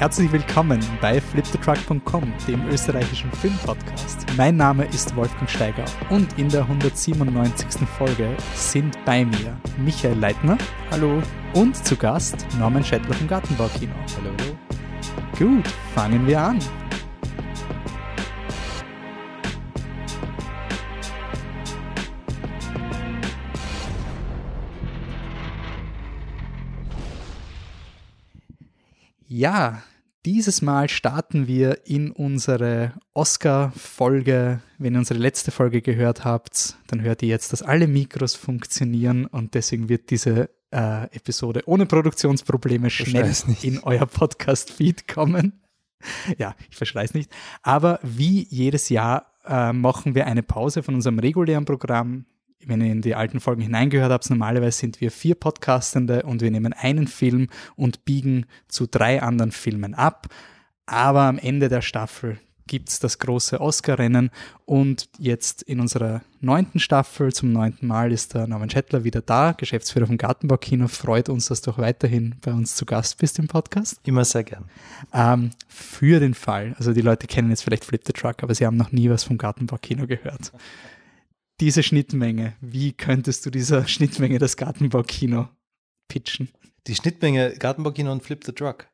Herzlich willkommen bei flipthetruck.com, dem österreichischen Filmpodcast. Mein Name ist Wolfgang Steiger und in der 197. Folge sind bei mir Michael Leitner. Hallo. Und zu Gast Norman Schettler vom Gartenbaukino. Hallo, hallo. Gut, fangen wir an. Ja, dieses Mal starten wir in unsere Oscar-Folge. Wenn ihr unsere letzte Folge gehört habt, dann hört ihr jetzt, dass alle Mikros funktionieren und deswegen wird diese äh, Episode ohne Produktionsprobleme schnell in euer Podcast-Feed kommen. ja, ich verschreibe es nicht. Aber wie jedes Jahr äh, machen wir eine Pause von unserem regulären Programm wenn ihr in die alten Folgen hineingehört habt, normalerweise sind wir vier Podcastende und wir nehmen einen Film und biegen zu drei anderen Filmen ab. Aber am Ende der Staffel gibt es das große Oscar-Rennen und jetzt in unserer neunten Staffel zum neunten Mal ist der Norman Schettler wieder da, Geschäftsführer vom Gartenbaukino. Freut uns, dass du auch weiterhin bei uns zu Gast bist im Podcast. Immer sehr gern. Ähm, für den Fall, also die Leute kennen jetzt vielleicht Flip the Truck, aber sie haben noch nie was vom Gartenbaukino gehört diese Schnittmenge, wie könntest du dieser Schnittmenge das Gartenbaukino pitchen? Die Schnittmenge Gartenbaukino und Flip the Truck.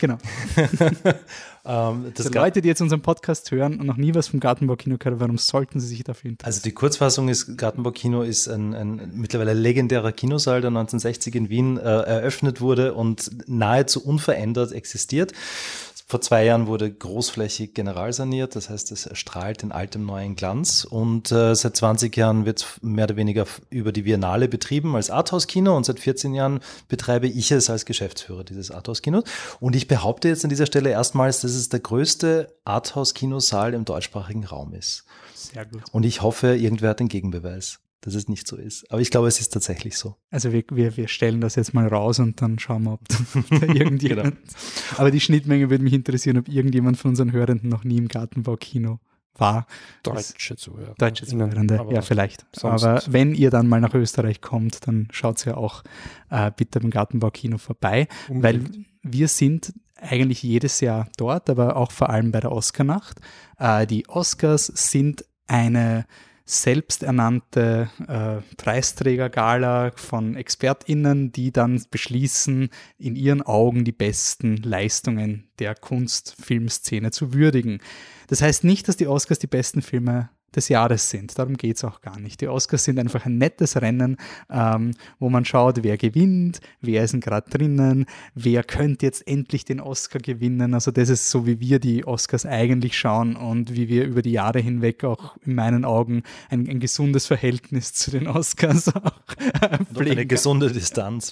Genau. ähm, das also Leute, die jetzt unseren Podcast hören und noch nie was vom Gartenbaukino gehört warum sollten sie sich dafür interessieren? Also die Kurzfassung ist, Gartenbaukino ist ein, ein mittlerweile legendärer Kinosaal, der 1960 in Wien äh, eröffnet wurde und nahezu unverändert existiert. Vor zwei Jahren wurde großflächig generalsaniert, das heißt, es strahlt in altem neuen Glanz. Und äh, seit 20 Jahren wird es mehr oder weniger über die Biennale betrieben als Arthouse-Kino und seit 14 Jahren betreibe ich es als Geschäftsführer dieses Arthouse-Kinos. Und ich behaupte jetzt an dieser Stelle erstmals, dass es der größte Arthouse-Kinosaal im deutschsprachigen Raum ist. Sehr gut. Und ich hoffe, irgendwer hat den Gegenbeweis dass es nicht so ist. Aber ich glaube, es ist tatsächlich so. Also wir, wir, wir stellen das jetzt mal raus und dann schauen wir, ob da irgendjemand. genau. Aber die Schnittmenge würde mich interessieren, ob irgendjemand von unseren Hörenden noch nie im Gartenbaukino war. Deutsche Zuhörer. Deutsche Zuhörende, ja, vielleicht. Aber wenn ihr dann mal nach Österreich kommt, dann schaut ja auch äh, bitte beim Gartenbaukino vorbei, Unbedingt. weil wir sind eigentlich jedes Jahr dort, aber auch vor allem bei der Oscarnacht. Äh, die Oscars sind eine selbsternannte äh, Preisträgergala von ExpertInnen, die dann beschließen, in ihren Augen die besten Leistungen der Kunstfilmszene zu würdigen. Das heißt nicht, dass die Oscars die besten Filme des Jahres sind. Darum geht es auch gar nicht. Die Oscars sind einfach ein nettes Rennen, ähm, wo man schaut, wer gewinnt, wer ist gerade drinnen, wer könnte jetzt endlich den Oscar gewinnen. Also das ist so, wie wir die Oscars eigentlich schauen und wie wir über die Jahre hinweg auch in meinen Augen ein, ein gesundes Verhältnis zu den Oscars auch pflegen. Eine gesunde Distanz.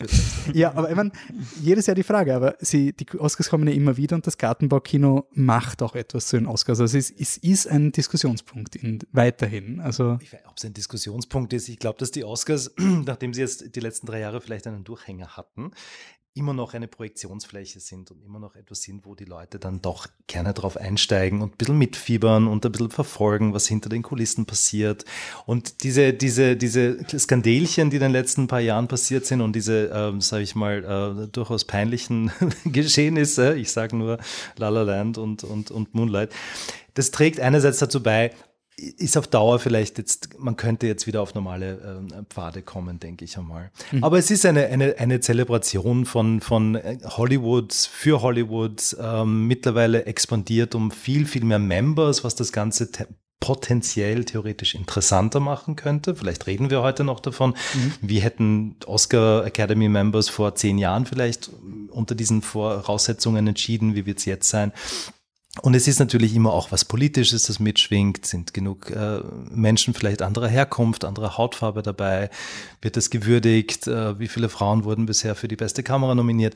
ja, aber ich meine, jedes Jahr die Frage, aber sie, die Oscars kommen ja immer wieder und das Gartenbaukino macht auch etwas zu den Oscars. Also es ist, es ist ein Diskussionspunkt in, weiterhin. Also ob es ein Diskussionspunkt ist, ich glaube, dass die Oscars, nachdem sie jetzt die letzten drei Jahre vielleicht einen Durchhänger hatten, immer noch eine Projektionsfläche sind und immer noch etwas sind, wo die Leute dann doch gerne drauf einsteigen und ein bisschen mitfiebern und ein bisschen verfolgen, was hinter den Kulissen passiert. Und diese, diese, diese Skandelchen, die in den letzten paar Jahren passiert sind und diese, äh, sage ich mal, äh, durchaus peinlichen Geschehnisse, ich sage nur La La Land und, und, und Moonlight, das trägt einerseits dazu bei, ist auf Dauer vielleicht jetzt, man könnte jetzt wieder auf normale äh, Pfade kommen, denke ich einmal. Mhm. Aber es ist eine, eine, eine Zelebration von, von äh, Hollywood für Hollywood, ähm, mittlerweile expandiert um viel, viel mehr Members, was das Ganze potenziell theoretisch interessanter machen könnte. Vielleicht reden wir heute noch davon. Mhm. Wie hätten Oscar Academy Members vor zehn Jahren vielleicht unter diesen Voraussetzungen entschieden? Wie wird es jetzt sein? Und es ist natürlich immer auch was Politisches, das mitschwingt. Sind genug äh, Menschen vielleicht anderer Herkunft, anderer Hautfarbe dabei? Wird das gewürdigt? Äh, wie viele Frauen wurden bisher für die beste Kamera nominiert?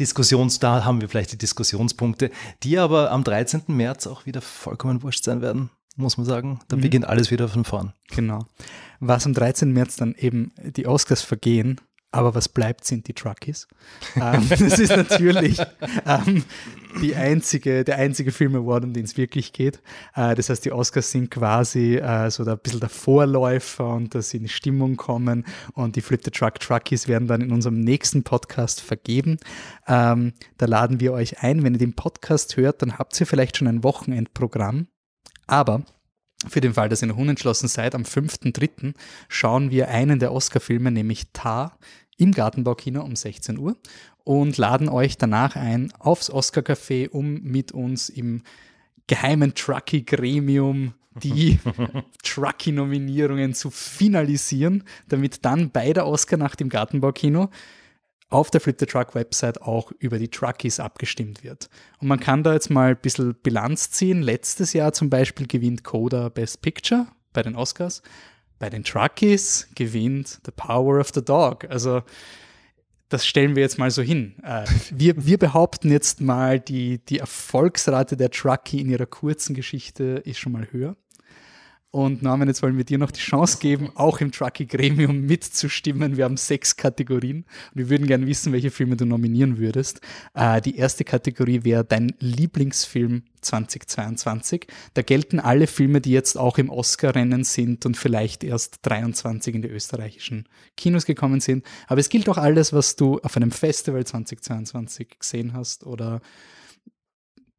Diskussions, da haben wir vielleicht die Diskussionspunkte, die aber am 13. März auch wieder vollkommen wurscht sein werden, muss man sagen. Da mhm. beginnt alles wieder von vorn. Genau. Was am 13. März dann eben die Oscars vergehen, Aber was bleibt, sind die Truckies. ähm, das ist natürlich ähm, die einzige, der einzige Film Award, um den es wirklich geht. Äh, das heißt, die Oscars sind quasi äh, so ein bisschen der Vorläufer und dass sie in die Stimmung kommen. Und die Flip the Truck Truckies werden dann in unserem nächsten Podcast vergeben. Ähm, da laden wir euch ein. Wenn ihr den Podcast hört, dann habt ihr vielleicht schon ein Wochenendprogramm. Aber für den Fall, dass ihr noch unentschlossen seid, am 5.3. schauen wir einen der Oscar-Filme, nämlich Tar, im Gartenbaukino um 16 Uhr und laden euch danach ein aufs Oscar-Café, um mit uns im geheimen Trucky-Gremium die Trucky-Nominierungen zu finalisieren, damit dann bei der Oscar-Nacht im Gartenbaukino auf der Flip the Truck Website auch über die Truckies abgestimmt wird. Und man kann da jetzt mal ein bisschen Bilanz ziehen. Letztes Jahr zum Beispiel gewinnt Coda Best Picture bei den Oscars. Bei den Truckies gewinnt The Power of the Dog. Also das stellen wir jetzt mal so hin. Äh, wir, wir behaupten jetzt mal, die, die Erfolgsrate der Truckie in ihrer kurzen Geschichte ist schon mal höher. Und Norman, jetzt wollen wir dir noch die Chance geben, auch im Trucky-Gremium mitzustimmen. Wir haben sechs Kategorien und wir würden gerne wissen, welche Filme du nominieren würdest. Äh, die erste Kategorie wäre dein Lieblingsfilm 2022. Da gelten alle Filme, die jetzt auch im Oscar-Rennen sind und vielleicht erst 23 in die österreichischen Kinos gekommen sind. Aber es gilt auch alles, was du auf einem Festival 2022 gesehen hast oder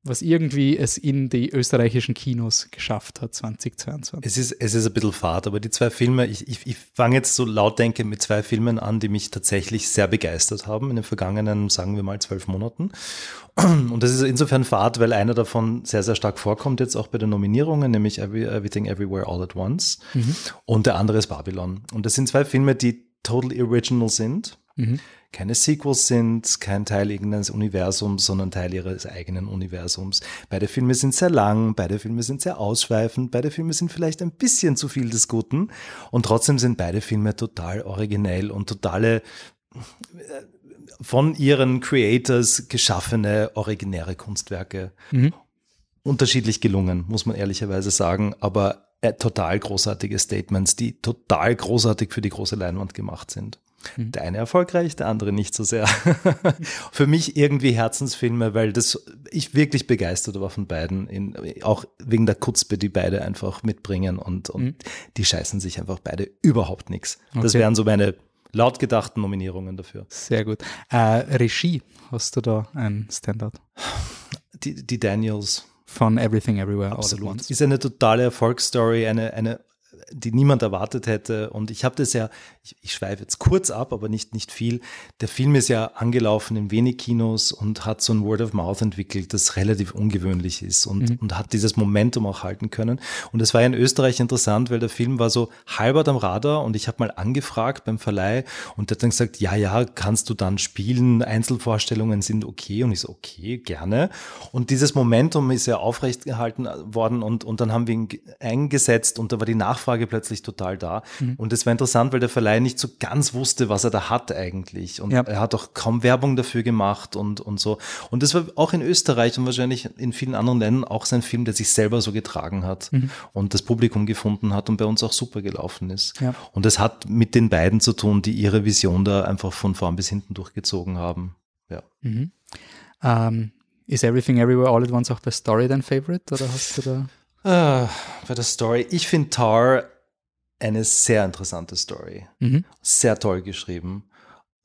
was irgendwie es in die österreichischen Kinos geschafft hat 2022. Es ist, es ist ein bisschen fad, aber die zwei Filme, ich, ich, ich fange jetzt so laut denke mit zwei Filmen an, die mich tatsächlich sehr begeistert haben in den vergangenen, sagen wir mal, zwölf Monaten. Und das ist insofern fad, weil einer davon sehr, sehr stark vorkommt jetzt auch bei den Nominierungen, nämlich Every, Everything Everywhere All at Once. Mhm. Und der andere ist Babylon. Und das sind zwei Filme, die total original sind. Mhm keine Sequels sind, kein Teil irgendeines Universums, sondern Teil ihres eigenen Universums. Beide Filme sind sehr lang, beide Filme sind sehr ausschweifend, beide Filme sind vielleicht ein bisschen zu viel des Guten und trotzdem sind beide Filme total originell und totale äh, von ihren Creators geschaffene originäre Kunstwerke. Mhm. Unterschiedlich gelungen, muss man ehrlicherweise sagen, aber äh, total großartige Statements, die total großartig für die große Leinwand gemacht sind. Mhm. Der eine erfolgreich, der andere nicht so sehr. Für mich irgendwie Herzensfilme, weil das ich wirklich begeistert war von beiden, in, auch wegen der Kutzpe, die beide einfach mitbringen und, und mhm. die scheißen sich einfach beide überhaupt nichts. Okay. Das wären so meine laut gedachten Nominierungen dafür. Sehr gut. Äh, Regie, hast du da ein Standard? Die, die Daniels. Von Everything Everywhere Absolut. All at Once. Ist eine totale Erfolgsstory, eine, eine die niemand erwartet hätte. Und ich habe das ja, ich, ich schweife jetzt kurz ab, aber nicht, nicht viel. Der Film ist ja angelaufen in wenig Kinos und hat so ein Word of Mouth entwickelt, das relativ ungewöhnlich ist und, mhm. und hat dieses Momentum auch halten können. Und es war ja in Österreich interessant, weil der Film war so halbert am Radar und ich habe mal angefragt beim Verleih und der hat dann gesagt, ja, ja, kannst du dann spielen, Einzelvorstellungen sind okay. Und ich so, okay, gerne. Und dieses Momentum ist ja aufrecht gehalten worden und, und dann haben wir ihn eingesetzt und da war die Nachfrage Nachfrage plötzlich total da. Mhm. Und es war interessant, weil der Verleih nicht so ganz wusste, was er da hat eigentlich. Und ja. er hat auch kaum Werbung dafür gemacht und, und so. Und das war auch in Österreich und wahrscheinlich in vielen anderen Ländern auch sein Film, der sich selber so getragen hat mhm. und das Publikum gefunden hat und bei uns auch super gelaufen ist. Ja. Und das hat mit den beiden zu tun, die ihre Vision da einfach von vorn bis hinten durchgezogen haben. Ja. Mhm. Um, ähm, is Everything Everywhere All at Once auch bei Story dein Favorite oder hast du da? Ah, bei der Story. Ich finde Tar eine sehr interessante Story. Mhm. Sehr toll geschrieben.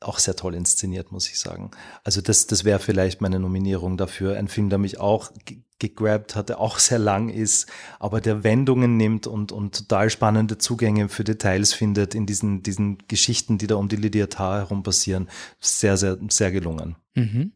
Auch sehr toll inszeniert, muss ich sagen. Also das, das wäre vielleicht meine Nominierung dafür. Ein Film, der mich auch gegrabt hat, der auch sehr lang ist, aber der Wendungen nimmt und, und total spannende Zugänge für Details findet in diesen, diesen Geschichten, die da um die Lydia Tarr herum passieren. Sehr, sehr, sehr gelungen. Mhm.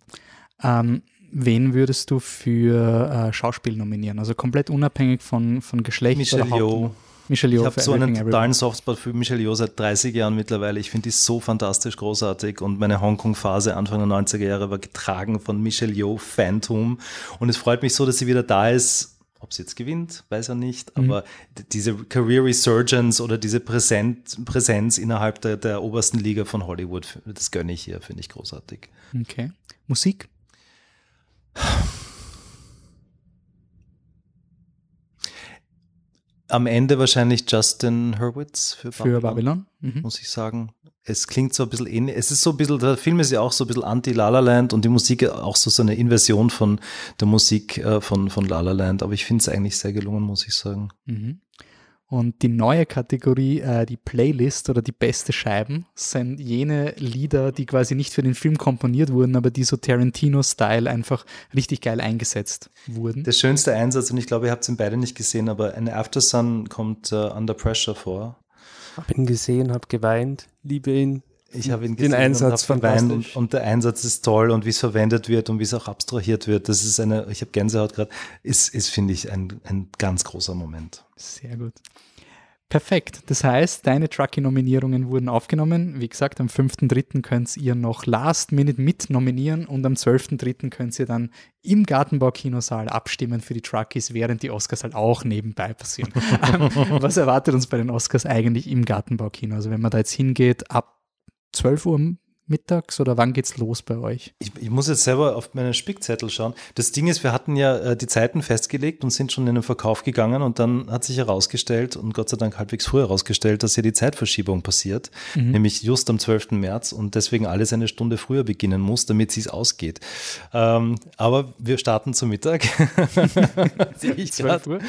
Ähm, wen würdest du für äh, Schauspiel nominieren? Also komplett unabhängig von, von Geschlecht Michelle oder Yeoh. Michelle Yeoh. Ich habe so einen totalen Softspot für Michelle Yeoh seit 30 Jahren mittlerweile. Ich finde die so fantastisch großartig und meine Hongkong-Phase Anfang der 90er Jahre war getragen von Michelle Yeoh Phantom und es freut mich so, dass sie wieder da ist. Ob sie jetzt gewinnt, weiß er nicht, mhm. aber diese Career Resurgence oder diese Präsenz, Präsenz innerhalb der, der obersten Liga von Hollywood, das gönne ich hier, finde ich großartig. Okay. Musik? Am Ende wahrscheinlich Justin Hurwitz für Babylon, für Babylon. Mhm. muss ich sagen. es klingt so ein bisschen ähnlich. Es ist so ein bisschen, der Film ist ja auch so ein bisschen anti-La La Land und die Musik auch so, so eine Inversion von der Musik äh, von, von La La Land. Aber ich finde es eigentlich sehr gelungen, muss ich sagen. Mhm. Und die neue Kategorie, äh, die Playlist oder die beste Scheiben, sind jene Lieder, die quasi nicht für den Film komponiert wurden, aber die so Tarantino-Style einfach richtig geil eingesetzt wurden. Der schönste Einsatz, und ich glaube, ihr habt ihn beide nicht gesehen, aber eine Aftersun kommt uh, Under Pressure vor. Hab ihn gesehen, hab geweint, liebe ihn. Ich habe ihn gesehen den Einsatz von Wein und, und, der Einsatz ist toll und wie es verwendet wird und wie es auch abstrahiert wird. Das ist eine, ich habe Gänsehaut gerade, ist, ist finde ich, ein, ein ganz großer Moment. Sehr gut. Perfekt. Das heißt, deine Trucky-Nominierungen wurden aufgenommen. Wie gesagt, am 5.3. könnt ihr noch Last Minute mit nominieren und am 12.3. könnt ihr dann im Gartenbau-Kinosaal abstimmen für die Truckies, während die Oscars halt auch nebenbei passieren. Ähm, was erwartet uns bei den Oscars eigentlich im Gartenbau-Kino? Also wenn man da jetzt hingeht, ab 12 Uhr mittags oder wann geht's los bei euch? Ich, ich, muss jetzt selber auf meinen Spickzettel schauen. Das Ding ist, wir hatten ja äh, die Zeiten festgelegt und sind schon in den Verkauf gegangen und dann hat sich herausgestellt und Gott sei Dank halbwegs früh herausgestellt, dass ja die Zeitverschiebung passiert, mhm. nämlich just am 12. März und deswegen alles eine Stunde früher beginnen muss, damit es ausgeht. Ähm, aber wir starten zum Mittag. Sehe ich gerade.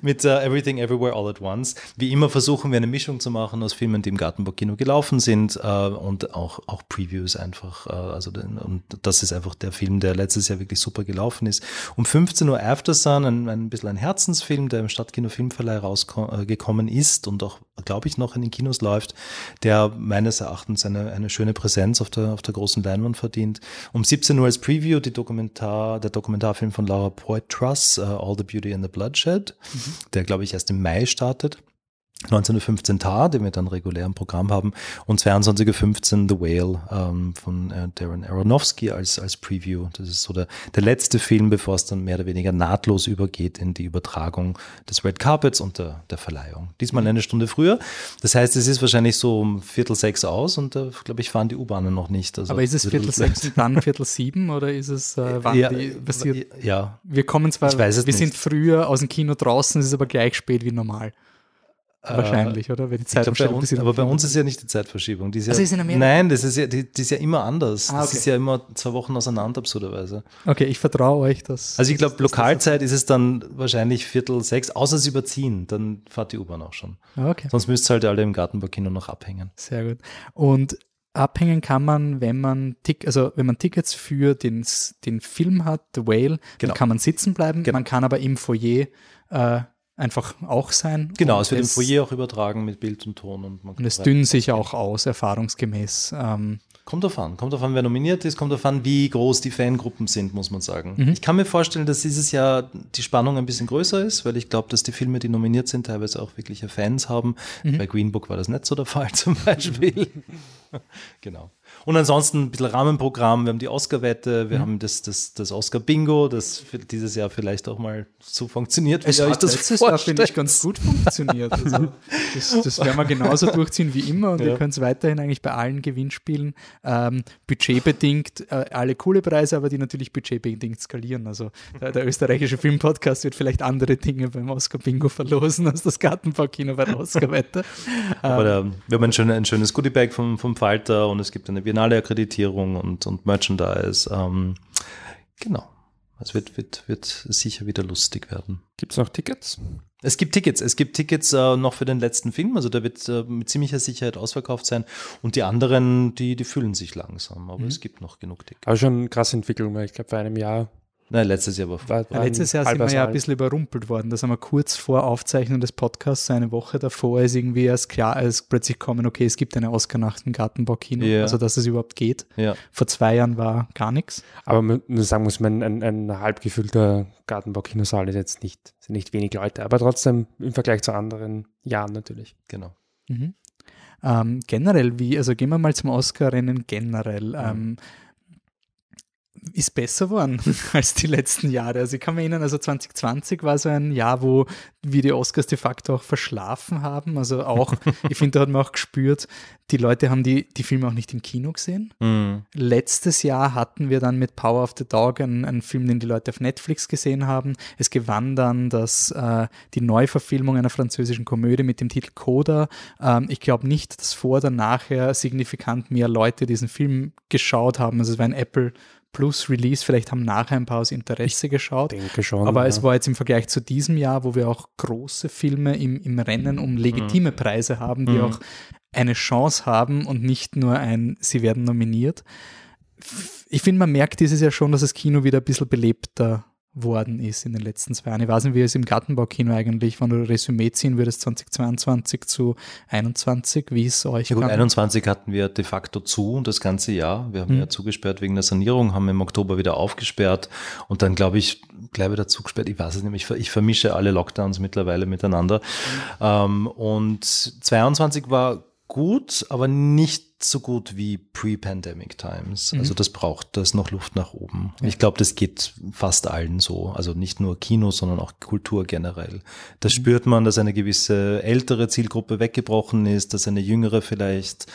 Mit uh, Everything Everywhere All at Once. Wie immer versuchen wir eine Mischung zu machen aus Filmen, die im Gartenburg-Kino gelaufen sind uh, und auch, auch Previews Reviews einfach. Äh, also und das ist einfach der Film, der letztes Jahr wirklich super gelaufen ist. Um 15 Uhr Aftersun, ein, ein bisschen ein Herzensfilm, der im Stadtkino Filmverleih rausgekommen ist und auch, glaube ich, noch in den Kinos läuft, der meines Erachtens eine, eine schöne Präsenz auf der, auf der großen Leinwand verdient. Um 17 Uhr als Preview die Dokumentar, der Dokumentarfilm von Laura Poitras, uh, All the Beauty and the Bloodshed, mhm. der, glaube ich, erst im Mai startet. 19.15 Tar, den wir dann regulär im Programm haben, und 22.15 The Whale ähm, von äh, Darren Aronofsky als, als Preview. Das ist so der, der letzte Film, bevor es dann mehr oder weniger nahtlos übergeht in die Übertragung des Red Carpets und der, der Verleihung. Diesmal eine Stunde früher. Das heißt, es ist wahrscheinlich so um Viertel sechs aus und da, glaube ich, fahren die U-Bahnen noch nicht. Also Aber ist es Viertel sechs und dann Viertel sieben oder ist es, äh, wann ja, die passiert? Ja. Wir kommen zwar, wir nicht. sind früher aus dem Kino draußen, es ist aber gleich spät wie normal. Wahrscheinlich, oder? Wenn die Zeitverschiebung bei uns, aber bei uns ist ja nicht die Zeitverschiebung. Die ist ja, also ist in Amerika? Nein, das ist ja, die, die ist ja immer anders. Ah, okay. Das ist ja immer zwei Wochen auseinander, absurderweise. Okay, ich vertraue euch das. Also ich glaube, Lokalzeit ist es dann wahrscheinlich Viertel sechs, außer sie überziehen, dann fahrt die U-Bahn auch schon. Ah, okay. Sonst müsst ihr halt alle im Gartenbaukino noch abhängen. Sehr gut. Und abhängen kann man, wenn man also wenn man Tickets für den, den Film hat, The Whale, genau. dann kann man sitzen bleiben. Genau. Man kann aber im Foyer äh, einfach auch sein. Genau, es wird es, im Foyer auch übertragen mit Bild und Ton. Und, und es dünnt sich auch aus, erfahrungsgemäß. Ähm, kommt drauf an, kommt drauf an, wer nominiert ist, kommt drauf an, wie groß die Fangruppen sind, muss man sagen. Mhm. Ich kann mir vorstellen, dass dieses Jahr die Spannung ein bisschen größer ist, weil ich glaube, dass die Filme, die nominiert sind, teilweise auch wirkliche Fans haben. Mhm. Bei Green Book war das nicht so der Fall zum Beispiel. genau. Und ansonsten ein bisschen Rahmenprogramm. Wir haben die Oscar-Wette, wir mhm. haben das, das, das Oscar-Bingo, das dieses Jahr vielleicht auch mal so funktioniert, wie es euch das letztes Jahr, finde ich, ganz gut funktioniert. Also, das, das werden wir genauso durchziehen wie immer und ja. wir können es weiterhin eigentlich bei allen Gewinnspielen ähm, budgetbedingt, äh, alle coole Preise, aber die natürlich budgetbedingt skalieren. Also der, der österreichische Filmpodcast wird vielleicht andere Dinge beim Oscar-Bingo verlosen als das Gartenbaukino bei der Oscar-Wette. aber der, wir haben ein, schön, ein schönes Goodiebag vom, vom Falter und es gibt eine Biennale-Akkreditierung und, und Merchandise. Ähm, genau. Es wird, wird, wird sicher wieder lustig werden. Gibt es noch Tickets? Es gibt Tickets. Es gibt Tickets äh, noch für den letzten Film. Also der wird äh, mit ziemlicher Sicherheit ausverkauft sein. Und die anderen, die, die fühlen sich langsam. Aber mhm. es gibt noch genug Tickets. Aber schon eine krasse Entwicklung, ich glaube, vor einem Jahr Nein, letztes Jahr war, war, war Letztes Jahr sind wir ja ein bisschen überrumpelt worden. Da sind wir kurz vor Aufzeichnung des Podcasts, so eine Woche davor, ist irgendwie erst klar, als plötzlich kommen, okay, es gibt eine Oscar-Nacht im Gartenbaukino, yeah. also dass es überhaupt geht. Ja. Vor zwei Jahren war gar nichts. Aber man sagen muss, man, ein, ein halb gefüllter Gartenbaukinosaal ist jetzt nicht, sind nicht wenig Leute, aber trotzdem im Vergleich zu anderen Jahren natürlich. Genau. Mhm. Ähm, generell, wie, also gehen wir mal zum Oscar-Rennen generell. Mhm. Ähm, ist besser geworden als die letzten Jahre. Also ich kann mich erinnern, also 2020 war so ein Jahr, wo wir die Oscars de facto auch verschlafen haben. Also auch, ich finde, da hat man auch gespürt, die Leute haben die, die Filme auch nicht im Kino gesehen. Mhm. Letztes Jahr hatten wir dann mit Power of the Dog einen, einen, Film, den die Leute auf Netflix gesehen haben. Es gewann dann das, äh, die Neuverfilmung einer französischen Komödie mit dem Titel Coda. Ähm, ich glaube nicht, dass vor oder nachher signifikant mehr Leute diesen Film geschaut haben. Also es war ein Apple Plus Release. Vielleicht haben nachher ein paar aus Interesse ich geschaut. Denke schon. Aber ja. es war jetzt im Vergleich zu diesem Jahr, wo wir auch große Filme im, im Rennen um legitime mhm. Preise haben, die mhm. auch eine Chance haben und nicht nur ein, sie werden nominiert. Ich finde, man merkt dieses Jahr schon, dass das Kino wieder ein bisschen belebter worden ist in den letzten zwei Jahren. Ich weiß nicht, wie es im Gartenbaukino eigentlich, wenn du Resümee ziehen würdest, 2022 zu 21, wie es euch ja, gut, 21 hatten wir de facto zu das ganze Jahr. Wir haben hm. ja zugesperrt wegen der Sanierung, haben im Oktober wieder aufgesperrt und dann glaube ich, gleich wieder zugesperrt. Ich weiß es nämlich, ich vermische alle Lockdowns mittlerweile miteinander. Mhm. und 22 war gut, aber nicht so gut wie Pre-Pandemic Times. Mhm. Also das braucht, da ist noch Luft nach oben. Ja. Ich glaube, das geht fast allen so. Also nicht nur Kino, sondern auch Kultur generell. Da mhm. spürt man, dass eine gewisse ältere Zielgruppe weggebrochen ist, dass eine jüngere vielleicht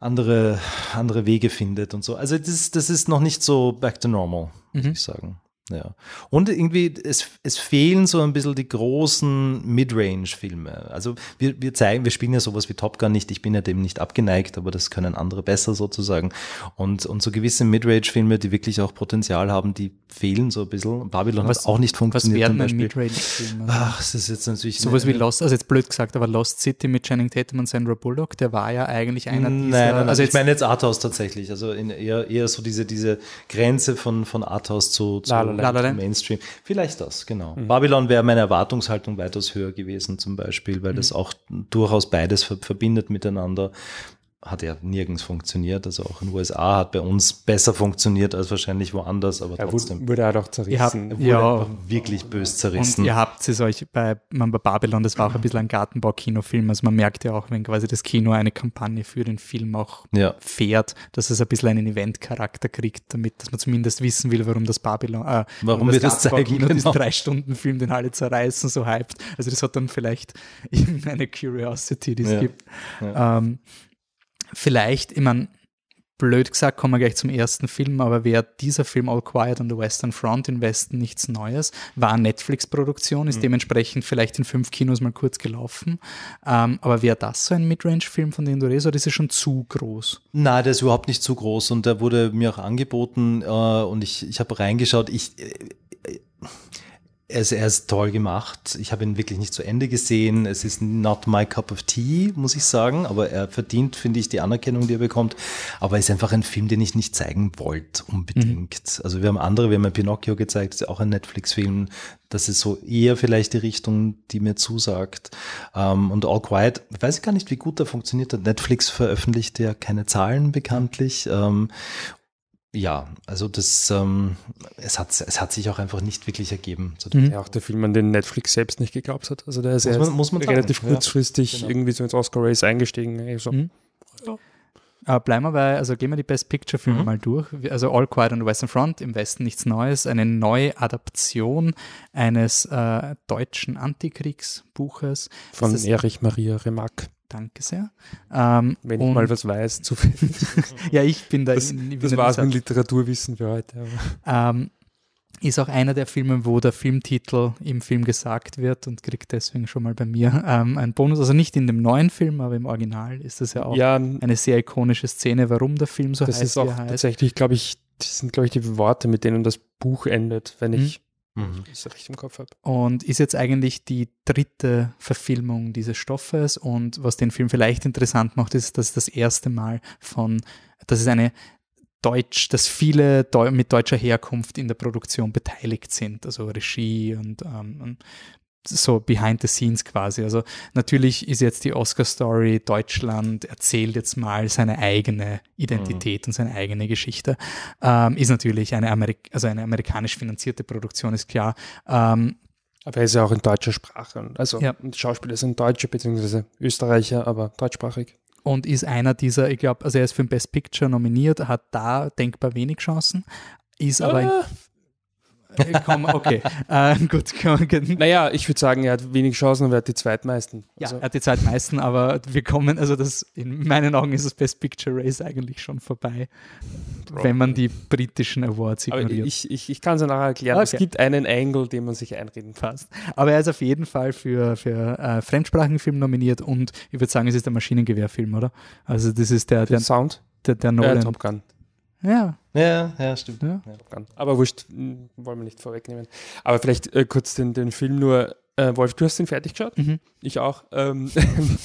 andere, andere Wege findet und so. Also das, das ist noch nicht so back to normal, muss mhm. ich sagen. Ja. Und irgendwie, es, es fehlen so ein bisschen die großen Midrange-Filme. Also wir, wir zeigen, wir spielen ja sowas wie Top Gun nicht, ich bin ja dem nicht abgeneigt, aber das können andere besser sozusagen. Und, und so gewisse Midrange-Filme, die wirklich auch Potenzial haben, die fehlen so ein bisschen. Babylon was, hat auch nicht funktioniert. Was wären Midrange-Filme? Ach, das ist jetzt natürlich... Sowas wie Lost, also jetzt blöd gesagt, aber Lost City mit Channing Tatum und Sandra Bullock, der war ja eigentlich einer dieser... Nein, nein, also ich meine jetzt Arthouse tatsächlich, also in eher, eher so diese, diese Grenze von, von Arthouse zu, zu La La Mainstream. Vielleicht das, genau. Mhm. Babylon wäre meine Erwartungshaltung weitaus höher gewesen zum Beispiel, weil mhm. das auch durchaus beides verbindet miteinander hat ja nirgends funktioniert. Also auch in den USA hat bei uns besser funktioniert als wahrscheinlich woanders, aber er trotzdem. Wurde er doch zerrissen. Habt, ja, wirklich bös zerrissen. Und ihr habt es euch bei, man, bei Babylon, das war auch ein bisschen ein Gartenbau-Kinofilm. Also man merkt ja auch, wenn quasi das Kino eine Kampagne für den Film auch ja. fährt, dass es ein bisschen einen Event-Charakter kriegt, damit dass man zumindest wissen will, warum das Babylon, äh, warum, warum wir das zeigen, genau. diesen Drei-Stunden-Film, den alle zerreißen, so hyped. Also das hat dann vielleicht irgendeine Curiosity, die es ja. gibt. Ja. Ähm, vielleicht, ich meine, blöd gesagt, kommen wir gleich zum ersten Film, aber wäre dieser Film All Quiet on the Western Front im Westen nichts Neues, war eine Netflix-Produktion, ist mhm. dementsprechend vielleicht in fünf Kinos mal kurz gelaufen. Ähm, aber wäre das so ein Midrange-Film, von dem du redest, oder ist er schon zu groß? Nein, der ist überhaupt nicht zu groß und der wurde mir auch angeboten äh, und ich, ich habe reingeschaut. Ich, äh, er ist, er ist toll gemacht. Ich habe ihn wirklich nicht zu Ende gesehen. Es ist not my cup of tea, muss ich sagen. Aber er verdient, finde ich, die Anerkennung, die er bekommt. Aber er ist einfach ein Film, den ich nicht zeigen wollte, unbedingt. Mhm. Also wir haben andere, wir haben Pinocchio gezeigt, ist auch ein Netflix-Film. Das ist so eher vielleicht die Richtung, die mir zusagt. Ähm, und All Quiet, ich weiß gar nicht, wie gut er funktioniert hat. Netflix veröffentlicht ja keine Zahlen bekanntlich. Ja, also das, ähm, es, hat, es hat sich auch einfach nicht wirklich ergeben. Mhm. Ja, auch der Film, an den Netflix selbst nicht geglaubt hat. Also der ist muss man, muss man relativ sagen. kurzfristig ja, genau. irgendwie so ins Oscar Race eingestiegen. So. Mhm. Ja. Uh, bleiben wir bei, also gehen wir die Best Picture Filme mhm. mal durch. Also All Quiet on the Western Front, im Westen nichts Neues, eine neue Adaption eines äh, deutschen Antikriegsbuches. Von Erich Maria Remarque. Danke sehr. Ähm, Wenn ich mal was weiß, zufällig. ja, ich bin da. Das, in, das war es mit Literaturwissen für heute. Ähm, ist auch einer der Filme, wo der Filmtitel im Film gesagt wird und kriegt deswegen schon mal bei mir ähm, einen Bonus. Also nicht in dem neuen Film, aber im Original ist das ja auch ja, eine sehr ikonische Szene, warum der Film so das heißt. Das ist auch tatsächlich, glaube ich, das sind, glaube ich, die Worte, mit denen das Buch endet, wenn mhm. ich Mhm. Ich richtig im Kopf habe. Und ist jetzt eigentlich die dritte Verfilmung dieses Stoffes. Und was den Film vielleicht interessant macht, ist, dass das erste Mal von, dass es eine Deutsch, dass viele Deu mit deutscher Herkunft in der Produktion beteiligt sind, also Regie und, ähm, und so behind the scenes quasi. Also natürlich ist jetzt die Oscar-Story, Deutschland erzählt jetzt mal seine eigene Identität mhm. und seine eigene Geschichte. Ähm, ist natürlich eine, Amerik also eine amerikanisch finanzierte Produktion, ist klar. Ähm, aber er ist ja auch in deutscher Sprache. Also ja. Schauspieler sind Deutsche bzw. Österreicher, aber deutschsprachig. Und ist einer dieser, ich glaube, also er ist für den Best Picture nominiert, hat da denkbar wenig Chancen. ist aber ah. Komm, okay. äh, gut, Naja, ich würde sagen, er hat wenig Chancen und er hat die zweitmeisten. Also. Ja, er hat die zweitmeisten, aber wir kommen, also das, in meinen Augen ist das Best Picture Race eigentlich schon vorbei, Probably. wenn man die britischen Awards ignoriert. ich ich, ich kann es ja nachher erklären. Okay. Es gibt einen Angle, den man sich einreden kann. Passt. Aber er ist auf jeden Fall für, für äh, Fremdsprachenfilm nominiert und ich würde sagen, es ist der Maschinengewehrfilm, oder? Also das ist der, der, der Sound? Der, der Nolan. Äh, Top Gun. Ja. Ja, ja, stimmt. Ja. Ja. Aber wurscht, hm, wollen wir nicht vorwegnehmen. Aber vielleicht äh, kurz den, den Film nur. Äh, Wolf, du hast den fertig geschaut? Mhm. Ich auch. Ähm,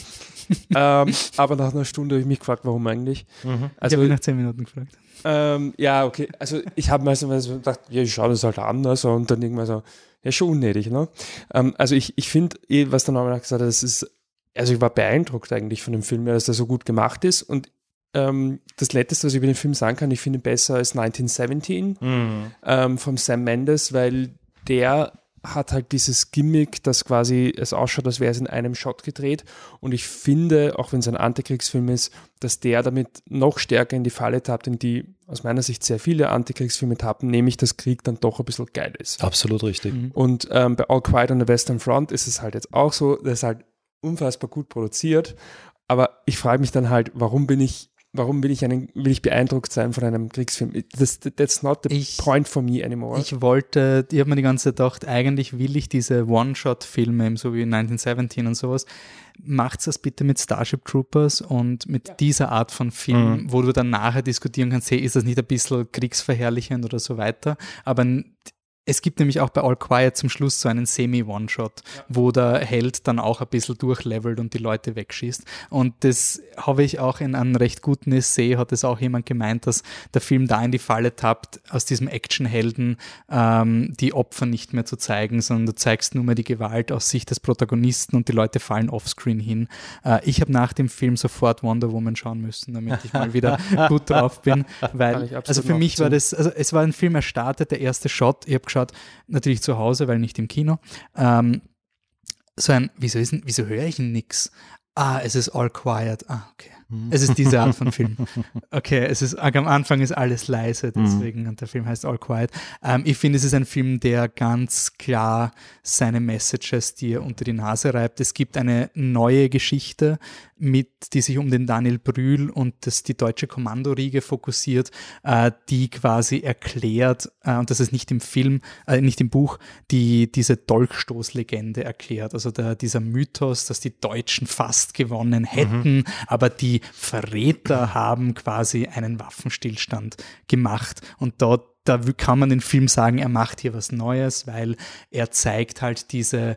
ähm, aber nach einer Stunde habe ich mich gefragt, warum eigentlich. Mhm. Also, ich habe nach zehn Minuten gefragt. Ähm, ja, okay. Also ich habe mir so gedacht, ja, ich schaue das halt an. Also, und dann irgendwann so, ja, schon unnötig. Ne? Ähm, also ich, ich finde, eh, was der Name gesagt hat, das ist, also ich war beeindruckt eigentlich von dem Film, dass der so gut gemacht ist. Und ähm, das Letzte, was ich über den Film sagen kann, ich finde ihn besser als 1917 mhm. ähm, vom Sam Mendes, weil der hat halt dieses Gimmick, dass quasi es ausschaut, als wäre es in einem Shot gedreht. Und ich finde, auch wenn es ein Antikriegsfilm ist, dass der damit noch stärker in die Falle tappt, in die aus meiner Sicht sehr viele Antikriegsfilme tappen, nämlich dass Krieg dann doch ein bisschen geil ist. Absolut richtig. Mhm. Und ähm, bei All Quiet on the Western Front ist es halt jetzt auch so, das ist halt unfassbar gut produziert. Aber ich frage mich dann halt, warum bin ich warum will ich einen, will ich beeindruckt sein von einem Kriegsfilm? Das, that's not the ich, point for me anymore. Ich wollte, ich habe mir die ganze Zeit gedacht, eigentlich will ich diese One-Shot-Filme, so wie 1917 und sowas, macht's das bitte mit Starship Troopers und mit ja. dieser Art von Film, mhm. wo du dann nachher diskutieren kannst, hey, ist das nicht ein bisschen kriegsverherrlichend oder so weiter, aber es gibt nämlich auch bei All Quiet zum Schluss so einen Semi-One-Shot, ja. wo der Held dann auch ein bisschen durchlevelt und die Leute wegschießt. Und das habe ich auch in einem recht guten Essay, hat es auch jemand gemeint, dass der Film da in die Falle tappt, aus diesem Actionhelden ähm, die Opfer nicht mehr zu zeigen, sondern du zeigst nur mehr die Gewalt aus Sicht des Protagonisten und die Leute fallen offscreen hin. Äh, ich habe nach dem Film sofort Wonder Woman schauen müssen, damit ich mal wieder gut drauf bin, weil also für mich war das, also es war ein Film, er startet, der erste Shot, ich habe geschaut, natürlich zu Hause, weil nicht im Kino. Ähm, so ein, wieso, ist, wieso höre ich nichts? Ah, es ist all quiet. Ah, okay. Es ist diese Art von Film. Okay, es ist, am Anfang ist alles leise, mhm. deswegen, und der Film heißt All Quiet. Ähm, ich finde, es ist ein Film, der ganz klar seine Messages dir unter die Nase reibt. Es gibt eine neue Geschichte, mit, die sich um den Daniel Brühl und das, die deutsche Kommandoriege fokussiert, äh, die quasi erklärt, äh, und das ist nicht im Film, äh, nicht im Buch, die diese Dolchstoßlegende erklärt. Also der, dieser Mythos, dass die Deutschen fast gewonnen hätten, mhm. aber die Verräter haben quasi einen Waffenstillstand gemacht. Und dort da kann man den Film sagen, er macht hier was Neues, weil er zeigt halt diese,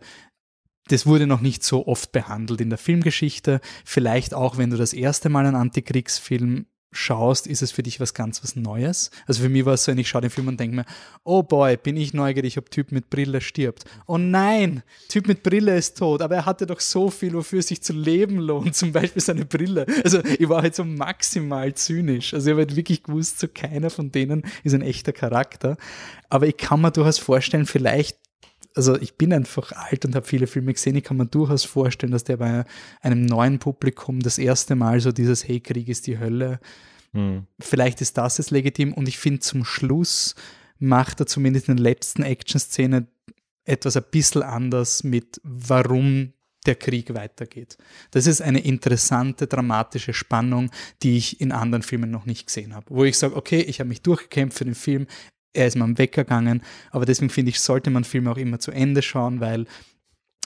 das wurde noch nicht so oft behandelt in der Filmgeschichte. Vielleicht auch, wenn du das erste Mal einen Antikriegsfilm schaust, ist es für dich was ganz was Neues. Also für mich war es so, wenn ich schaue den Film und denke mir, oh boy, bin ich neugierig, ob Typ mit Brille stirbt. Oh nein, Typ mit Brille ist tot, aber er hatte doch so viel, wofür es sich zu leben lohnt, zum Beispiel seine Brille. Also ich war halt so maximal zynisch. Also ich habe halt wirklich gewusst, so keiner von denen ist ein echter Charakter. Aber ich kann mir durchaus vorstellen, vielleicht also ich bin einfach alt und habe viele Filme gesehen. Ich kann mir durchaus vorstellen, dass der bei einem neuen Publikum das erste Mal so dieses Hey, Krieg ist die Hölle. Hm. Vielleicht ist das jetzt legitim. Und ich finde, zum Schluss macht er zumindest in der letzten Action-Szene etwas ein bisschen anders mit, warum der Krieg weitergeht. Das ist eine interessante, dramatische Spannung, die ich in anderen Filmen noch nicht gesehen habe. Wo ich sage, okay, ich habe mich durchgekämpft für den Film, er ist mal weggegangen. Aber deswegen finde ich, sollte man Filme auch immer zu Ende schauen, weil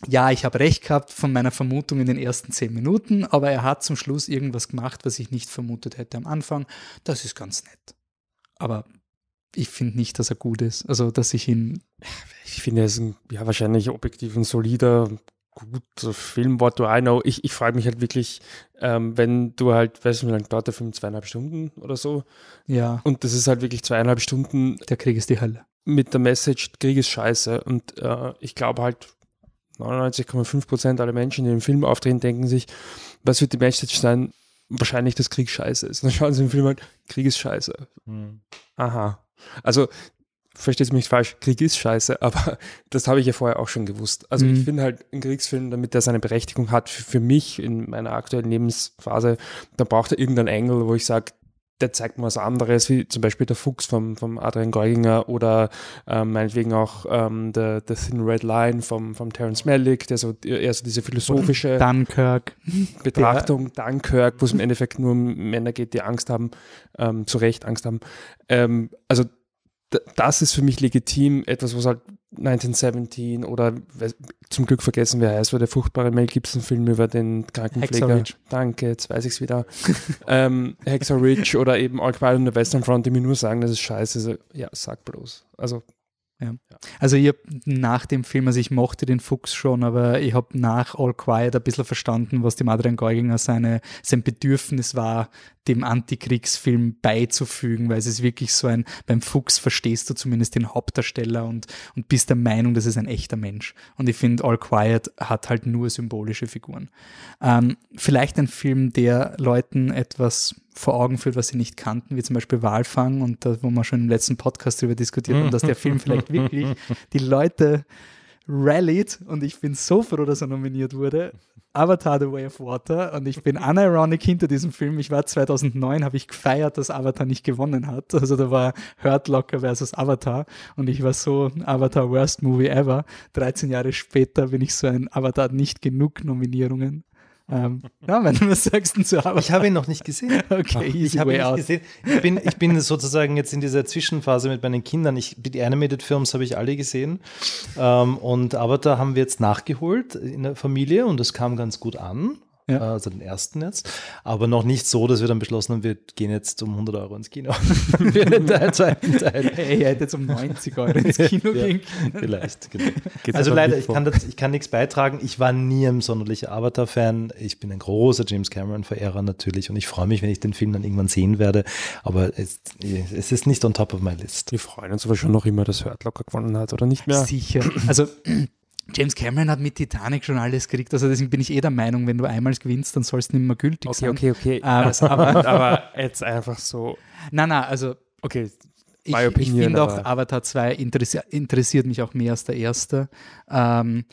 ja, ich habe recht gehabt von meiner Vermutung in den ersten zehn Minuten, aber er hat zum Schluss irgendwas gemacht, was ich nicht vermutet hätte am Anfang. Das ist ganz nett. Aber ich finde nicht, dass er gut ist. Also, dass ich ihn. Ich finde, er ist ein, ja, wahrscheinlich objektiv ein solider, gut, Film, what do I know? Ich, ich frage mich halt wirklich, ähm, wenn du halt, weißt du, wie lange dauert der Film? Zweieinhalb Stunden oder so? Ja. Und das ist halt wirklich zweieinhalb Stunden. Der Krieg ist die Hölle. Mit der Message, Krieg ist scheiße. Und äh, ich glaube halt, 99,5 Prozent aller Menschen, die im Film auftreten, denken sich, was wird die Message sein? Wahrscheinlich, dass Krieg scheiße ist. Und dann schauen sie im Film halt, Krieg ist scheiße. Mhm. Aha. Also versteht mich nicht falsch, Krieg ist scheiße, aber das habe ich ja vorher auch schon gewusst. Also mhm. ich finde halt ein Kriegsfilm, damit er seine Berechtigung hat, für, für mich in meiner aktuellen Lebensphase, da braucht er irgendeinen Engel, wo ich sage, der zeigt mal was anderes, wie zum Beispiel der Fuchs vom, vom Adrian Geuginger oder ähm, meinetwegen auch ähm, der, der Thin Red Line vom, vom Terence Malick, der so eher so diese philosophische Dunkirk. Betrachtung, der, Dunkirk, wo es im Endeffekt nur um Männer geht, die Angst haben, ähm, zu Recht Angst haben. Ähm, also das ist für mich legitim, etwas, was halt 1917 oder zum Glück vergessen, wer heißt, war der furchtbare Mel Gibson-Film über den Krankenpfleger. Danke, jetzt weiß ich es wieder. ähm, Hexer Ridge oder eben All Quiet on the Western Front, die mir nur sagen, das ist scheiße. Also, ja, sag bloß. Also ja. Also ich habe nach dem Film, also ich mochte den Fuchs schon, aber ich habe nach All Quiet ein bisschen verstanden, was dem Adrian Geuginger seine, sein Bedürfnis war, dem Antikriegsfilm beizufügen, weil es ist wirklich so ein, beim Fuchs verstehst du zumindest den Hauptdarsteller und, und bist der Meinung, das ist ein echter Mensch. Und ich finde, All Quiet hat halt nur symbolische Figuren. Ähm, vielleicht ein Film, der Leuten etwas vor Augen führt, was sie nicht kannten, wie zum Beispiel Walfang und da, wo wir schon im letzten Podcast darüber diskutiert haben, dass der Film vielleicht wirklich die Leute rallied und ich bin so froh, dass er nominiert wurde. Avatar The Way of Water und ich bin unironic hinter diesem Film. Ich war 2009, habe ich gefeiert, dass Avatar nicht gewonnen hat. Also da war Hurt Locker versus Avatar und ich war so Avatar Worst Movie Ever. 13 Jahre später bin ich so ein Avatar nicht genug Nominierungen. Ähm, ja, wenn du was sagst zu Avatar. Ich habe ihn noch nicht gesehen. Okay, ich habe ihn nicht gesehen. Ich bin, ich bin sozusagen jetzt in dieser Zwischenphase mit meinen Kindern. Ich, die Animated Films habe ich alle gesehen. Ähm, und Avatar haben wir jetzt nachgeholt in der Familie und das kam ganz gut an ja. also den ersten jetzt. Aber noch nicht so, dass wir dann beschlossen haben, wir gehen jetzt um 100 Euro ins Kino für den zweiten Teil. Hey, ihr hättet jetzt um 90 Euro ins Kino ja, gehen Vielleicht, genau. also leider, ich kann, das, ich kann nichts beitragen. Ich war nie ein sonderlicher Avatar-Fan. Ich bin ein großer James Cameron-Verehrer natürlich und ich freue mich, wenn ich den Film dann irgendwann sehen werde. Aber es, es ist nicht on top of my list. Wir freuen uns aber schon noch immer, dass Hurt locker gewonnen hat, oder nicht mehr? Sicher. Also James Cameron hat mit Titanic schon alles gekriegt, also deswegen bin ich eh der Meinung, wenn du einmal gewinnst, dann soll es nicht mehr gültig okay, sein. Okay, okay, okay. Ähm, aber, aber, jetzt einfach so. Nein, nein, also okay. Ich, ich finde auch Avatar 2 interessi interessiert mich auch mehr als der erste. Ähm,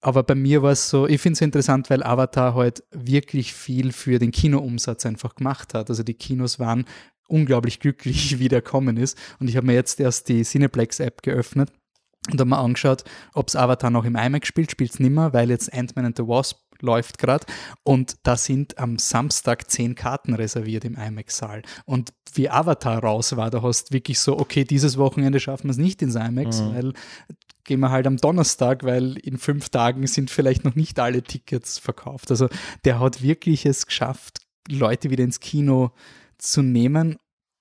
aber bei mir war es so, ich finde es interessant, weil Avatar halt wirklich viel für den Kinoumsatz einfach gemacht hat. Also die Kinos waren unglaublich glücklich, wie der kommen ist. Und ich habe mir jetzt erst die Cineplex-App geöffnet und habe mir angeschaut, ob es Avatar noch im IMAX spielt, spielt es nicht mehr, weil jetzt Ant-Man and the Wasp läuft gerade und da sind am Samstag zehn Karten reserviert im IMAX-Saal. Und wie Avatar raus war, da hast du wirklich so, okay, dieses Wochenende schaffen wir es nicht ins IMAX, mhm. weil gehen wir halt am Donnerstag, weil in fünf Tagen sind vielleicht noch nicht alle Tickets verkauft. Also der hat wirklich es geschafft, Leute wieder ins Kino zu nehmen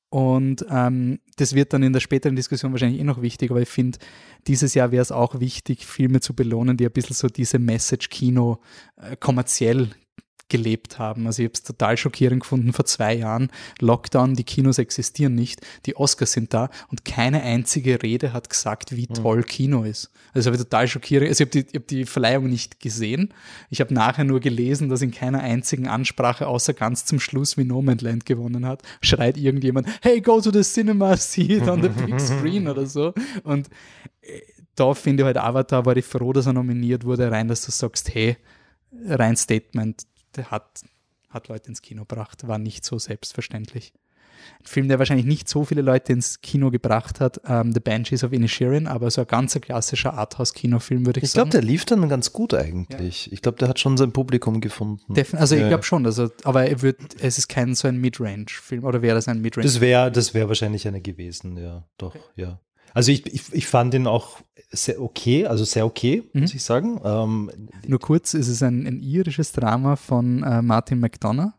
und ähm, das wird dann in der späteren Diskussion wahrscheinlich eh noch wichtig, aber ich finde, dieses Jahr wäre es auch wichtig, Filme zu belohnen, die ein bisschen so diese Message-Kino äh, kommerziell gelebt haben. Also ich habe es total schockierend gefunden vor zwei Jahren. Lockdown, die Kinos existieren nicht, die Oscars sind da und keine einzige Rede hat gesagt, wie hm. toll Kino ist. Also habe ich total schockierend. Also ich habe die, hab die Verleihung nicht gesehen. Ich habe nachher nur gelesen, dass in keiner einzigen Ansprache, außer ganz zum Schluss, wie No Man Land gewonnen hat, schreit irgendjemand, hey, go to the cinema, see it on the big screen oder so. Und äh, da finde ich halt Avatar, war ich froh, dass er nominiert wurde, rein, dass du sagst, hey, rein Statement, hat, hat Leute ins Kino gebracht, war nicht so selbstverständlich. Ein Film, der wahrscheinlich nicht so viele Leute ins Kino gebracht hat, ähm, The Banshees of Inisherin, aber so ein ganz klassischer Arthouse-Kinofilm, würde ich, ich sagen. Ich glaube, der lief dann ganz gut eigentlich. Ja. Ich glaube, der hat schon sein Publikum gefunden. Defin also ja. ich glaube schon, also, aber er wird, es ist kein so ein Midrange-Film, oder wäre das ein Midrange? Das wäre das wär wahrscheinlich einer gewesen, ja, doch, okay. ja. Also ich, ich, ich fand ihn auch sehr okay, also sehr okay, mhm. muss ich sagen. Ähm, Nur kurz, es ist ein, ein irisches Drama von äh, Martin McDonough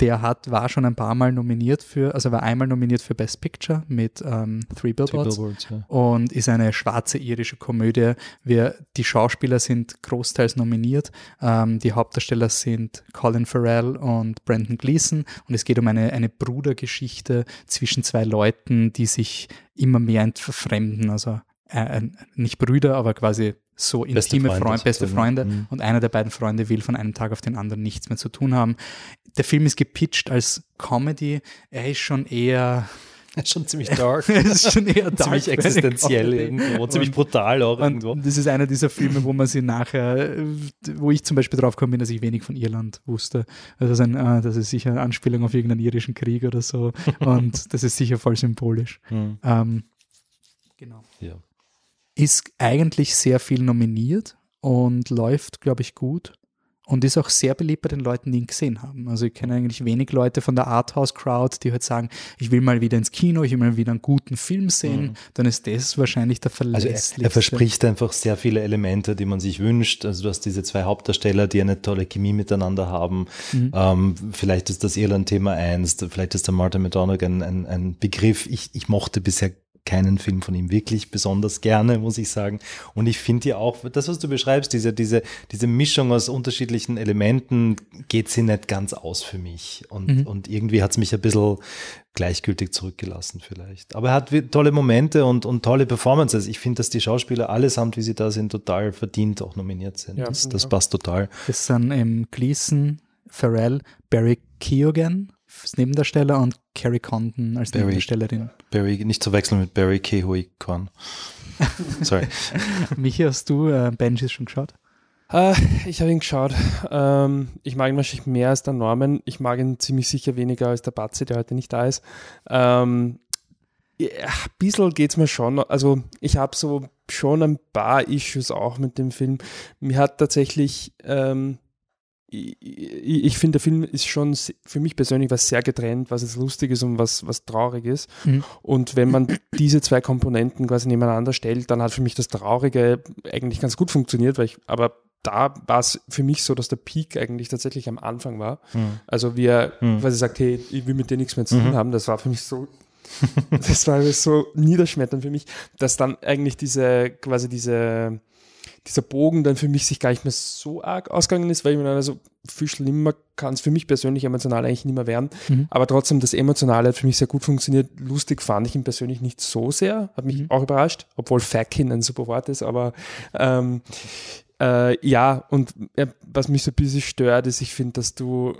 der hat, war schon ein paar Mal nominiert für, also war einmal nominiert für Best Picture mit ähm, Three Billboards, Three Billboards ja. und ist eine schwarze irische Komödie. Wir, die Schauspieler sind großteils nominiert. Ähm, die Hauptdarsteller sind Colin Farrell und Brandon Gleeson und es geht um eine, eine Brudergeschichte zwischen zwei Leuten, die sich immer mehr entfremden, also äh, nicht Brüder, aber quasi so intime Freunde, Freund, beste Freunde mhm. und einer der beiden Freunde will von einem Tag auf den anderen nichts mehr zu tun haben. Der Film ist gepitcht als Comedy, er ist schon eher schon ziemlich dark. es ist schon eher dark. ziemlich existenziell irgendwo, und, ziemlich brutal auch irgendwo. Das ist einer dieser Filme, wo man sie nachher, wo ich zum Beispiel drauf gekommen bin, dass ich wenig von Irland wusste. Also das ist, ein, ah, das ist sicher eine Anspielung auf irgendeinen irischen Krieg oder so. Und das ist sicher voll symbolisch. Hm. Ähm, genau. Ja. Ist eigentlich sehr viel nominiert und läuft, glaube ich, gut und ist auch sehr beliebt bei den Leuten, die ihn gesehen haben. Also ich kenne eigentlich wenig Leute von der Arthouse-Crowd, die halt sagen, ich will mal wieder ins Kino, ich will mal wieder einen guten Film sehen, mhm. dann ist das wahrscheinlich der verlässlichste. Also er, er, verspricht einfach sehr viele Elemente, die man sich wünscht. Also du hast diese zwei Hauptdarsteller, die eine tolle Chemie miteinander haben. Mhm. Ähm, vielleicht ist das Irland-Thema eins, vielleicht ist der Martin McDonagh ein, ein, ein Begriff. Ich, ich mochte bisher keinen Film von ihm wirklich besonders gerne, muss ich sagen. Und ich finde ja auch, das, was du beschreibst, diese, diese, diese Mischung aus unterschiedlichen Elementen, geht sie nicht ganz aus für mich. Und, mhm. und irgendwie hat es mich ein bisschen gleichgültig zurückgelassen vielleicht. Aber er hat tolle Momente und, und tolle Performances. Ich finde, dass die Schauspieler allesamt, wie sie da sind, total verdient auch nominiert sind. Ja, das, das passt total. Das sind ähm, Gleason, Pharrell, Barry Keoghan als Nebendarsteller und Carrie Condon als Barry, Nebendarstellerin. Barry, nicht zu wechseln mit Barry Kehui Kwan. Sorry. Michi, hast du äh, Benji schon geschaut? Uh, ich habe ihn geschaut. Ähm, ich mag ihn wahrscheinlich mehr als der Norman. Ich mag ihn ziemlich sicher weniger als der Batzi, der heute nicht da ist. Ähm, ja, ein bisschen geht es mir schon. Also ich habe so schon ein paar Issues auch mit dem Film. Mir hat tatsächlich ähm, ich, ich finde, der Film ist schon für mich persönlich was sehr getrennt, was jetzt lustig ist und was, was traurig ist. Mhm. Und wenn man diese zwei Komponenten quasi nebeneinander stellt, dann hat für mich das Traurige eigentlich ganz gut funktioniert, weil ich, aber da war es für mich so, dass der Peak eigentlich tatsächlich am Anfang war. Mhm. Also wie er mhm. quasi sagt, hey, ich will mit dir nichts mehr zu tun mhm. haben, das war für mich so das war so niederschmetternd für mich, dass dann eigentlich diese, quasi diese, dieser Bogen dann für mich sich gar nicht mehr so arg ausgegangen ist, weil ich mir dann also viel schlimmer kann es für mich persönlich emotional eigentlich nicht mehr werden. Mhm. Aber trotzdem, das Emotionale hat für mich sehr gut funktioniert. Lustig fand ich ihn persönlich nicht so sehr, hat mich mhm. auch überrascht, obwohl Fackin ein super Wort ist, aber ähm, äh, ja, und äh, was mich so ein bisschen stört, ist, ich finde, dass du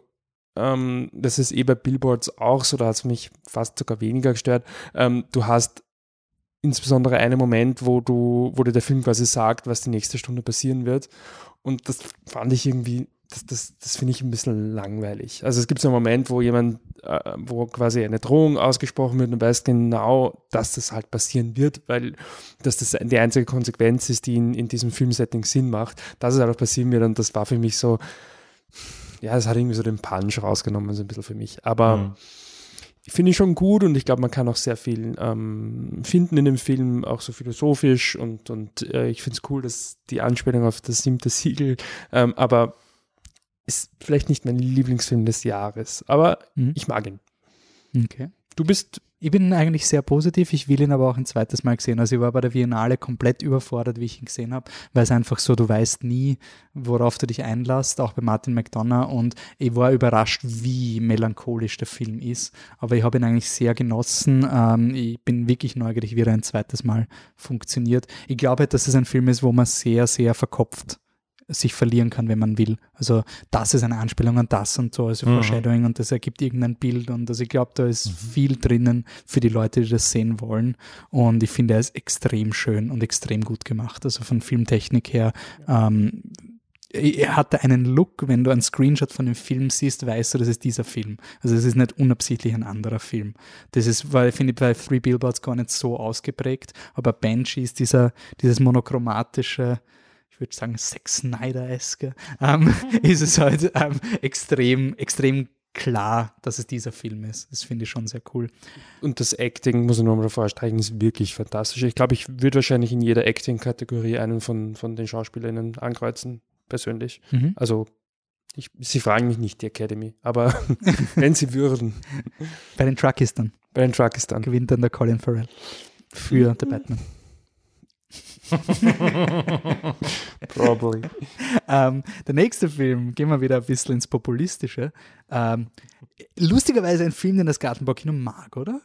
ähm, das ist eh bei Billboards auch so, da hat es mich fast sogar weniger gestört. Ähm, du hast insbesondere einen Moment, wo du, wo dir der Film quasi sagt, was die nächste Stunde passieren wird. Und das fand ich irgendwie, das, das, das finde ich ein bisschen langweilig. Also es gibt so einen Moment, wo jemand, äh, wo quasi eine Drohung ausgesprochen wird und weiß genau, dass das halt passieren wird, weil das, das die einzige Konsequenz ist, die in, in diesem Filmsetting Sinn macht, dass es einfach passieren wird. Und das war für mich so, ja, es hat irgendwie so den Punch rausgenommen, so ein bisschen für mich. Aber mhm finde ich schon gut und ich glaube, man kann auch sehr viel ähm, finden in dem Film, auch so philosophisch und, und äh, ich finde es cool, dass die Anspielung auf das siebte Siegel, ähm, aber ist vielleicht nicht mein Lieblingsfilm des Jahres, aber mhm. ich mag ihn. Okay. Du bist ich bin eigentlich sehr positiv, ich will ihn aber auch ein zweites Mal sehen. Also ich war bei der Biennale komplett überfordert, wie ich ihn gesehen habe, weil es einfach so, du weißt nie, worauf du dich einlässt, auch bei Martin McDonough und ich war überrascht, wie melancholisch der Film ist, aber ich habe ihn eigentlich sehr genossen. Ähm, ich bin wirklich neugierig, wie er ein zweites Mal funktioniert. Ich glaube, dass es ein Film ist, wo man sehr, sehr verkopft sich verlieren kann, wenn man will. Also das ist eine Anspielung an das und so, also mhm. Foreshadowing und das ergibt irgendein Bild und also ich glaube, da ist mhm. viel drinnen für die Leute, die das sehen wollen und ich finde, er ist extrem schön und extrem gut gemacht, also von Filmtechnik her. Ähm, er hatte einen Look, wenn du einen Screenshot von dem Film siehst, weißt du, das ist dieser Film. Also es ist nicht unabsichtlich ein anderer Film. Das ist, weil finde ich bei Three Billboards gar nicht so ausgeprägt, aber Banshee ist dieser, dieses monochromatische, ich würde sagen, Sex Snyder-eske, ähm, ist es halt ähm, extrem, extrem klar, dass es dieser Film ist. Das finde ich schon sehr cool. Und das Acting, muss ich nochmal vorstreichen, ist wirklich fantastisch. Ich glaube, ich würde wahrscheinlich in jeder Acting-Kategorie einen von, von den SchauspielerInnen ankreuzen, persönlich. Mhm. Also, ich, sie fragen mich nicht, die Academy, aber wenn sie würden. Bei den Truckies dann. Bei den Truckies dann. Gewinnt dann der Colin Farrell für The Batman. Probably. Ähm, der nächste Film, gehen wir wieder ein bisschen ins Populistische. Ähm, lustigerweise ein Film, den das Gartenbaukino mag, oder?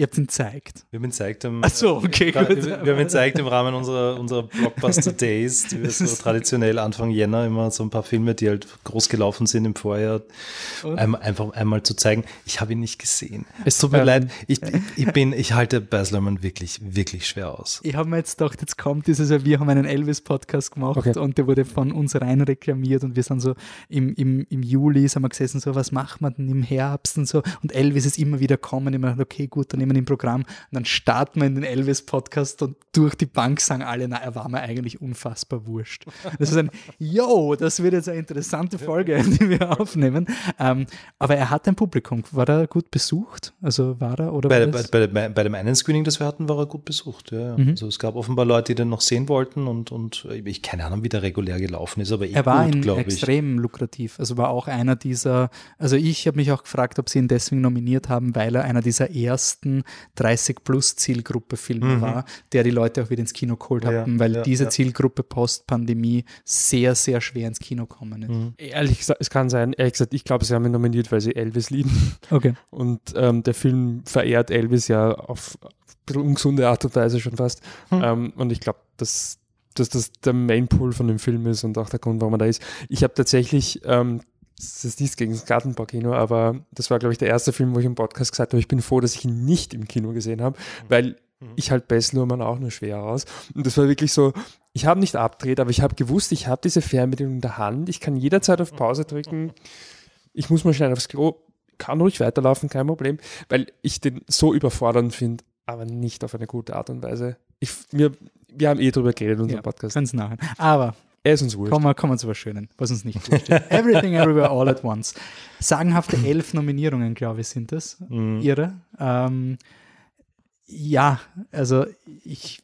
Ihr habt ihn gezeigt. Wir haben ihn gezeigt im, Ach so, okay, gut. Wir, wir, haben ihn gezeigt im Rahmen unserer, unserer Blockbuster Days, die wir so traditionell Anfang Jänner immer so ein paar Filme, die halt groß gelaufen sind im Vorjahr, einmal, einfach einmal zu zeigen. Ich habe ihn nicht gesehen. Es tut mir ähm, leid. Ich, ich, ich, bin, ich halte Baz Luhrmann wirklich, wirklich schwer aus. Ich habe mir jetzt gedacht, jetzt kommt dieses, wir haben einen Elvis-Podcast gemacht okay. und der wurde von uns rein reklamiert und wir sind so im, im, im Juli sind wir gesessen, so was macht man denn im Herbst und so und Elvis ist immer wieder kommen, immer okay, gut, dann nehmen wir im Programm und dann starten wir in den Elvis-Podcast und durch die Bank sagen alle, na, er war mir eigentlich unfassbar wurscht. Das ist ein, yo, das wird jetzt eine interessante Folge, die wir aufnehmen. Ähm, aber er hat ein Publikum. War er gut besucht? Also war er oder bei, bei, bei, bei, dem einen Screening, das wir hatten, war er gut besucht. Ja. Mhm. Also es gab offenbar Leute, die den noch sehen wollten und, und ich keine Ahnung, wie der regulär gelaufen ist, aber eh er war gut, extrem ich. lukrativ. Also war auch einer dieser, also ich habe mich auch gefragt, ob sie ihn deswegen nominiert haben, weil er einer dieser ersten 30-plus-Zielgruppe-Filme mhm. war, der die Leute auch wieder ins Kino geholt ja, haben, weil ja, diese ja. Zielgruppe Post-Pandemie sehr, sehr schwer ins Kino kommen ist. Mhm. Ehrlich gesagt, es kann sein, ehrlich gesagt, ich glaube, sie haben ihn nominiert, weil sie Elvis lieben. Okay. Und ähm, der Film verehrt Elvis ja auf, auf ungesunde Art und Weise schon fast. Mhm. Ähm, und ich glaube, dass dass das der Mainpool von dem Film ist und auch der Grund, warum er da ist. Ich habe tatsächlich ähm, das ist nichts gegen das Gartenbaukino, aber das war, glaube ich, der erste Film, wo ich im Podcast gesagt habe, ich bin froh, dass ich ihn nicht im Kino gesehen habe, mhm. weil mhm. ich halt Bess Luhrmann auch nur schwer aus. Und das war wirklich so, ich habe nicht abgedreht, aber ich habe gewusst, ich habe diese Fernbedienung in der Hand, ich kann jederzeit auf Pause drücken, ich muss mal schnell aufs Klo, kann ruhig weiterlaufen, kein Problem, weil ich den so überfordernd finde, aber nicht auf eine gute Art und Weise. Ich, mir, wir haben eh drüber geredet in unserem ja, Podcast. Ganz nachher. Aber er ist uns wurscht. Kommen wir, kommen wir zu was Schönen, was uns nicht wurscht ist. Everything Everywhere All at Once. Sagenhafte elf Nominierungen, glaube ich, sind das. Mhm. Irre. Ähm, ja, also ich.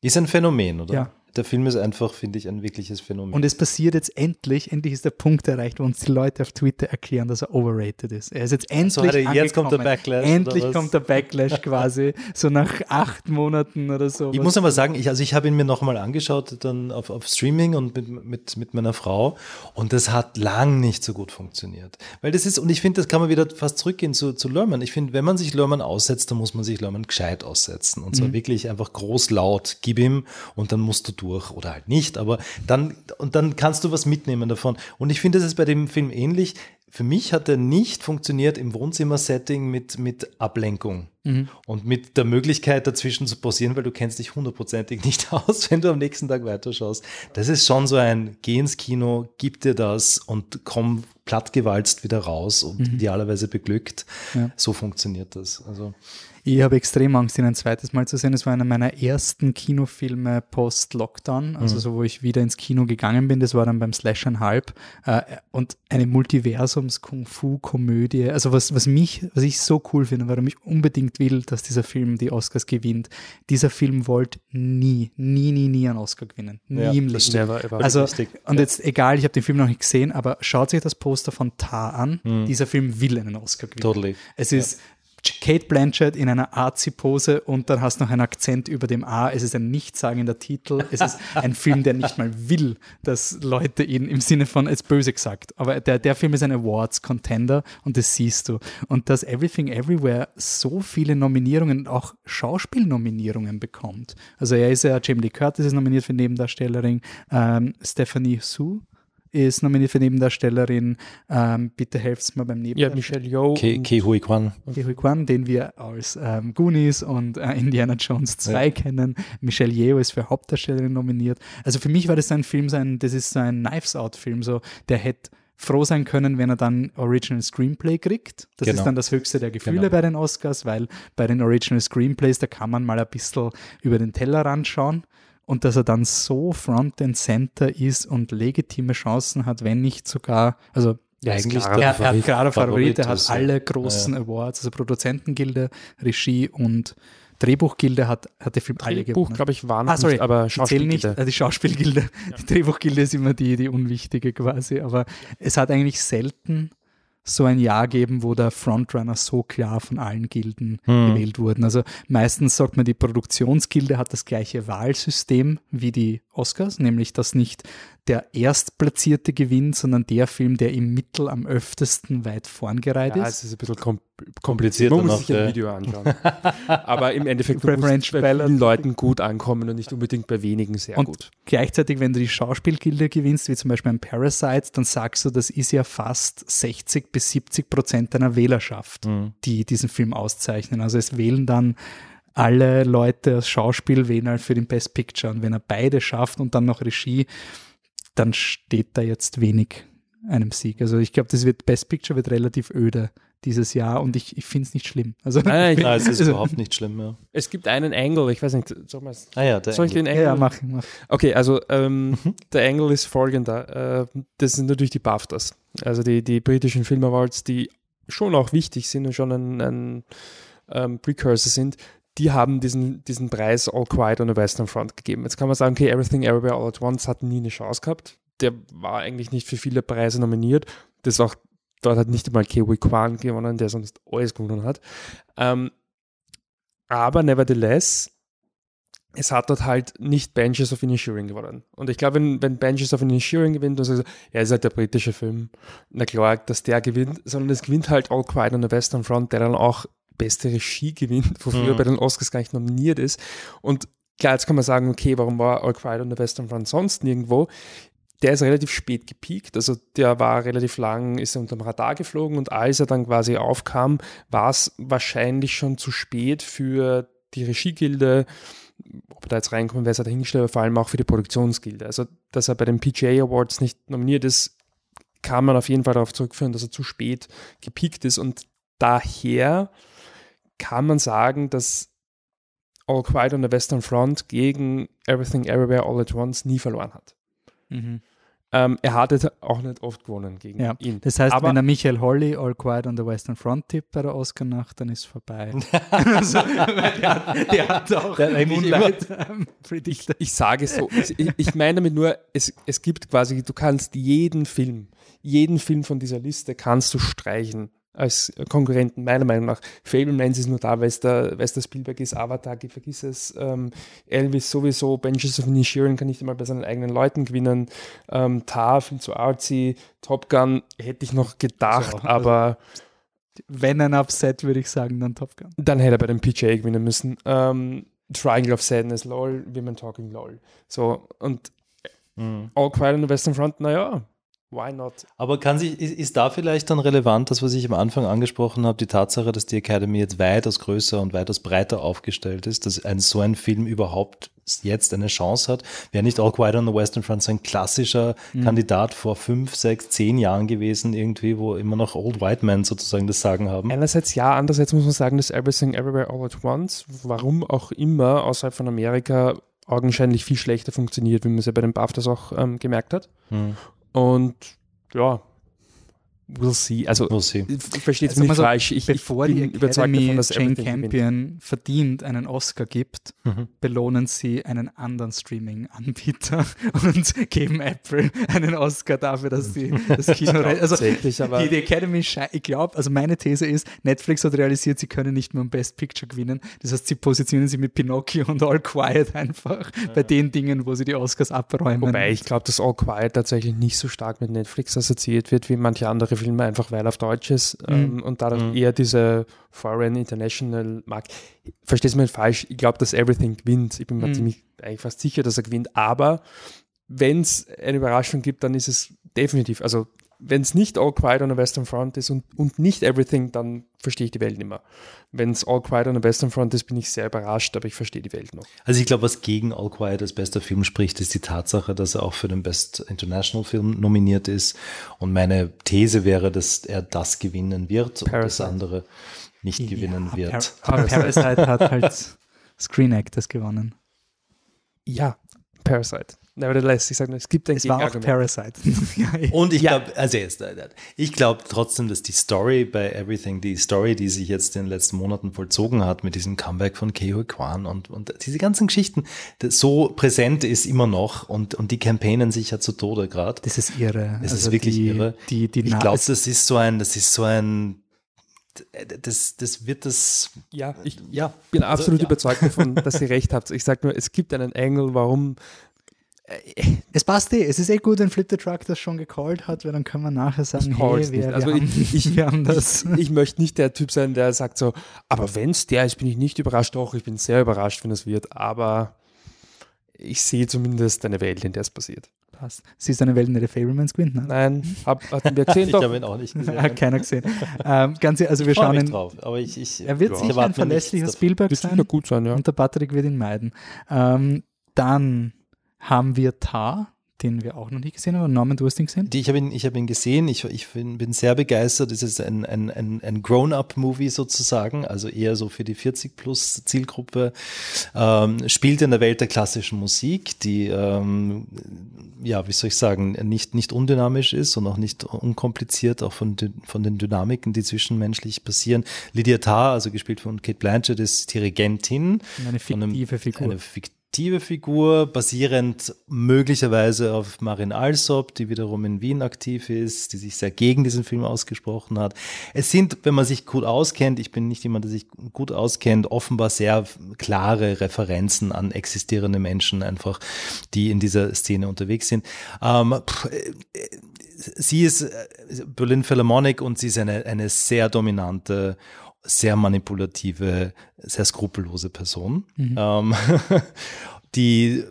Ist ein Phänomen, oder? Ja der Film ist einfach, finde ich, ein wirkliches Phänomen. Und es passiert jetzt endlich, endlich ist der Punkt erreicht, wo uns die Leute auf Twitter erklären, dass er overrated ist. Er ist jetzt endlich so, jetzt kommt der Backlash. Endlich kommt der Backlash quasi, so nach acht Monaten oder so. Ich muss aber sagen, ich, also ich habe ihn mir nochmal angeschaut, dann auf, auf Streaming und mit, mit, mit meiner Frau und das hat lang nicht so gut funktioniert. Weil das ist, und ich finde, das kann man wieder fast zurückgehen zu, zu Lerman. Ich finde, wenn man sich Lerman aussetzt, dann muss man sich Lerman gescheit aussetzen. Und zwar mhm. wirklich einfach groß laut, gib ihm und dann musst du durch oder halt nicht, aber dann, und dann kannst du was mitnehmen davon. Und ich finde, das ist bei dem Film ähnlich. Für mich hat er nicht funktioniert im Wohnzimmer-Setting mit, mit Ablenkung mhm. und mit der Möglichkeit dazwischen zu pausieren, weil du kennst dich hundertprozentig nicht aus, wenn du am nächsten Tag weiterschaust. Das ist schon so ein, geh ins Kino, gib dir das und komm plattgewalzt wieder raus und mhm. idealerweise beglückt. Ja. So funktioniert das. Also ich habe extrem Angst, ihn ein zweites Mal zu sehen. Es war einer meiner ersten Kinofilme post-Lockdown, also mhm. so, wo ich wieder ins Kino gegangen bin. Das war dann beim Slash Halb äh, und eine Multiversums-Kung-Fu-Komödie. Also was, was mich, was ich so cool finde, warum ich unbedingt will, dass dieser Film die Oscars gewinnt. Dieser Film wollte nie, nie, nie, nie einen Oscar gewinnen. Nie ja, im Leben. Never, also, und jetzt, egal, ich habe den Film noch nicht gesehen, aber schaut sich das Poster von Tar an. Mhm. Dieser Film will einen Oscar gewinnen. Totally. Es ist, Kate Blanchett in einer Arzi-Pose und dann hast du noch einen Akzent über dem A. Es ist ein nichtssagender Titel. Es ist ein Film, der nicht mal will, dass Leute ihn im Sinne von, es böse gesagt, aber der, der Film ist ein Awards-Contender und das siehst du. Und dass Everything Everywhere so viele Nominierungen, auch Schauspielnominierungen bekommt. Also er ist ja, Jamie Lee Curtis ist nominiert für Nebendarstellerin, ähm, Stephanie Sue ist nominiert für Nebendarstellerin. Ähm, bitte helft mir beim Nebendarsteller. Ja, Michelle Yeoh. Ke, Ke Hui Kwan. Ke Hui Kwan, den wir aus ähm, Goonies und äh, Indiana Jones 2 ja. kennen. Michelle Yeoh ist für Hauptdarstellerin nominiert. Also für mich war das ein Film, so ein, das ist so ein Knives Out Film, so, der hätte froh sein können, wenn er dann Original Screenplay kriegt. Das genau. ist dann das höchste der Gefühle genau. bei den Oscars, weil bei den Original Screenplays, da kann man mal ein bisschen über den Tellerrand schauen und dass er dann so Front and Center ist und legitime Chancen hat, wenn nicht sogar, also ja, eigentlich er, er hat klare Favorit, er hat alle großen ja. Awards, also Produzentengilde, Regie und Drehbuchgilde hat, hat der Film Drehbuch, alle gewonnen. glaube ich, war noch ah, sorry, nicht, aber Schauspielgilde. Nicht, also die Schauspielgilde. Ja. Die Drehbuchgilde ist immer die, die unwichtige quasi, aber es hat eigentlich selten so ein Jahr geben, wo der Frontrunner so klar von allen Gilden hm. gewählt wurden. Also meistens sagt man, die Produktionsgilde hat das gleiche Wahlsystem wie die Oscars, nämlich dass nicht der Erstplatzierte gewinnt, sondern der Film, der im Mittel am öftesten weit vorn gereiht ja, ist. es ist ein bisschen kom kompliziert. Man muss sich ein Video anschauen. Aber im Endeffekt muss es bei vielen Leuten gut ankommen und nicht unbedingt bei wenigen sehr und gut. Gleichzeitig, wenn du die Schauspielgilde gewinnst, wie zum Beispiel ein Parasite, dann sagst du, das ist ja fast 60 bis 70 Prozent deiner Wählerschaft, mhm. die diesen Film auszeichnen. Also es wählen dann alle Leute aus Schauspiel wählen halt für den Best Picture. Und wenn er beide schafft und dann noch Regie, dann steht da jetzt wenig einem Sieg. Also ich glaube, das wird Best Picture wird relativ öde dieses Jahr und ich, ich finde es nicht schlimm. Also, Nein, nein, es ist also, überhaupt nicht schlimm. Ja. Es gibt einen Angle, ich weiß nicht, soll, ah ja, soll ich den Angle? Ja, mach, mach. Okay, also ähm, mhm. der Angle ist folgender. Äh, das sind natürlich die BAFTAs, also die, die britischen Film Awards, die schon auch wichtig sind und schon ein, ein ähm, Precursor sind die haben diesen, diesen Preis All Quiet on the Western Front gegeben. Jetzt kann man sagen, okay, Everything Everywhere All at Once hat nie eine Chance gehabt. Der war eigentlich nicht für viele Preise nominiert. Das auch, dort hat nicht einmal Kiwi Kwan gewonnen, der sonst alles gewonnen hat. Ähm, aber nevertheless, es hat dort halt nicht Benches of Inisherin gewonnen. Und ich glaube, wenn, wenn Benches of Inisherin gewinnt, dann sagst du, ja, ist halt der britische Film, na klar, dass der gewinnt, sondern es gewinnt halt All Quiet on the Western Front, der dann auch beste Regie gewinnt, wofür mhm. bei den Oscars gar nicht nominiert ist. Und klar, jetzt kann man sagen, okay, warum war All Quiet on the Western Front sonst nirgendwo? Der ist relativ spät gepiekt, also der war relativ lang, ist er unterm Radar geflogen und als er dann quasi aufkam, war es wahrscheinlich schon zu spät für die Regiegilde, ob er da jetzt reinkommt, wer es dahingestellt, aber vor allem auch für die Produktionsgilde. Also, dass er bei den PGA Awards nicht nominiert ist, kann man auf jeden Fall darauf zurückführen, dass er zu spät gepiekt ist und daher kann man sagen, dass All Quiet on the Western Front gegen Everything Everywhere All at Once nie verloren hat. Mhm. Ähm, er hatte auch nicht oft gewonnen gegen ja. ihn. Das heißt, Aber wenn er Michael Holly All Quiet on the Western Front tippt bei der Oscar-Nacht, dann ist es vorbei. also, der, hat, der hat auch Moonlight ähm, ich, ich sage so, ich, ich meine damit nur, es, es gibt quasi, du kannst jeden Film, jeden Film von dieser Liste kannst du streichen als Konkurrenten, meiner Meinung nach. Fablemans ist nur da, weil es der, der Spielberg ist, Avatar, vergiss es. Ähm, Elvis sowieso, Benches of Inisherin kann nicht einmal bei seinen eigenen Leuten gewinnen. Ähm, Tar, viel zu artsy. Top Gun hätte ich noch gedacht, so, also aber. Wenn ein Upset, würde ich sagen, dann Top Gun. Dann hätte er bei dem PGA gewinnen müssen. Ähm, Triangle of Sadness, lol, Women Talking, lol. So, und mhm. All Quiet on the Western Front, naja, Why not? Aber kann sich, ist, ist, da vielleicht dann relevant, das, was ich am Anfang angesprochen habe, die Tatsache, dass die Academy jetzt weitaus größer und weitaus breiter aufgestellt ist, dass ein, so ein Film überhaupt jetzt eine Chance hat? Wäre nicht All Quiet on the Western Front so ein klassischer mhm. Kandidat vor fünf, sechs, zehn Jahren gewesen, irgendwie, wo immer noch Old White Men sozusagen das Sagen haben? Einerseits ja, andererseits muss man sagen, dass Everything Everywhere All at Once, warum auch immer, außerhalb von Amerika augenscheinlich viel schlechter funktioniert, wie man es ja bei den BAFTAs auch ähm, gemerkt hat. Mhm. Und ja, We'll see. Also, we'll see. versteht es also, nicht so, falsch. Ich, bevor ich bin die überzeugt davon, dass Jane Campion verdient einen Oscar gibt, mhm. belohnen sie einen anderen Streaming-Anbieter und geben Apple einen Oscar dafür, dass sie das Kino also die, die Academy, ich glaube, also meine These ist, Netflix hat realisiert, sie können nicht mehr um Best Picture gewinnen. Das heißt, sie positionieren sich mit Pinocchio und All Quiet einfach ja. bei den Dingen, wo sie die Oscars abräumen. Wobei ich glaube, dass All Quiet tatsächlich nicht so stark mit Netflix assoziiert wird wie manche andere Filme, einfach weil auf Deutsch ist ähm, mhm. und dadurch mhm. eher diese Foreign International Markt. Verstehst du mich falsch? Ich glaube, dass Everything gewinnt. Ich bin mir mhm. ziemlich eigentlich fast sicher, dass er gewinnt. Aber wenn es eine Überraschung gibt, dann ist es definitiv, also wenn es nicht All Quiet on the Western Front ist und, und nicht Everything, dann verstehe ich die Welt nicht mehr. Wenn es All Quiet on the Western Front ist, bin ich sehr überrascht, aber ich verstehe die Welt noch. Also ich glaube, was gegen All Quiet als bester Film spricht, ist die Tatsache, dass er auch für den Best International Film nominiert ist. Und meine These wäre, dass er das gewinnen wird Parasite. und das andere nicht ja, gewinnen wird. Par Parasite hat halt Screen Actors gewonnen. Ja, Parasite. Nevertheless, ich sage nur, es gibt ein Es war auch Parasite. Und ich ja. glaube, also jetzt, äh, ich glaube trotzdem, dass die Story bei Everything, die Story, die sich jetzt in den letzten Monaten vollzogen hat mit diesem Comeback von Keiho Kwan und, und diese ganzen Geschichten, so präsent ist immer noch und, und die campaignen sich ja zu Tode gerade. Das ist irre. Es also ist wirklich die, irre. Die, die ich glaube, das ist so ein, das ist so ein, das, das wird das. Ja, ich ja, bin absolut also, ja. überzeugt davon, dass ihr recht habt. Ich sage nur, es gibt einen Engel, warum es passt eh. Es ist eh gut, wenn Flip the Truck das schon gecallt hat, weil dann können wir nachher sagen, hey, wir, wir, also haben, ich, ich, wir haben das. Ich, ich, möchte nicht der Typ sein, der sagt so, aber wenn es der ist, bin ich nicht überrascht. Doch, ich bin sehr überrascht, wenn es wird. Aber ich sehe zumindest eine Welt, in der es passiert. Passt. Siehst du eine Welt, in der Fablemans gewinnt? Ne? Nein, hab, hatten wir gesehen. ich habe ihn auch nicht gesehen. Hat keiner gesehen. ähm, ganz, also wir schauen ihn, drauf, aber ich, ich, er wird ja, sicher ein verlässlicher Spielberg sein. Gut sein ja. Und der Patrick wird ihn meiden. Ähm, dann haben wir Tar, den wir auch noch nicht gesehen haben. Norman, du hast ihn gesehen? ich habe ihn, hab ihn gesehen. Ich, ich bin, bin sehr begeistert. Es ist ein, ein, ein, ein Grown-up-Movie sozusagen, also eher so für die 40-plus-Zielgruppe. Ähm, spielt in der Welt der klassischen Musik, die, ähm, ja, wie soll ich sagen, nicht, nicht undynamisch ist und auch nicht unkompliziert, auch von, den, von den Dynamiken, die zwischenmenschlich passieren. Lydia Tarr, also gespielt von Kate Blanchett, ist Dirigentin. Eine fiktive Figur. Eine fiktive fiktive Figur, basierend möglicherweise auf Marin Alsop, die wiederum in Wien aktiv ist, die sich sehr gegen diesen Film ausgesprochen hat. Es sind, wenn man sich gut auskennt, ich bin nicht jemand, der sich gut auskennt, offenbar sehr klare Referenzen an existierende Menschen einfach, die in dieser Szene unterwegs sind. Ähm, sie ist äh, Berlin Philharmonic und sie ist eine, eine sehr dominante sehr manipulative, sehr skrupellose Person, mhm. ähm, die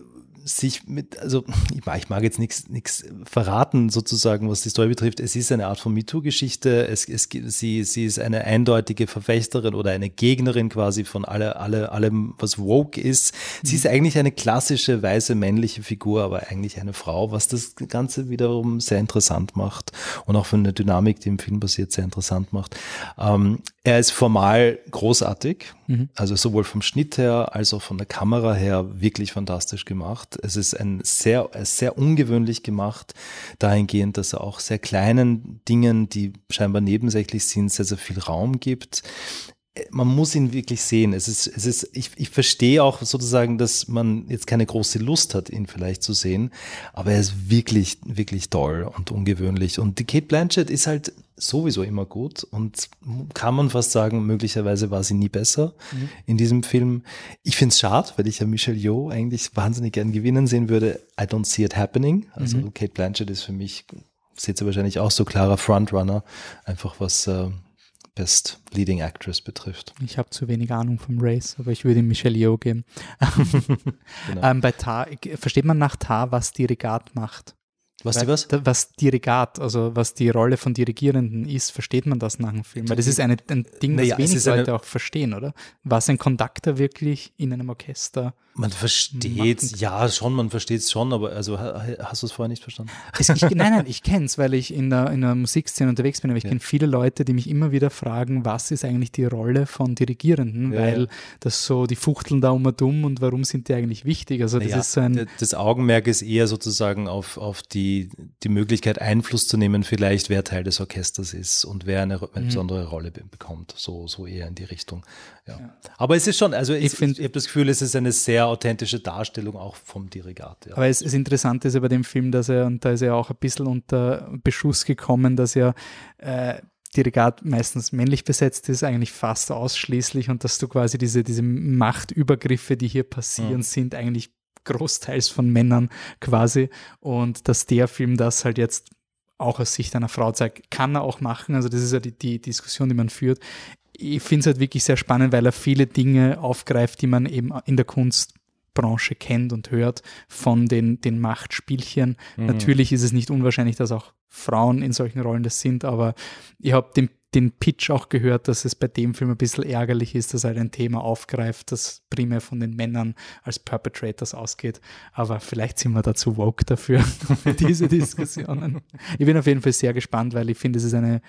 sich mit, also ich mag, ich mag jetzt nichts nichts verraten sozusagen, was die Story betrifft. Es ist eine Art von MeToo-Geschichte. Es, es, sie, sie ist eine eindeutige Verfechterin oder eine Gegnerin quasi von alle, alle, allem, was woke ist. Sie ist eigentlich eine klassische weiße männliche Figur, aber eigentlich eine Frau, was das Ganze wiederum sehr interessant macht und auch von der Dynamik, die im Film passiert, sehr interessant macht. Ähm, er ist formal großartig, mhm. also sowohl vom Schnitt her als auch von der Kamera her wirklich fantastisch gemacht. Es ist ein sehr, sehr ungewöhnlich gemacht, dahingehend, dass er auch sehr kleinen Dingen, die scheinbar nebensächlich sind, sehr, sehr viel Raum gibt man muss ihn wirklich sehen. Es ist, es ist, ich, ich verstehe auch sozusagen, dass man jetzt keine große Lust hat, ihn vielleicht zu sehen, aber er ist wirklich, wirklich toll und ungewöhnlich. Und die Kate Blanchett ist halt sowieso immer gut und kann man fast sagen, möglicherweise war sie nie besser mhm. in diesem Film. Ich finde es schade, weil ich ja Michelle Yeoh eigentlich wahnsinnig gern gewinnen sehen würde. I don't see it happening. Also mhm. Kate Blanchett ist für mich, seht ihr wahrscheinlich auch so klarer Frontrunner, einfach was äh, Best Leading Actress betrifft. Ich habe zu wenig Ahnung vom Race, aber ich würde ihm Michelle Yeoh geben. genau. ähm, bei Tar, versteht man nach Tar, was die Regat macht? Was die was? Was Dirigat, also was die Rolle von Dirigierenden ist, versteht man das nach dem Film? Weil das ist eine, ein Ding, das naja, wenig Leute auch verstehen, oder? Was ein Conductor wirklich in einem Orchester man versteht ja schon, man versteht es schon, aber also hast du es vorher nicht verstanden? Ich, nein, nein, ich kenne es, weil ich in der, in der Musikszene unterwegs bin, aber ich ja. kenne viele Leute, die mich immer wieder fragen, was ist eigentlich die Rolle von Dirigierenden, ja, weil ja. das so, die fuchteln da um und um und warum sind die eigentlich wichtig? Also das ist so ein. Das Augenmerk ist eher sozusagen auf, auf die, die Möglichkeit, Einfluss zu nehmen, vielleicht wer Teil des Orchesters ist und wer eine, eine mhm. besondere Rolle bekommt. So, so eher in die Richtung. Ja. Aber es ist schon, also ich, ich, ich habe das Gefühl, es ist eine sehr authentische Darstellung auch vom Dirigat. Ja. Aber es, das Interessante ist ja bei dem Film, dass er, und da ist er auch ein bisschen unter Beschuss gekommen, dass er äh, Dirigat meistens männlich besetzt ist, eigentlich fast ausschließlich und dass du quasi diese, diese Machtübergriffe, die hier passieren, mhm. sind eigentlich großteils von Männern quasi und dass der Film das halt jetzt auch aus Sicht einer Frau zeigt, kann er auch machen. Also das ist ja die, die Diskussion, die man führt ich finde es halt wirklich sehr spannend, weil er viele Dinge aufgreift, die man eben in der Kunstbranche kennt und hört von den, den Machtspielchen. Mhm. Natürlich ist es nicht unwahrscheinlich, dass auch Frauen in solchen Rollen das sind, aber ich habe den, den Pitch auch gehört, dass es bei dem Film ein bisschen ärgerlich ist, dass er ein Thema aufgreift, das primär von den Männern als Perpetrators ausgeht. Aber vielleicht sind wir dazu woke dafür, für diese Diskussionen. Ich bin auf jeden Fall sehr gespannt, weil ich finde, es ist eine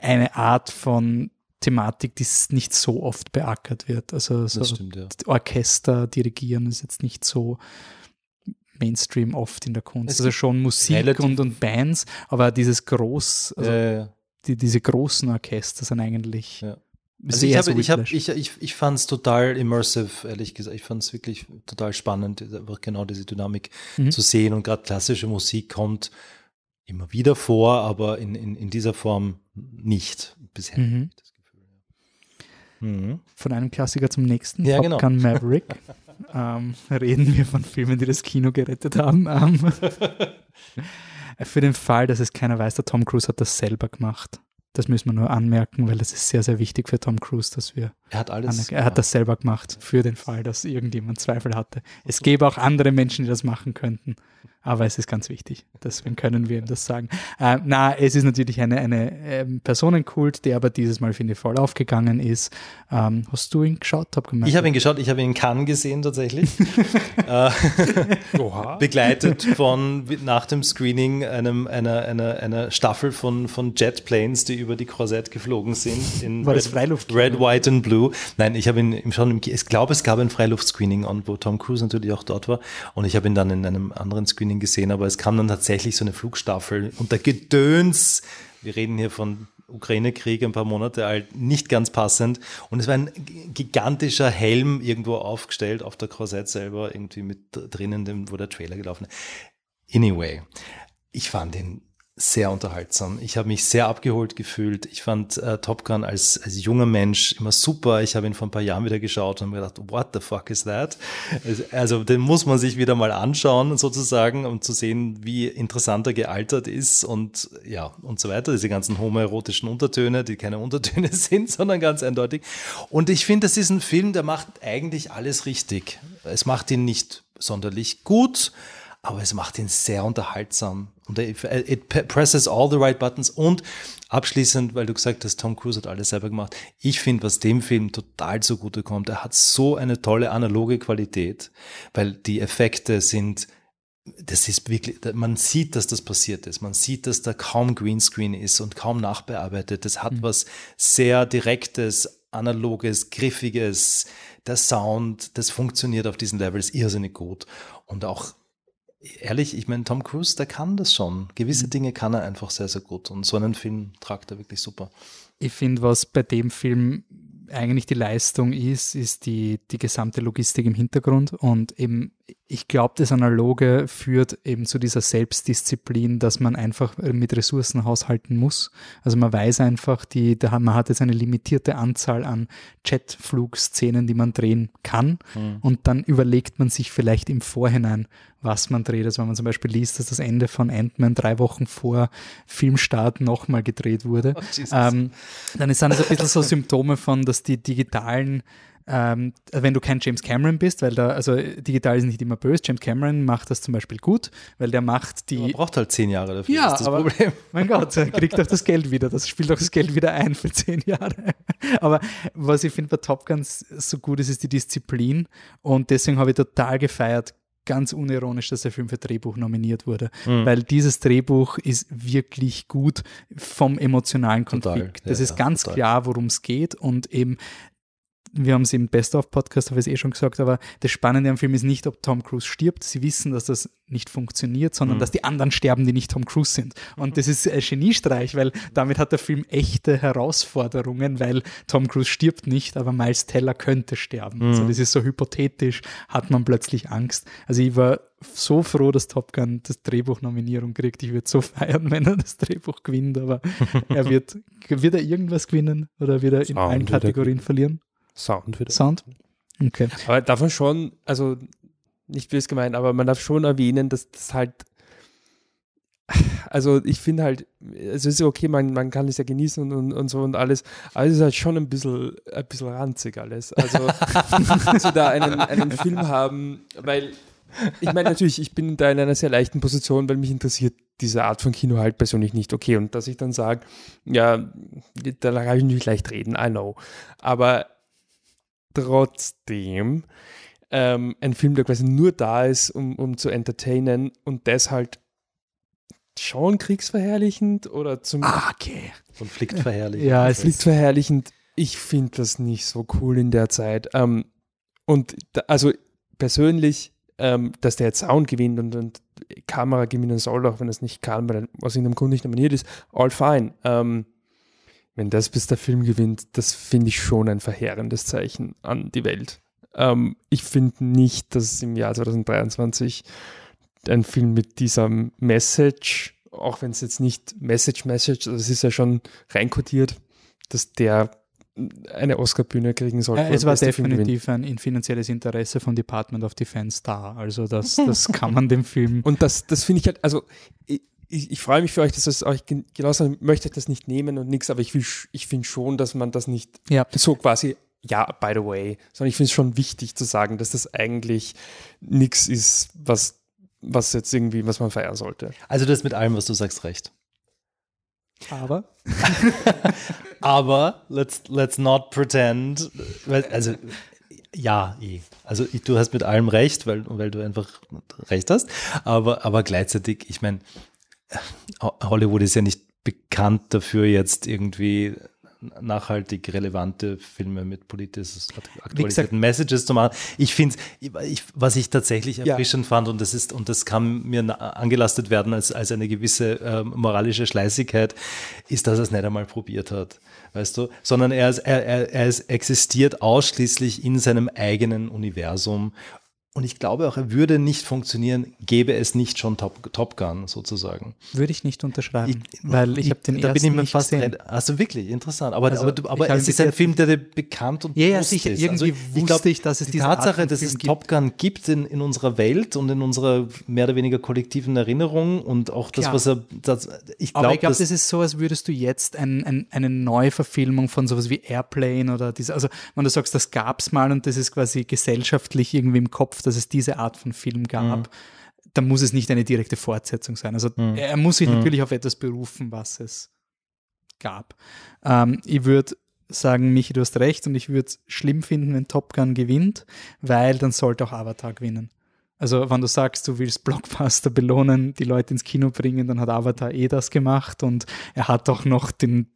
eine Art von Thematik, die nicht so oft beackert wird. Also so stimmt, ja. Orchester dirigieren ist jetzt nicht so Mainstream oft in der Kunst. Es also schon Musik und, und Bands, aber dieses groß, also äh, die, diese großen Orchester sind eigentlich ja. Also ich, habe, ich, hab, ich, ich, ich fand es total immersive, ehrlich gesagt. Ich fand es wirklich total spannend, einfach genau diese Dynamik mhm. zu sehen. Und gerade klassische Musik kommt immer wieder vor, aber in, in, in dieser Form nicht bisher. Mhm. Mhm. Von einem Klassiker zum nächsten. Ja, Top genau. Gun Maverick. ähm, reden wir von Filmen, die das Kino gerettet haben. Ähm, für den Fall, dass es keiner weiß, der Tom Cruise hat das selber gemacht. Das müssen wir nur anmerken, weil das ist sehr, sehr wichtig für Tom Cruise, dass wir. Er hat alles. Er hat das selber gemacht, für den Fall, dass irgendjemand Zweifel hatte. Es gäbe auch andere Menschen, die das machen könnten aber es ist ganz wichtig. Deswegen können wir ihm das sagen. Äh, na, es ist natürlich eine, eine ähm, Personenkult, der aber dieses Mal, finde ich, voll aufgegangen ist. Ähm, hast du ihn geschaut? Hab ich habe ihn geschaut, ich habe ihn in Cannes gesehen tatsächlich. äh, begleitet von nach dem Screening einem, einer, einer, einer Staffel von, von Jetplanes, die über die Croisette geflogen sind. In War Red, das Freiluft? Red, White and Blue. Nein, ich habe ihn schon, ich glaube, es gab ein Freiluftscreening an, wo Tom Cruise natürlich auch dort war. Und ich habe ihn dann in einem anderen Screening Serien gesehen, aber es kam dann tatsächlich so eine Flugstaffel und der Gedöns, wir reden hier von Ukraine-Krieg ein paar Monate alt, nicht ganz passend. Und es war ein gigantischer Helm irgendwo aufgestellt auf der Korsett selber, irgendwie mit drinnen, wo der Trailer gelaufen ist. Anyway, ich fand ihn sehr unterhaltsam. Ich habe mich sehr abgeholt gefühlt. Ich fand äh, Top Gun als, als junger Mensch immer super. Ich habe ihn vor ein paar Jahren wieder geschaut und mir gedacht, what the fuck is that? Also den muss man sich wieder mal anschauen sozusagen, um zu sehen, wie interessant er gealtert ist und ja und so weiter. Diese ganzen homoerotischen Untertöne, die keine Untertöne sind, sondern ganz eindeutig. Und ich finde, das ist ein Film, der macht eigentlich alles richtig. Es macht ihn nicht sonderlich gut, aber es macht ihn sehr unterhaltsam. Und it presses all the right buttons. Und abschließend, weil du gesagt hast, Tom Cruise hat alles selber gemacht. Ich finde, was dem Film total zugute kommt, er hat so eine tolle analoge Qualität, weil die Effekte sind, das ist wirklich, man sieht, dass das passiert ist. Man sieht, dass da kaum Greenscreen ist und kaum nachbearbeitet. Das hat mhm. was sehr direktes, analoges, griffiges. Der Sound, das funktioniert auf diesen Levels irrsinnig gut. Und auch ehrlich, ich meine, Tom Cruise, der kann das schon. Gewisse mhm. Dinge kann er einfach sehr, sehr gut. Und so einen Film tragt er wirklich super. Ich finde, was bei dem Film eigentlich die Leistung ist, ist die, die gesamte Logistik im Hintergrund. Und eben, ich glaube, das Analoge führt eben zu dieser Selbstdisziplin, dass man einfach mit Ressourcen haushalten muss. Also man weiß einfach, die, man hat jetzt eine limitierte Anzahl an Jetflugszenen, die man drehen kann. Mhm. Und dann überlegt man sich vielleicht im Vorhinein, was man dreht. Also wenn man zum Beispiel liest, dass das Ende von Ant-Man drei Wochen vor Filmstart nochmal gedreht wurde, oh, ähm, dann sind das ein bisschen so Symptome von, dass die digitalen ähm, wenn du kein James Cameron bist, weil da, also digital ist nicht immer böse, James Cameron macht das zum Beispiel gut, weil der macht die. Man braucht halt zehn Jahre dafür, ja, das aber, Problem. Mein Gott, er kriegt auch das Geld wieder, das spielt auch das Geld wieder ein für zehn Jahre. Aber was ich finde bei Top Gun so gut ist, ist die Disziplin und deswegen habe ich total gefeiert, ganz unironisch, dass der Film für Drehbuch nominiert wurde, mhm. weil dieses Drehbuch ist wirklich gut vom emotionalen Konflikt. Total, das ja, ist ganz total. klar, worum es geht und eben wir haben es im Best-of-Podcast, habe ich es eh schon gesagt, aber das Spannende am Film ist nicht, ob Tom Cruise stirbt. Sie wissen, dass das nicht funktioniert, sondern mhm. dass die anderen sterben, die nicht Tom Cruise sind. Und das ist ein Geniestreich, weil damit hat der Film echte Herausforderungen, weil Tom Cruise stirbt nicht, aber Miles Teller könnte sterben. Mhm. Also das ist so hypothetisch, hat man plötzlich Angst. Also ich war so froh, dass Top Gun das Drehbuch-Nominierung kriegt. Ich würde so feiern, wenn er das Drehbuch gewinnt, aber er wird, wird er irgendwas gewinnen oder wird er in allen Kategorien verlieren? Sound wieder. Sound? Okay. Aber darf man schon, also nicht böse gemeint, aber man darf schon erwähnen, dass das halt, also ich finde halt, es ist ja okay, man, man kann es ja genießen und, und, und, so und alles, aber es ist halt schon ein bisschen, ein bisschen ranzig alles. Also, dass da einen, einen Film haben, weil ich meine natürlich, ich bin da in einer sehr leichten Position, weil mich interessiert diese Art von Kino halt persönlich nicht. Okay, und dass ich dann sage, ja, da kann ich nicht leicht reden, I know. Aber trotzdem ähm, ein Film, der quasi nur da ist, um, um zu entertainen und deshalb schon kriegsverherrlichend oder zum ah, okay. Konfliktverherrlichend. Ja, konfliktverherrlichend. Ich finde das nicht so cool in der Zeit. Ähm, und da, also persönlich, ähm, dass der jetzt Sound gewinnt und, und Kamera gewinnen soll, auch wenn es nicht kann, weil er aus irgendeinem Grund nicht nominiert ist, all fine. Ähm, wenn das bis der Film gewinnt, das finde ich schon ein verheerendes Zeichen an die Welt. Ähm, ich finde nicht, dass im Jahr 2023 ein Film mit dieser Message, auch wenn es jetzt nicht Message, Message, das ist ja schon reinkodiert, dass der eine Oscar-Bühne kriegen sollte. Ja, es war definitiv ein finanzielles Interesse vom Department of Defense da. Also das, das kann man dem Film. Und das, das finde ich halt, also ich, ich, freue mich für euch, dass es euch genauso möchte ich das nicht nehmen und nichts, aber ich, ich finde schon, dass man das nicht ja. so quasi, ja, by the way, sondern ich finde es schon wichtig zu sagen, dass das eigentlich nichts ist, was, was jetzt irgendwie, was man feiern sollte. Also das mit allem, was du sagst, recht. Aber? Aber let's, let's not pretend. Also, ja, eh. Also du hast mit allem recht, weil, weil du einfach recht hast. Aber, aber gleichzeitig, ich meine, Hollywood ist ja nicht bekannt dafür, jetzt irgendwie nachhaltig relevante Filme mit politisch aktualisierten Messages zu machen. Ich finde, was ich tatsächlich erfrischend ja. fand, und das ist, und das kann mir angelastet werden als, als eine gewisse äh, moralische Schleißigkeit, ist, dass er es nicht einmal probiert hat. Weißt du? Sondern er, ist, er, er, er ist, existiert ausschließlich in seinem eigenen Universum und ich glaube auch, er würde nicht funktionieren, gäbe es nicht schon Top, Top Gun sozusagen. Würde ich nicht unterschreiben, ich, weil ich habe den da ersten bin ich mir fast gesehen. Also wirklich interessant. Aber, also, aber, aber es ist ein Film, der dir bekannt und ja, ja, sicher. Ist. Irgendwie also, wusste ich, glaub, ich, dass es die Tatsache, dass es gibt. Top Gun gibt in, in unserer Welt und in unserer mehr oder weniger kollektiven Erinnerung und auch das, Klar. was er. Das, ich glaube, aber ich glaube, das ist so, als würdest du jetzt ein, ein, eine Neuverfilmung von sowas wie Airplane oder diese. Also wenn du sagst, das gab es mal und das ist quasi gesellschaftlich irgendwie im Kopf dass es diese Art von Film gab, mhm. dann muss es nicht eine direkte Fortsetzung sein. Also mhm. er muss sich mhm. natürlich auf etwas berufen, was es gab. Ähm, ich würde sagen, Michi, du hast recht und ich würde es schlimm finden, wenn Top Gun gewinnt, weil dann sollte auch Avatar gewinnen. Also, wenn du sagst, du willst Blockbuster belohnen, die Leute ins Kino bringen, dann hat Avatar eh das gemacht und er hat auch noch den,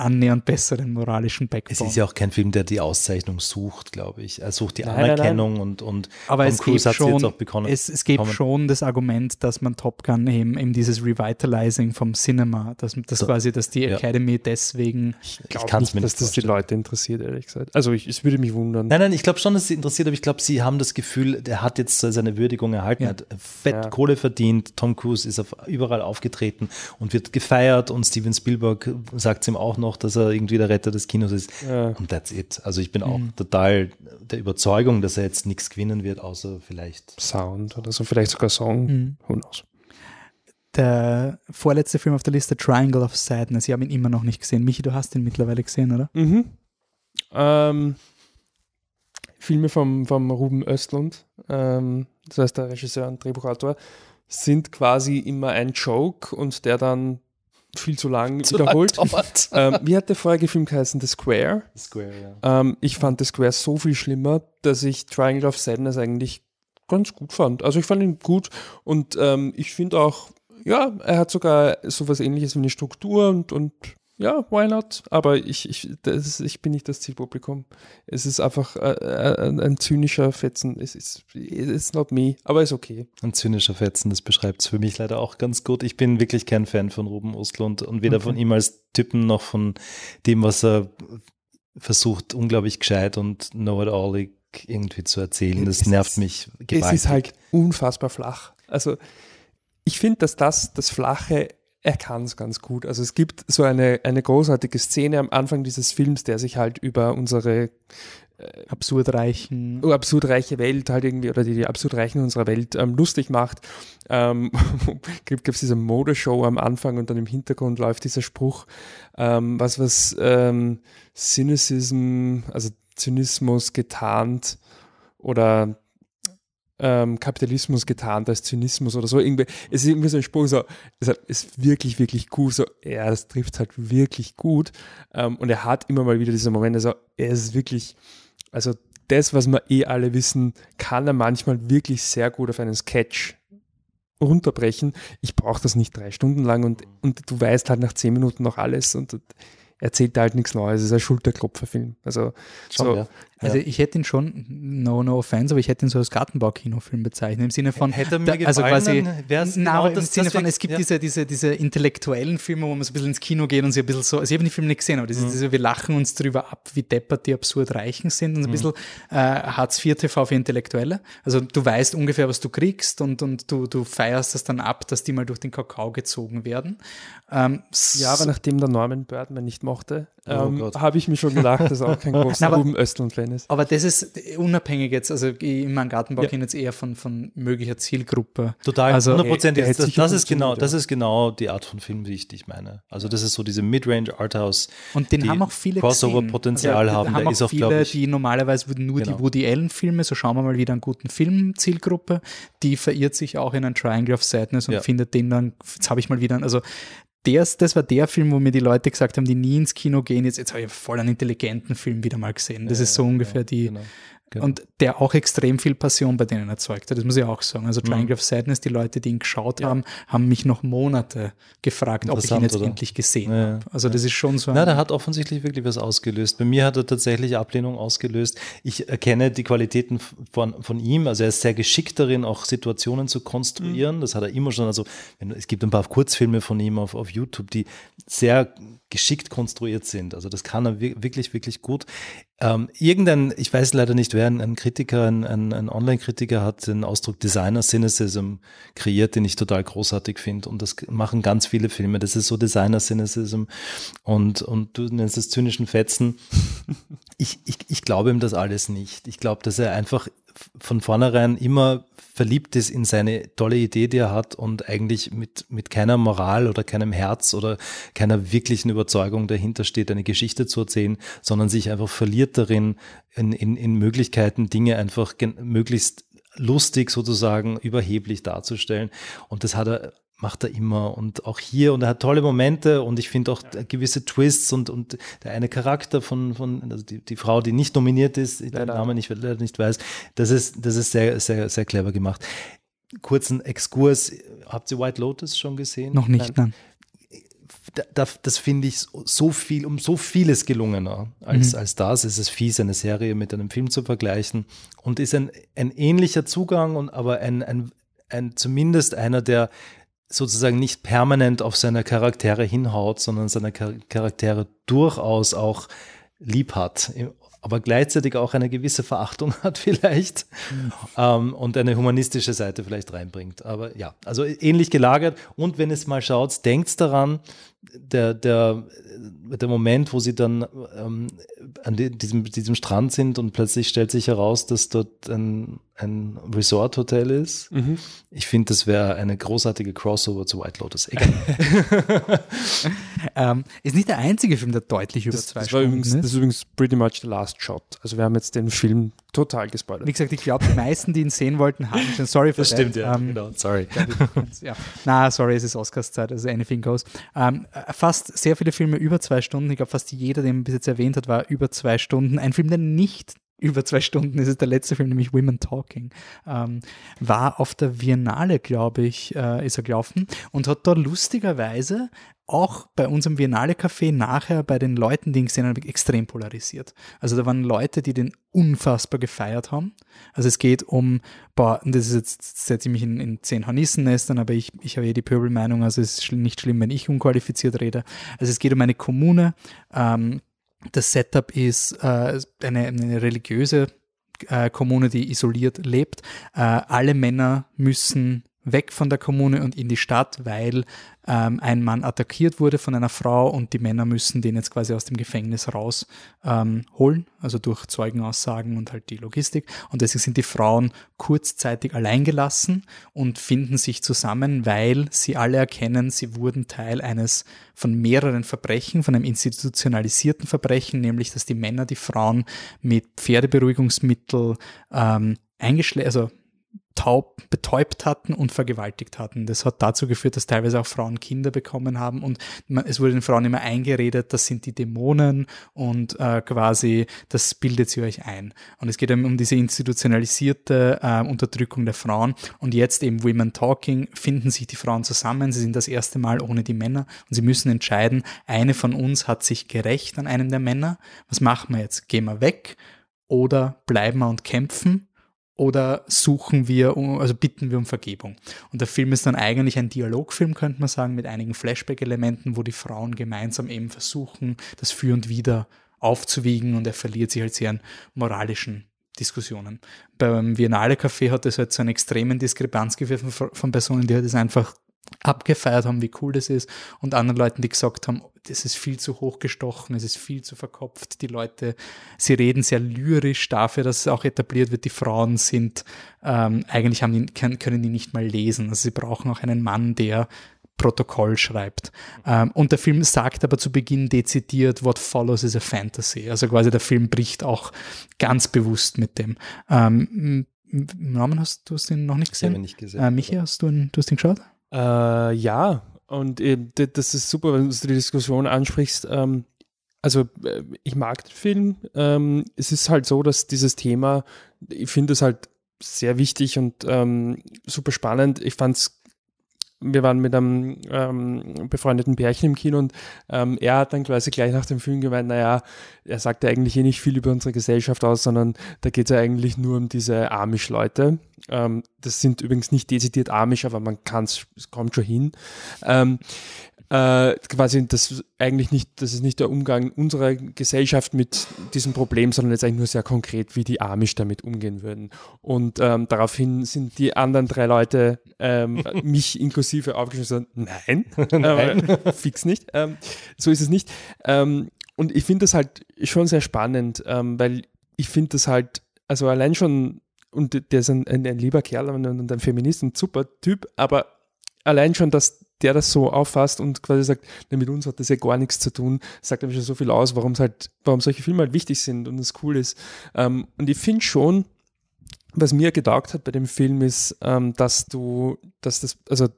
annähernd besseren moralischen Backbone. Es ist ja auch kein Film, der die Auszeichnung sucht, glaube ich. Er sucht die nein, Anerkennung nein, nein. und, und Aber Tom es Cruise hat schon, jetzt auch bekommen. Es, es gibt schon das Argument, dass man Top Gun eben, eben dieses Revitalizing vom Cinema, dass, dass so, quasi, dass die Academy ja. deswegen Ich glaube nicht, dass das die Leute interessiert, ehrlich gesagt. Also ich, es würde mich wundern. Nein, nein, ich glaube schon, dass sie interessiert, aber ich glaube, sie haben das Gefühl, der hat jetzt seine Würdigung erhalten, ja. hat fett ja. Kohle verdient, Tom Cruise ist auf, überall aufgetreten und wird gefeiert und Steven Spielberg sagt es ihm auch noch, dass er irgendwie der Retter des Kinos ist. Ja. Und that's it. Also ich bin auch mhm. total der Überzeugung, dass er jetzt nichts gewinnen wird, außer vielleicht Sound oder so, vielleicht sogar Song. Mhm. Who knows. Der vorletzte Film auf der Liste, Triangle of Sadness. Ich habe ihn immer noch nicht gesehen. Michi, du hast ihn mittlerweile gesehen, oder? Mhm. Ähm, Filme vom, vom Ruben Östlund, ähm, das heißt der Regisseur und Drehbuchautor, sind quasi immer ein Joke und der dann viel zu lang zu wiederholt. ähm, wie hat der vorige Film geheißen? The Square. The Square, ja. Ähm, ich fand The Square so viel schlimmer, dass ich Triangle of Sadness eigentlich ganz gut fand. Also ich fand ihn gut und ähm, ich finde auch, ja, er hat sogar sowas ähnliches wie eine Struktur und, und ja, why not? Aber ich, ich, das, ich bin nicht das Zielpublikum. Es ist einfach äh, äh ein, ein, zynischer Fetzen. Es ist it's not me, aber ist okay. Ein zynischer Fetzen, das beschreibt es für mich leider auch ganz gut. Ich bin wirklich kein Fan von Ruben Ostlund und weder okay. von ihm als Typen noch von dem, was er versucht, unglaublich gescheit und know-it-all irgendwie zu erzählen. Das es nervt ist, mich gewaltig. Es ist halt unfassbar flach. Also ich finde, dass das das Flache er kann es ganz gut. Also es gibt so eine, eine großartige Szene am Anfang dieses Films, der sich halt über unsere äh, absurdreichen oh, absurdreiche Welt halt irgendwie oder die, die absurdreichen unserer Welt ähm, lustig macht. Ähm, gibt es diese Modeshow am Anfang und dann im Hintergrund läuft dieser Spruch, ähm, was was ähm, Cynicism, also Zynismus getarnt oder ähm, Kapitalismus getarnt als Zynismus oder so. Irgendwie, es ist irgendwie so ein Spruch, so, das ist wirklich, wirklich cool. So, ja, das trifft halt wirklich gut. Ähm, und er hat immer mal wieder diese Momente, so, er ist wirklich, also das, was wir eh alle wissen, kann er manchmal wirklich sehr gut auf einen Sketch runterbrechen. Ich brauche das nicht drei Stunden lang und, und du weißt halt nach zehn Minuten noch alles und, und erzählt halt nichts Neues. Es ist ein Schulterklopferfilm. Also Schon, so, ja. Also ich hätte ihn schon, no, no offense, aber ich hätte ihn so als Gartenbau-Kinofilm bezeichnet. Im Sinne von, hätte mir da, also quasi, na, genau im das, Sinne von, es gibt ja. diese, diese, diese intellektuellen Filme, wo man so ein bisschen ins Kino geht und sie ein bisschen so, also ich habe den Film nicht gesehen, aber das ist mhm. diese, wir lachen uns darüber ab, wie deppert die absurd Reichen sind und ein mhm. bisschen äh, Hartz IV TV für Intellektuelle. Also du weißt ungefähr, was du kriegst und, und du, du feierst das dann ab, dass die mal durch den Kakao gezogen werden. Ähm, ja, aber nachdem der Norman Birdman nicht mochte, oh ähm, habe ich mir schon gedacht, dass auch kein großer Ruben Östlund-Fan ist. Aber das ist unabhängig jetzt, also in meinem Gartenbau ja. jetzt eher von, von möglicher Zielgruppe. Total, also, hundertprozentig. Das, das, ist genau, das ist genau die Art von Film, wie ich dich meine. Also das ist so diese Midrange Arthouse. Und den haben auch viele Crossover-Potenzial ja, haben. haben auch ist viele, ich, die normalerweise würden nur genau. die Woody Allen-Filme, so schauen wir mal wieder einen guten Film-Zielgruppe, die verirrt sich auch in ein Triangle of Sadness und ja. findet den dann, jetzt habe ich mal wieder, also der, das war der Film, wo mir die Leute gesagt haben, die nie ins Kino gehen. Jetzt, jetzt habe ich voll einen intelligenten Film wieder mal gesehen. Das ja, ist so ungefähr ja, die, genau. Genau. Und der auch extrem viel Passion bei denen erzeugt hat, das muss ich auch sagen. Also Triangle mhm. of Sadness, die Leute, die ihn geschaut ja. haben, haben mich noch Monate gefragt, ob ich ihn jetzt oder? endlich gesehen ja, habe. Also ja. das ist schon so. Na, der hat offensichtlich wirklich was ausgelöst. Bei mir hat er tatsächlich Ablehnung ausgelöst. Ich erkenne die Qualitäten von, von ihm. Also er ist sehr geschickt darin, auch Situationen zu konstruieren. Mhm. Das hat er immer schon. Also wenn, es gibt ein paar Kurzfilme von ihm auf, auf YouTube, die sehr geschickt konstruiert sind. Also das kann er wirklich, wirklich gut. Ähm, irgendein, ich weiß leider nicht wer, ein, Kritiker, ein, ein, Online-Kritiker hat den Ausdruck Designer Cynicism kreiert, den ich total großartig finde. Und das machen ganz viele Filme. Das ist so Designer Cynicism. Und, und du nennst es zynischen Fetzen. Ich, ich, ich glaube ihm das alles nicht. Ich glaube, dass er einfach von vornherein immer verliebt ist in seine tolle Idee, die er hat und eigentlich mit, mit keiner Moral oder keinem Herz oder keiner wirklichen Überzeugung dahinter steht, eine Geschichte zu erzählen, sondern sich einfach verliert darin, in, in, in Möglichkeiten, Dinge einfach möglichst lustig sozusagen überheblich darzustellen. Und das hat er macht er immer und auch hier und er hat tolle Momente und ich finde auch ja. gewisse Twists und, und der eine Charakter von, von also die, die Frau, die nicht nominiert ist, ich den Namen nicht, leider nicht weiß, das ist, das ist sehr, sehr, sehr clever gemacht. Kurzen Exkurs, habt ihr White Lotus schon gesehen? Noch nicht, nein. Das, das finde ich so viel, um so vieles gelungener als, mhm. als das. Es ist fies, eine Serie mit einem Film zu vergleichen und ist ein, ein ähnlicher Zugang und aber ein, ein, ein zumindest einer, der sozusagen nicht permanent auf seine Charaktere hinhaut, sondern seine Charaktere durchaus auch lieb hat, aber gleichzeitig auch eine gewisse Verachtung hat vielleicht mhm. ähm, und eine humanistische Seite vielleicht reinbringt. Aber ja, also ähnlich gelagert. Und wenn es mal schaut, denkt daran, der, der, der Moment, wo sie dann ähm, an diesem, diesem Strand sind und plötzlich stellt sich heraus, dass dort ein, ein Resort-Hotel ist. Mhm. Ich finde, das wäre eine großartige Crossover zu White Lotus. Egal. ähm, ist nicht der einzige Film, der deutlich über das, zwei das Stunden übrigens, ist. Das ist übrigens pretty much the last shot. Also wir haben jetzt den Film total gespoilert. Wie gesagt, ich glaube, die meisten, die ihn sehen wollten, haben schon. Sorry für das. stimmt, ja. Ähm, genau. Sorry. ja. Na, sorry, es ist Oscars-Zeit, also anything goes. Ähm, fast sehr viele Filme über zwei Stunden. Ich glaube, fast jeder, den man bis jetzt erwähnt hat, war über zwei Stunden. Ein Film, der nicht über zwei Stunden ist es der letzte Film, nämlich Women Talking. Ähm, war auf der Biennale, glaube ich, äh, ist er gelaufen und hat da lustigerweise auch bei unserem Biennale-Café nachher bei den Leuten, die ihn gesehen haben, extrem polarisiert. Also da waren Leute, die den unfassbar gefeiert haben. Also es geht um, boah, das ist jetzt, setze ich mich in, in zehn Hornissennestern, aber ich, ich habe eh die Pöbelmeinung, also es ist nicht schlimm, wenn ich unqualifiziert rede. Also es geht um eine Kommune, ähm, das Setup ist äh, eine, eine religiöse äh, Kommune, die isoliert lebt. Äh, alle Männer müssen weg von der Kommune und in die Stadt, weil ähm, ein Mann attackiert wurde von einer Frau und die Männer müssen den jetzt quasi aus dem Gefängnis rausholen, ähm, also durch Zeugenaussagen und halt die Logistik. Und deswegen sind die Frauen kurzzeitig alleingelassen und finden sich zusammen, weil sie alle erkennen, sie wurden Teil eines von mehreren Verbrechen, von einem institutionalisierten Verbrechen, nämlich dass die Männer die Frauen mit Pferdeberuhigungsmittel ähm, eingeschläfert, also taub, betäubt hatten und vergewaltigt hatten. Das hat dazu geführt, dass teilweise auch Frauen Kinder bekommen haben und man, es wurde den Frauen immer eingeredet, das sind die Dämonen und äh, quasi das bildet sie euch ein. Und es geht eben um diese institutionalisierte äh, Unterdrückung der Frauen und jetzt eben Women Talking finden sich die Frauen zusammen, sie sind das erste Mal ohne die Männer und sie müssen entscheiden, eine von uns hat sich gerecht an einem der Männer, was machen wir jetzt? Gehen wir weg oder bleiben wir und kämpfen oder suchen wir, also bitten wir um Vergebung. Und der Film ist dann eigentlich ein Dialogfilm, könnte man sagen, mit einigen Flashback-Elementen, wo die Frauen gemeinsam eben versuchen, das Für und Wider aufzuwiegen und er verliert sich halt sehr in moralischen Diskussionen. Beim Biennale Café hat es halt so einen extremen Diskrepanz geführt von, Personen, die halt das einfach abgefeiert haben, wie cool das ist und anderen Leuten, die gesagt haben, das ist viel zu hochgestochen, es ist viel zu verkopft. Die Leute, sie reden sehr lyrisch dafür, dass es auch etabliert wird, die Frauen sind, ähm, eigentlich haben die, können die nicht mal lesen. Also sie brauchen auch einen Mann, der Protokoll schreibt. Ähm, und der Film sagt aber zu Beginn dezidiert, what follows is a fantasy. Also quasi der Film bricht auch ganz bewusst mit dem. Ähm, Norman, hast du den noch nicht gesehen? Ich habe nicht gesehen. Äh, Michi, hast du, ihn, du hast ihn geschaut? Äh, ja, und äh, das ist super, wenn du die Diskussion ansprichst. Ähm, also äh, ich mag den Film. Ähm, es ist halt so, dass dieses Thema, ich finde es halt sehr wichtig und ähm, super spannend. Ich fand es wir waren mit einem ähm, befreundeten Pärchen im Kino und ähm, er hat dann quasi gleich nach dem Film gemeint, naja, er sagt ja eigentlich eh nicht viel über unsere Gesellschaft aus, sondern da geht es ja eigentlich nur um diese Amish-Leute. Ähm, das sind übrigens nicht dezidiert Amish, aber man kann es, kommt schon hin. Ähm, äh, quasi das eigentlich nicht, das ist nicht der Umgang unserer Gesellschaft mit diesem Problem, sondern jetzt eigentlich nur sehr konkret, wie die Amish damit umgehen würden. Und ähm, daraufhin sind die anderen drei Leute, ähm, mich inklusive, aufgeschlossen, nein, nein. Äh, fix nicht. Ähm, so ist es nicht. Ähm, und ich finde das halt schon sehr spannend, ähm, weil ich finde das halt, also allein schon, und der ist ein, ein, ein lieber Kerl und ein, ein Feminist, ein super Typ, aber allein schon, dass der das so auffasst und quasi sagt, na, mit uns hat das ja gar nichts zu tun, sagt nämlich schon so viel aus, warum halt, warum solche Filme halt wichtig sind und es cool ist. Ähm, und ich finde schon, was mir gedacht hat bei dem Film ist, ähm, dass du, dass das, also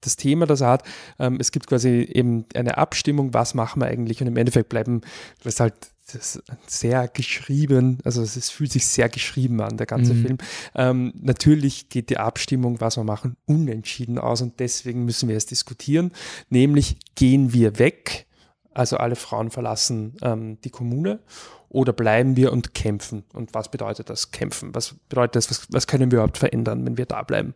das Thema, das er hat, ähm, es gibt quasi eben eine Abstimmung, was machen wir eigentlich und im Endeffekt bleiben, was halt das sehr geschrieben, also es fühlt sich sehr geschrieben an, der ganze mhm. Film. Ähm, natürlich geht die Abstimmung, was wir machen, unentschieden aus und deswegen müssen wir es diskutieren. Nämlich gehen wir weg, also alle Frauen verlassen ähm, die Kommune oder bleiben wir und kämpfen? Und was bedeutet das kämpfen? Was bedeutet das? Was, was können wir überhaupt verändern, wenn wir da bleiben?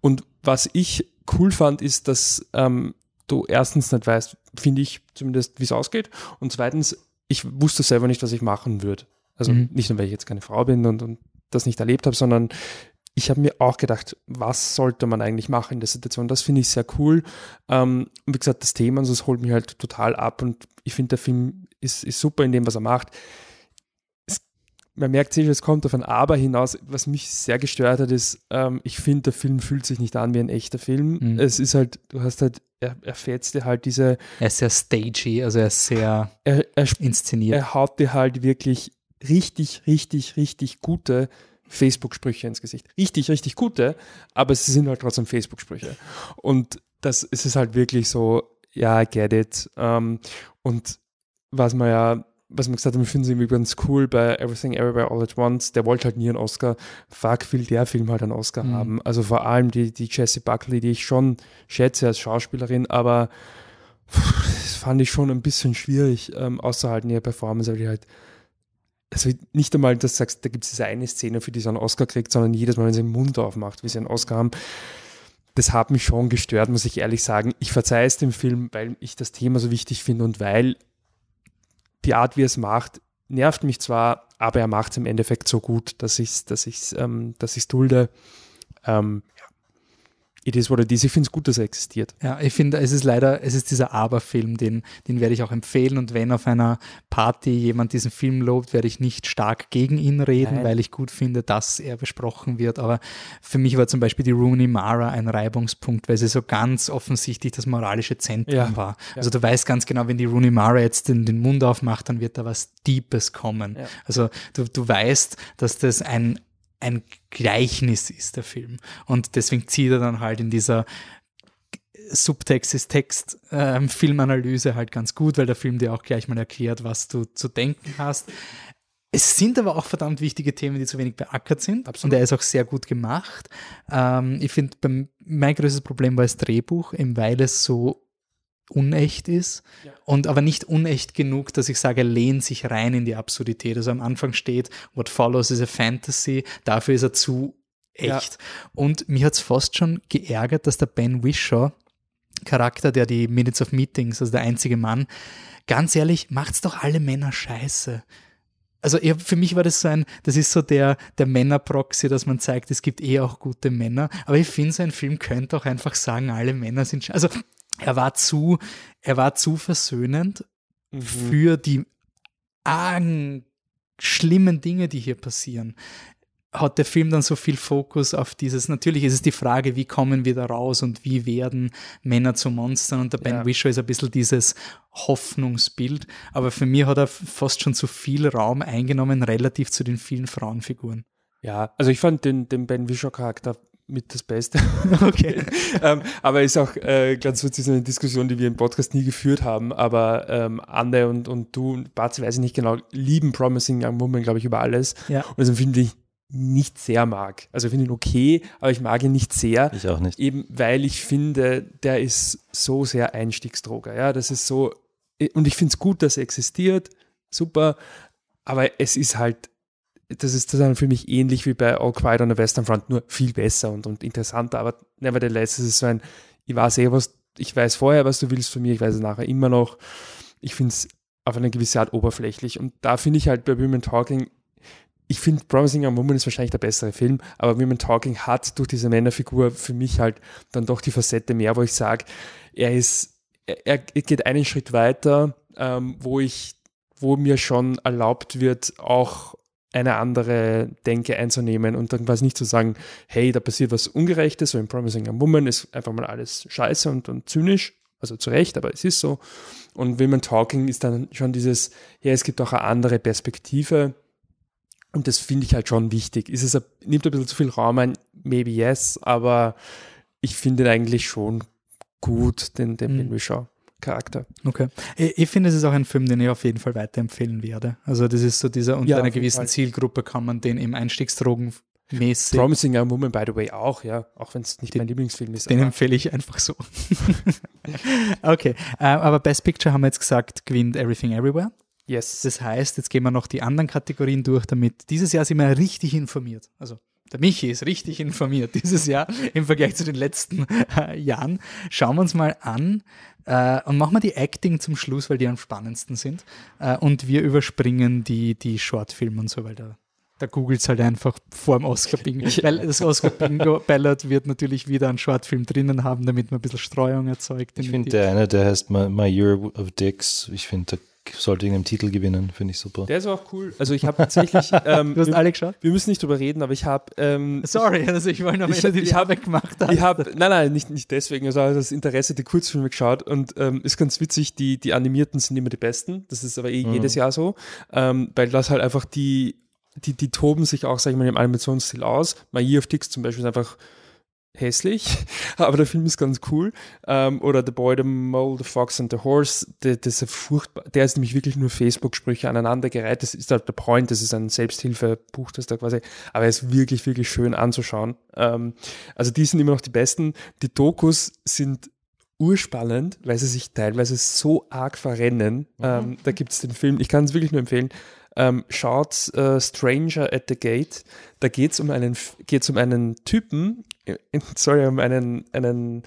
Und was ich cool fand, ist, dass ähm, du erstens nicht weißt, finde ich zumindest, wie es ausgeht. Und zweitens, ich wusste selber nicht, was ich machen würde. Also mhm. nicht nur, weil ich jetzt keine Frau bin und, und das nicht erlebt habe, sondern ich habe mir auch gedacht, was sollte man eigentlich machen in der Situation? Das finde ich sehr cool. Ähm, und wie gesagt, das Thema, also das holt mich halt total ab und ich finde, der Film ist, ist super in dem, was er macht man merkt sicher, es kommt auf ein Aber hinaus. Was mich sehr gestört hat, ist, ähm, ich finde, der Film fühlt sich nicht an wie ein echter Film. Mhm. Es ist halt, du hast halt, er, er fetzt dir halt diese. Er ist sehr stagey, also er ist sehr er, er, inszeniert. Er haut dir halt wirklich richtig, richtig, richtig gute Facebook-Sprüche ins Gesicht. Richtig, richtig gute, aber sie sind halt trotzdem Facebook-Sprüche. Und das es ist halt wirklich so, ja, I get it. Ähm, und was man ja was man gesagt hat, wir finden es irgendwie ganz cool bei Everything Everywhere All at Once, der wollte halt nie einen Oscar. Fuck, will der Film halt einen Oscar mhm. haben. Also vor allem die, die Jessie Buckley, die ich schon schätze als Schauspielerin, aber pff, das fand ich schon ein bisschen schwierig, ähm, außer halt in ihrer Performance, weil die halt also nicht einmal, dass du sagst, da gibt es diese eine Szene, für die sie einen Oscar kriegt, sondern jedes Mal, wenn sie den Mund aufmacht, wie sie einen Oscar haben. Das hat mich schon gestört, muss ich ehrlich sagen. Ich verzeihe es dem Film, weil ich das Thema so wichtig finde und weil die Art, wie er es macht, nervt mich zwar, aber er macht es im Endeffekt so gut, dass ich es dass ich's, ähm, dass ich's dulde. Ähm, it is what it is. Ich finde es gut, dass er existiert. Ja, ich finde, es ist leider, es ist dieser Aber-Film, den, den werde ich auch empfehlen. Und wenn auf einer Party jemand diesen Film lobt, werde ich nicht stark gegen ihn reden, Nein. weil ich gut finde, dass er besprochen wird. Aber für mich war zum Beispiel die Rooney Mara ein Reibungspunkt, weil sie so ganz offensichtlich das moralische Zentrum ja. war. Also du weißt ganz genau, wenn die Rooney Mara jetzt den, den Mund aufmacht, dann wird da was Deepes kommen. Ja. Also du, du weißt, dass das ein, ein Gleichnis ist, der Film. Und deswegen zieht er dann halt in dieser Subtext ist Text äh, Filmanalyse halt ganz gut, weil der Film dir auch gleich mal erklärt, was du zu denken hast. Es sind aber auch verdammt wichtige Themen, die zu wenig beackert sind. Absolut. Und er ist auch sehr gut gemacht. Ähm, ich finde, mein größtes Problem war das Drehbuch, eben weil es so unecht ist ja. und aber nicht unecht genug, dass ich sage, lehnt sich rein in die Absurdität. Also am Anfang steht, what follows is a fantasy, dafür ist er zu echt. Ja. Und mich hat es fast schon geärgert, dass der Ben Wishaw, Charakter, der die Minutes of Meetings, also der einzige Mann, ganz ehrlich, macht's doch alle Männer scheiße. Also ja, für mich war das so ein, das ist so der, der Männerproxy, dass man zeigt, es gibt eh auch gute Männer. Aber ich finde, so ein Film könnte auch einfach sagen, alle Männer sind, scheiße. also er war zu, er war zu versöhnend mhm. für die argen, schlimmen Dinge, die hier passieren hat der Film dann so viel Fokus auf dieses, natürlich ist es die Frage, wie kommen wir da raus und wie werden Männer zu Monstern und der Ben ja. Wishaw ist ein bisschen dieses Hoffnungsbild, aber für mich hat er fast schon zu viel Raum eingenommen relativ zu den vielen Frauenfiguren. Ja, also ich fand den, den Ben Wishaw Charakter mit das Beste. Okay. ähm, aber ist auch äh, ganz kurz ist eine Diskussion, die wir im Podcast nie geführt haben. Aber ähm, Anne und, und du, Barzi, weiß ich nicht genau, lieben Promising Young Woman, glaube ich, über alles. Ja. Und das empfinde ich nicht sehr mag. Also ich finde ihn okay, aber ich mag ihn nicht sehr. Ich auch nicht. Eben weil ich finde, der ist so sehr Einstiegsdroger. Ja, das ist so, und ich finde es gut, dass er existiert, super, aber es ist halt, das ist dann für mich ähnlich wie bei All Quiet on the Western Front, nur viel besser und, und interessanter, aber nevertheless, es ist so ein, ich weiß eh, was, ich weiß vorher, was du willst von mir, ich weiß es nachher immer noch. Ich finde es auf eine gewisse Art oberflächlich und da finde ich halt bei Women Talking ich finde Promising Young Woman ist wahrscheinlich der bessere Film, aber Women Talking hat durch diese Männerfigur für mich halt dann doch die Facette mehr, wo ich sage, er ist, er, er, geht einen Schritt weiter, ähm, wo ich, wo mir schon erlaubt wird, auch eine andere Denke einzunehmen und dann quasi nicht zu sagen, hey, da passiert was Ungerechtes, so in Promising Young Woman ist einfach mal alles scheiße und, und zynisch, also zu Recht, aber es ist so. Und Women Talking ist dann schon dieses, ja, es gibt auch eine andere Perspektive, und das finde ich halt schon wichtig. Ist es ein, nimmt ein bisschen zu viel Raum ein? Maybe yes, aber ich finde eigentlich schon gut, den, den mhm. Wishaw. Charakter. Okay. Ich, ich, finde, es ist auch ein Film, den ich auf jeden Fall weiterempfehlen werde. Also das ist so dieser, unter ja, einer gewissen Zielgruppe kann man den im Einstiegsdrogen mäßig. Promising Young Woman, by the way, auch, ja. Auch wenn es nicht den, mein Lieblingsfilm ist. Den empfehle ich einfach so. okay. Uh, aber Best Picture haben wir jetzt gesagt, gewinnt Everything Everywhere. Yes. Das heißt, jetzt gehen wir noch die anderen Kategorien durch, damit dieses Jahr sind wir richtig informiert. Also der Michi ist richtig informiert dieses Jahr im Vergleich zu den letzten äh, Jahren. Schauen wir uns mal an äh, und machen wir die Acting zum Schluss, weil die am spannendsten sind. Äh, und wir überspringen die, die Shortfilme und so, weil da, da googelt es halt einfach vor dem Oscar-Bingo. weil das Oscar-Bingo-Ballot wird natürlich wieder einen Shortfilm drinnen haben, damit man ein bisschen Streuung erzeugt. Ich finde, der eine, der heißt My, My Year of Dicks, ich finde, der sollte irgendeinen Titel gewinnen, finde ich super. Der ist auch cool. Also ich habe tatsächlich. Ähm, du hast alle geschaut? Wir müssen nicht drüber reden, aber ich habe. Ähm, Sorry, also ich wollte noch ich, die ich hab, weggemacht Ich habe, nein, nein, nicht, nicht deswegen, also das Interesse die Kurzfilme geschaut und ähm, ist ganz witzig, die, die animierten sind immer die besten. Das ist aber eh mhm. jedes Jahr so, ähm, weil das halt einfach die, die, die toben sich auch, sag ich mal, im Animationsstil aus. My Year of Ticks zum Beispiel ist einfach hässlich, aber der Film ist ganz cool. Ähm, oder The Boy, the Mole, The Fox and the Horse, der, das ist furchtbar, der ist nämlich wirklich nur Facebook-Sprüche aneinandergereiht. Das ist halt der Point, das ist ein Selbsthilfebuch, das da quasi, aber er ist wirklich, wirklich schön anzuschauen. Ähm, also die sind immer noch die besten. Die Dokus sind urspannend, weil sie sich teilweise so arg verrennen. Mhm. Ähm, da gibt es den Film, ich kann es wirklich nur empfehlen, ähm, schaut äh, Stranger at the Gate. Da geht es um einen, geht's um einen Typen, äh, sorry, um einen, einen,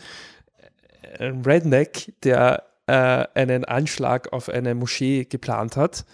einen Redneck, der äh, einen Anschlag auf eine Moschee geplant hat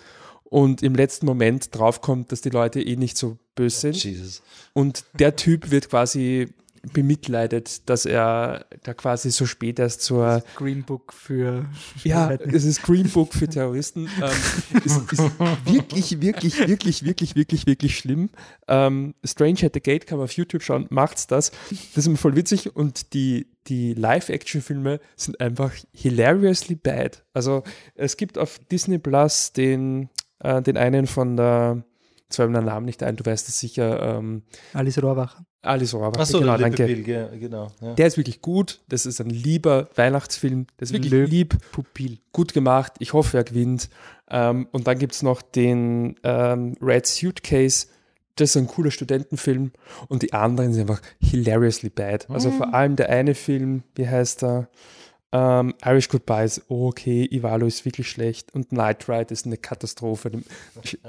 und im letzten Moment draufkommt, dass die Leute eh nicht so böse sind. Jesus. Und der Typ wird quasi bemitleidet, dass er da quasi so spät erst zur Green Book für ja, es ist Green Book für Terroristen. ähm, es ist wirklich, wirklich, wirklich, wirklich, wirklich, wirklich schlimm. Ähm, Strange at the Gate kann man auf YouTube schauen, macht's das. Das ist immer voll witzig und die die Live-Action-Filme sind einfach hilariously bad. Also es gibt auf Disney Plus den, äh, den einen von der Jetzt fällt mir der Name nicht ein, du weißt es sicher. Ähm, Alice Rohrwacher. Alice Rohrwacher, Achso, genau, danke. Bill, genau, ja. Der ist wirklich gut. Das ist ein lieber Weihnachtsfilm. Der ist wirklich Löw, lieb, Pupil. gut gemacht. Ich hoffe, er gewinnt. Ähm, und dann gibt es noch den ähm, Red Suitcase. Das ist ein cooler Studentenfilm. Und die anderen sind einfach hilariously bad. Also mhm. vor allem der eine Film, wie heißt er? Ähm, Irish Goodbye ist okay, Ivalo ist wirklich schlecht und Night Ride ist eine Katastrophe.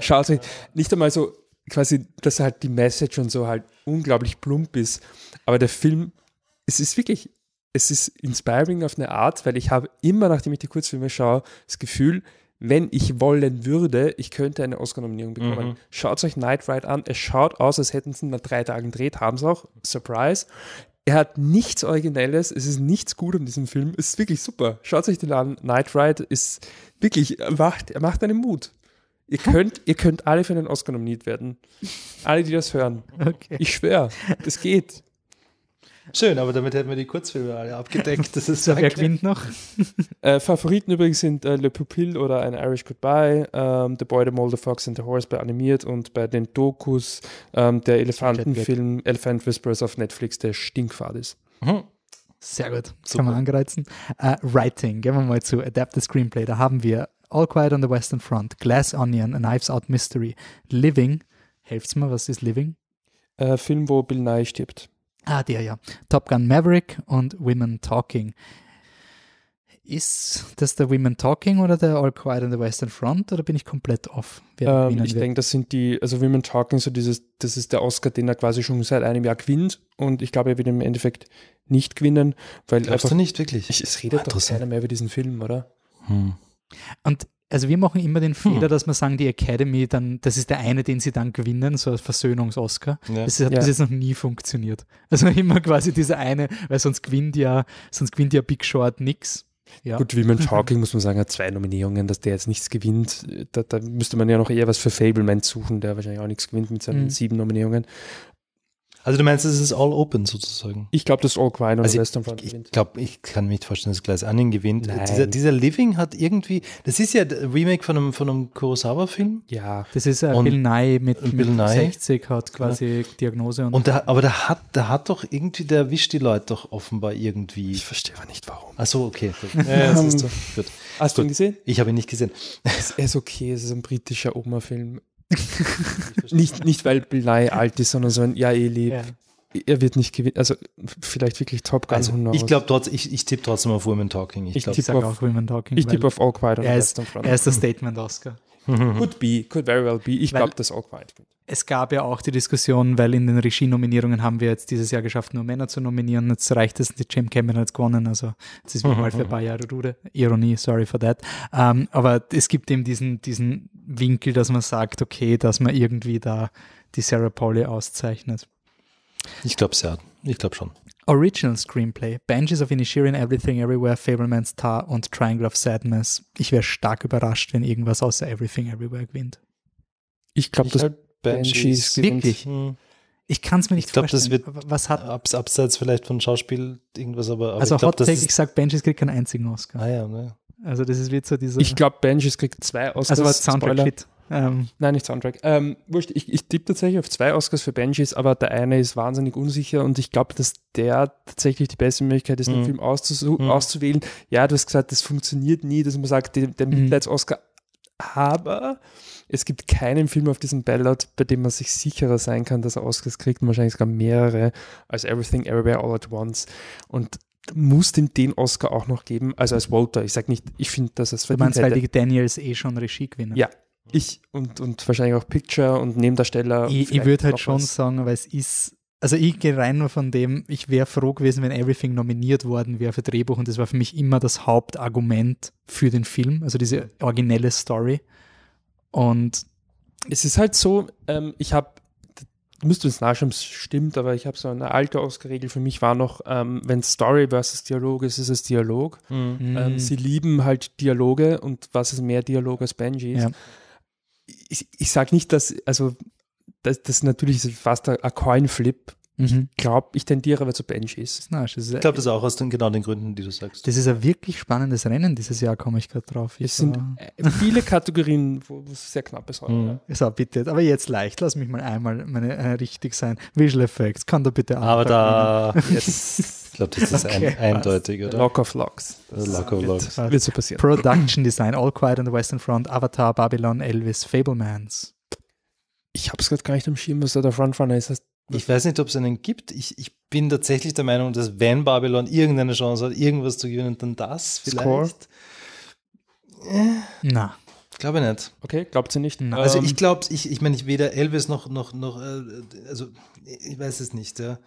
Schaut euch nicht einmal so quasi, dass halt die Message und so halt unglaublich plump ist, aber der Film, es ist wirklich, es ist inspiring auf eine Art, weil ich habe immer, nachdem ich die Kurzfilme schaue, das Gefühl, wenn ich wollen würde, ich könnte eine Oscar-Nominierung bekommen. Mhm. Schaut euch Night Ride an. Es schaut aus, als hätten sie nach drei Tagen gedreht, haben sie auch. Surprise. Er hat nichts Originelles, es ist nichts gut an diesem Film. Es ist wirklich super. Schaut euch den an. Night Ride ist wirklich, er macht, er macht einen Mut. Ihr könnt, ihr könnt alle für einen Oscar nominiert werden. Alle, die das hören. Okay. Ich schwöre, es geht. Schön, aber damit hätten wir die Kurzfilme alle abgedeckt. Das ist so, wer gewinnt noch? äh, Favoriten übrigens sind äh, Le Pupil oder ein Irish Goodbye, ähm, The Boy, The Mole, The Fox and The Horse bei animiert und bei den Dokus ähm, der Elefantenfilm Elephant Whispers auf Netflix, der stinkfad ist. Mhm. Sehr gut, das kann man angereizen. Uh, Writing, gehen wir mal zu Adapted Screenplay. Da haben wir All Quiet on the Western Front, Glass Onion, A Knives Out Mystery, Living. Helft's mir, was ist Living? Äh, Film, wo Bill Nye stirbt. Ah, der ja. Top Gun Maverick und Women Talking. Ist das der Women Talking oder der All Quiet on the Western Front oder bin ich komplett off? Ähm, ich denke, das sind die, also Women Talking, so dieses, das ist der Oscar, den er quasi schon seit einem Jahr gewinnt und ich glaube, er wird im Endeffekt nicht gewinnen, weil Glaubst einfach, du nicht wirklich? Ich, es redet doch keiner mehr über diesen Film, oder? Hm. Und also wir machen immer den Fehler, hm. dass wir sagen, die Academy, dann, das ist der eine, den sie dann gewinnen, so als Versöhnungs-Oscar. Ja. Das hat ja. bis jetzt noch nie funktioniert. Also immer quasi dieser eine, weil sonst gewinnt ja, sonst gewinnt ja Big Short nix. Ja. Gut, wie mit Hawking muss man sagen, hat zwei Nominierungen, dass der jetzt nichts gewinnt. Da, da müsste man ja noch eher was für Fableman suchen, der wahrscheinlich auch nichts gewinnt mit seinen mhm. sieben Nominierungen. Also du meinst, es ist all open sozusagen? Ich glaube, dass All Quiet also Western Front gewinnt. Ich glaube, ich kann mir nicht vorstellen, dass Glass Onion gewinnt. Dieser, dieser, Living hat irgendwie, das ist ja ein Remake von einem, von einem Kurosawa-Film. Ja, das ist äh, Bill Nye mit, mit Bill Nye. 60 hat quasi ja. Diagnose. Und, und der, aber der hat, der hat doch irgendwie, der erwischt die Leute doch offenbar irgendwie. Ich verstehe aber nicht, warum. Ach so, okay. ja, das ist doch, gut. Hast gut. du ihn gesehen? Ich habe ihn nicht gesehen. Er ist okay, es ist ein britischer Oma-Film. nicht, nicht, weil Nye alt ist, sondern so ein Ja, eh lieb. Ja er wird nicht gewinnen. Also vielleicht wirklich Top Gun. Also ich glaube trotzdem, ich, ich tippe trotzdem auf Women Talking. Ich, ich tippe auf Women Talking. Ich tippe auf All Quiet on er ist, er ist der Statement-Oscar. could be, could very well be. Ich glaube, dass All Quiet wird. Es gab ja auch die Diskussion, weil in den Regie-Nominierungen haben wir jetzt dieses Jahr geschafft, nur Männer zu nominieren. Jetzt reicht es, die James Cameron hat gewonnen, also jetzt ist wieder mal für ein paar Jahre Rude. Ironie, sorry for that. Um, ähm, aber es gibt eben diesen, diesen Winkel, dass man sagt, okay, dass man irgendwie da die Sarah Pauli auszeichnet. Ich glaube ja. Ich glaube schon. Original Screenplay: Banshees of Inisherin, Everything Everywhere, Fableman's Tar und Triangle of Sadness. Ich wäre stark überrascht, wenn irgendwas außer Everything Everywhere gewinnt. Ich glaube, dass halt Banshees, wirklich. Hm. Ich kann es mir nicht ich glaub, vorstellen. Das wird was hat abs abseits vielleicht von Schauspiel irgendwas, aber, aber also ich glaube, Hot Take, ich sage, Banshees kriegt keinen einzigen Oscar. Ah ja, ne. Also das ist wie so dieser. Ich glaube, Banshees kriegt zwei Oscars. Also was Soundtrack Spoiler. Ähm, Nein, nicht Soundtrack. Ähm, wurscht, ich, ich tippe tatsächlich auf zwei Oscars für Banshees, aber der eine ist wahnsinnig unsicher und ich glaube, dass der tatsächlich die beste Möglichkeit ist, einen mhm. Film mhm. auszuwählen. Ja, du hast gesagt, das funktioniert nie, dass man sagt, der, der mhm. Mitleids-Oscar. Aber es gibt keinen Film auf diesem Ballot, bei dem man sich sicherer sein kann, dass er Oscars kriegt, und wahrscheinlich sogar mehrere, als Everything Everywhere All at Once. Und muss dem den Oscar auch noch geben, also als Walter. Ich sage nicht, ich finde, dass es verdient Du meinst, weil die Daniels eh schon Regie gewinnen? Ja, ich und, und wahrscheinlich auch Picture und Nebendarsteller. Ich, ich würde halt schon was. sagen, weil es ist, also ich gehe rein nur von dem, ich wäre froh gewesen, wenn Everything nominiert worden wäre für Drehbuch und das war für mich immer das Hauptargument für den Film, also diese originelle Story. Und es ist halt so, ähm, ich habe müsste uns nachschauen, es stimmt, aber ich habe so eine alte Oscar-Regel für mich war noch, ähm, wenn Story versus Dialog ist, ist es Dialog. Mhm. Ähm, sie lieben halt Dialoge und was ist mehr Dialog als Benji ist. Ja ich, ich sage nicht, dass, also das, das natürlich ist fast ein Coin-Flip. Mhm. Ich glaube, ich tendiere aber zu Banshees. Ich glaube das auch aus den, genau den Gründen, die du sagst. Das ist ein wirklich spannendes Rennen dieses Jahr, komme ich gerade drauf. es sind äh, viele Kategorien, wo es sehr knapp ist. Mhm. Ja. So, bitte, aber jetzt leicht, lass mich mal einmal meine, äh, richtig sein. Visual Effects, kann da bitte Aber da, yes. ich glaube, das ist okay, ein, eindeutig, oder? Lock of Locks. Lock of Locks. Wird, wird so passieren. Production Design, All Quiet on the Western Front, Avatar, Babylon, Elvis, Fablemans. Ich habe es gerade gar nicht am Schirm, was da der Frontrunner ist. Ich weiß nicht, ob es einen gibt. Ich, ich bin tatsächlich der Meinung, dass wenn Babylon irgendeine Chance hat, irgendwas zu gewinnen, dann das vielleicht. Score? Äh, Na. Glaube nicht. Okay, glaubt sie nicht? Also ich ähm, glaube, ich, ich meine, ich weder Elvis noch, noch, noch, äh, also ich weiß es nicht, ja.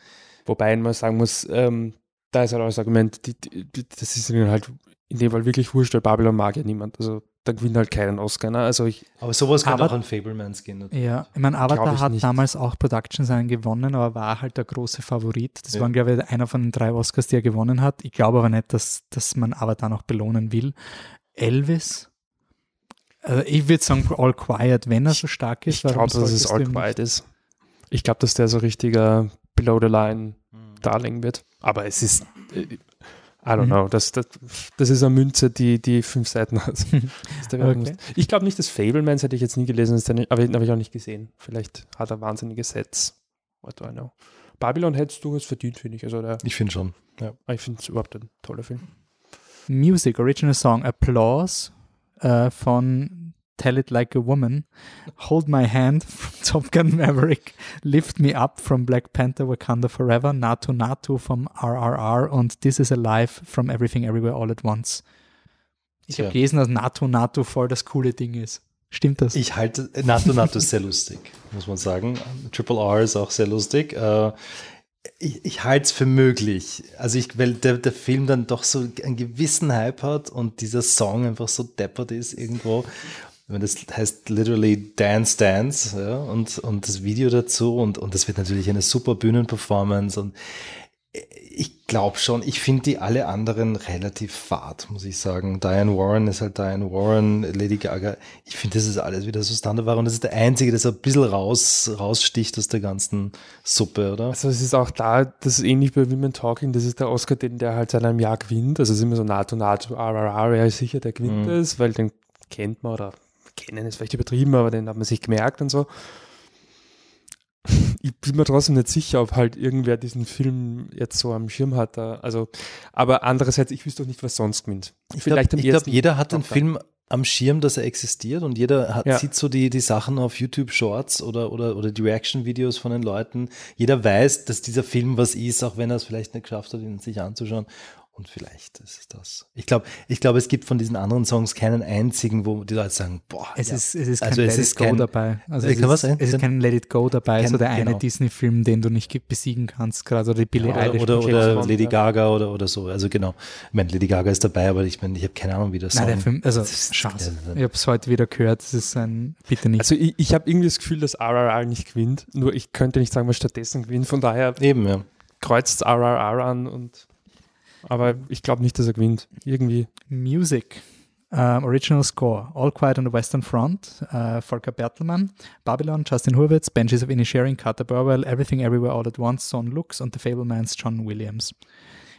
Wobei man sagen muss, ähm, da ist halt auch das Argument, die, die, das ist halt in dem Fall wirklich wurscht, weil Babylon mag ja niemand. Also da gewinnt halt keinen Oscar. Ne? Also ich, aber sowas kann auch an Fablemans gehen. Natürlich. Ja, ich meine, Avatar ich hat nicht. damals auch Production Design gewonnen, aber war halt der große Favorit. Das ja. war, glaube ich, einer von den drei Oscars, die er gewonnen hat. Ich glaube aber nicht, dass, dass man Avatar noch belohnen will. Elvis, also ich würde sagen All Quiet, wenn er so stark ist. Ich glaube, dass es All Quiet ist. Ich glaube, dass der so richtiger Below the Line mhm. Darling wird. Aber es ist, äh, I don't mhm. know. Das, das, das ist eine Münze, die, die fünf Seiten hat. okay. Ich glaube nicht, dass Fablemans hätte ich jetzt nie gelesen, aber den habe ich auch nicht gesehen. Vielleicht hat er wahnsinnige Sets. What do I know? Babylon hätte es durchaus verdient, finde ich. Also der, ich finde schon. Ja. Ich finde es überhaupt ein toller Film. Music, Original Song, Applause äh, von Tell It Like a Woman, Hold My Hand from Top Gun Maverick, Lift Me Up from Black Panther Wakanda Forever, Nato Nato vom RRR und This Is Alive from Everything Everywhere All at Once. Ich habe gelesen, dass NATO NATO voll das coole Ding ist. Stimmt das? Ich halte, NATO NATO ist sehr lustig, muss man sagen. Triple R ist auch sehr lustig. Uh, ich, ich halte es für möglich. Also ich, weil der, der Film dann doch so einen gewissen Hype hat und dieser Song einfach so deppert ist irgendwo das heißt literally Dance Dance ja, und, und das Video dazu und, und das wird natürlich eine super Bühnenperformance und ich glaube schon, ich finde die alle anderen relativ fad, muss ich sagen. Diane Warren ist halt Diane Warren, Lady Gaga. Ich finde, das ist alles wieder so Standard und das ist der einzige, der so ein bisschen raus, raussticht aus der ganzen Suppe, oder? Also es ist auch da, das ist ähnlich bei Women Talking, das ist der Oscar, den der halt seit einem Jahr gewinnt. Also es ist immer so NATO, NATO, RRR, ja sicher, der gewinnt mhm. es, weil den kennt man oder kennen ist vielleicht übertrieben, aber den hat man sich gemerkt und so. Ich bin mir trotzdem nicht sicher, ob halt irgendwer diesen Film jetzt so am Schirm hat. Also, aber andererseits, ich wüsste doch nicht, was sonst gewinnt. Ich glaube, glaub, jeder hat den Film am Schirm, dass er existiert und jeder hat, ja. sieht so die, die Sachen auf YouTube Shorts oder, oder, oder die Reaction-Videos von den Leuten. Jeder weiß, dass dieser Film was ist, auch wenn er es vielleicht nicht geschafft hat, ihn sich anzuschauen. Und vielleicht ist es das. Ich glaube, ich glaube, es gibt von diesen anderen Songs keinen einzigen, wo die Leute sagen, boah. Es ja. ist, es ist kein also Let It Go kein, dabei. Also es, ist, es ist kein Let It Go dabei, kein, so der genau. eine Disney-Film, den du nicht besiegen kannst, gerade oder die Billie ja, Eilish. Oder, oder, oder Lady Gaga oder, oder so. Also genau. Ich meine, Lady Gaga ist dabei, aber ich meine, ich habe keine Ahnung, wie das Nein, der Film, also Chance. Ich habe es heute wieder gehört, das ist ein, bitte nicht. Also ich, ich habe irgendwie das Gefühl, dass RRR nicht gewinnt, nur ich könnte nicht sagen, was stattdessen gewinnt, von daher Eben, ja. kreuzt RRR an und aber ich glaube nicht, dass er gewinnt. Irgendwie. Music. Um, Original Score. All Quiet on the Western Front. Uh, Volker Bertelmann. Babylon. Justin Hurwitz. Benches of Inisherin. Carter Burwell. Everything Everywhere All at Once. Son Lux und The Fablemans John Williams.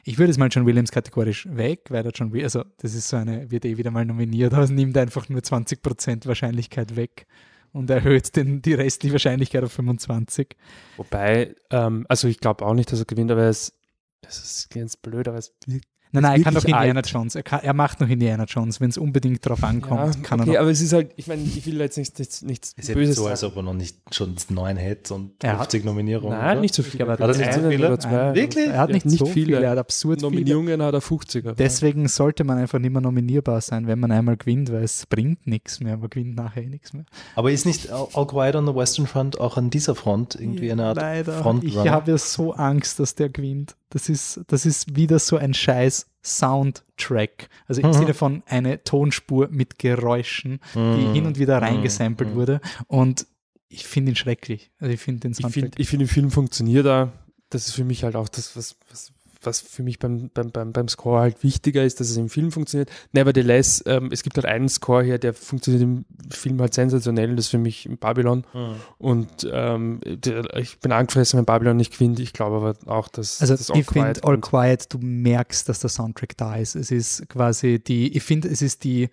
Ich würde es mal John Williams kategorisch weg, weil der John Williams, also das ist so eine, wird eh wieder mal nominiert, aber es nimmt einfach nur 20% Wahrscheinlichkeit weg und erhöht den, die restliche Wahrscheinlichkeit auf 25. Wobei, ähm, also ich glaube auch nicht, dass er gewinnt, aber er ist das ist ganz blöd, aber es wirkt Nein, nein, er kann doch Indiana alt. Jones. Er, kann, er, macht noch Indiana Jones. Wenn es unbedingt drauf ankommt, ja, kann okay, er noch. aber es ist halt, ich meine, ich will jetzt nichts, nichts, nichts ist Böses so, als ob er noch nicht schon neun hätte und 50 Nominierungen. Nein, oder? nicht so viele. Hat er nicht so viele? Zwei, Wirklich? Er hat nicht, nicht so viele. viele. Er hat absurd Nominierungen viele. hat er 50er. Deswegen sollte man einfach nicht mehr nominierbar sein, wenn man einmal gewinnt, weil es bringt nichts mehr. Man gewinnt nachher eh nichts mehr. Aber ist nicht All Quiet on the Western Front auch an dieser Front irgendwie eine Art Leider. Front? Ich habe ja so Angst, dass der gewinnt. Das ist, das ist wieder so ein scheiß Soundtrack. Also im mhm. Sinne von eine Tonspur mit Geräuschen, die mhm. hin und wieder mhm. reingesampelt mhm. wurde. Und ich finde ihn schrecklich. Also ich finde den Soundtrack. Ich finde, find, den Film funktioniert da. Das ist für mich halt auch das, was, was, was für mich beim, beim, beim, beim Score halt wichtiger ist, dass es im Film funktioniert. Nevertheless, ähm, es gibt halt einen Score hier, der funktioniert im Film halt sensationell, das ist für mich Babylon. Mhm. Und ähm, der, ich bin angefressen, wenn Babylon nicht gewinnt. Ich glaube aber auch, dass also das ich finde All Quiet, du merkst, dass der Soundtrack da ist. Es ist quasi die, ich finde, es ist die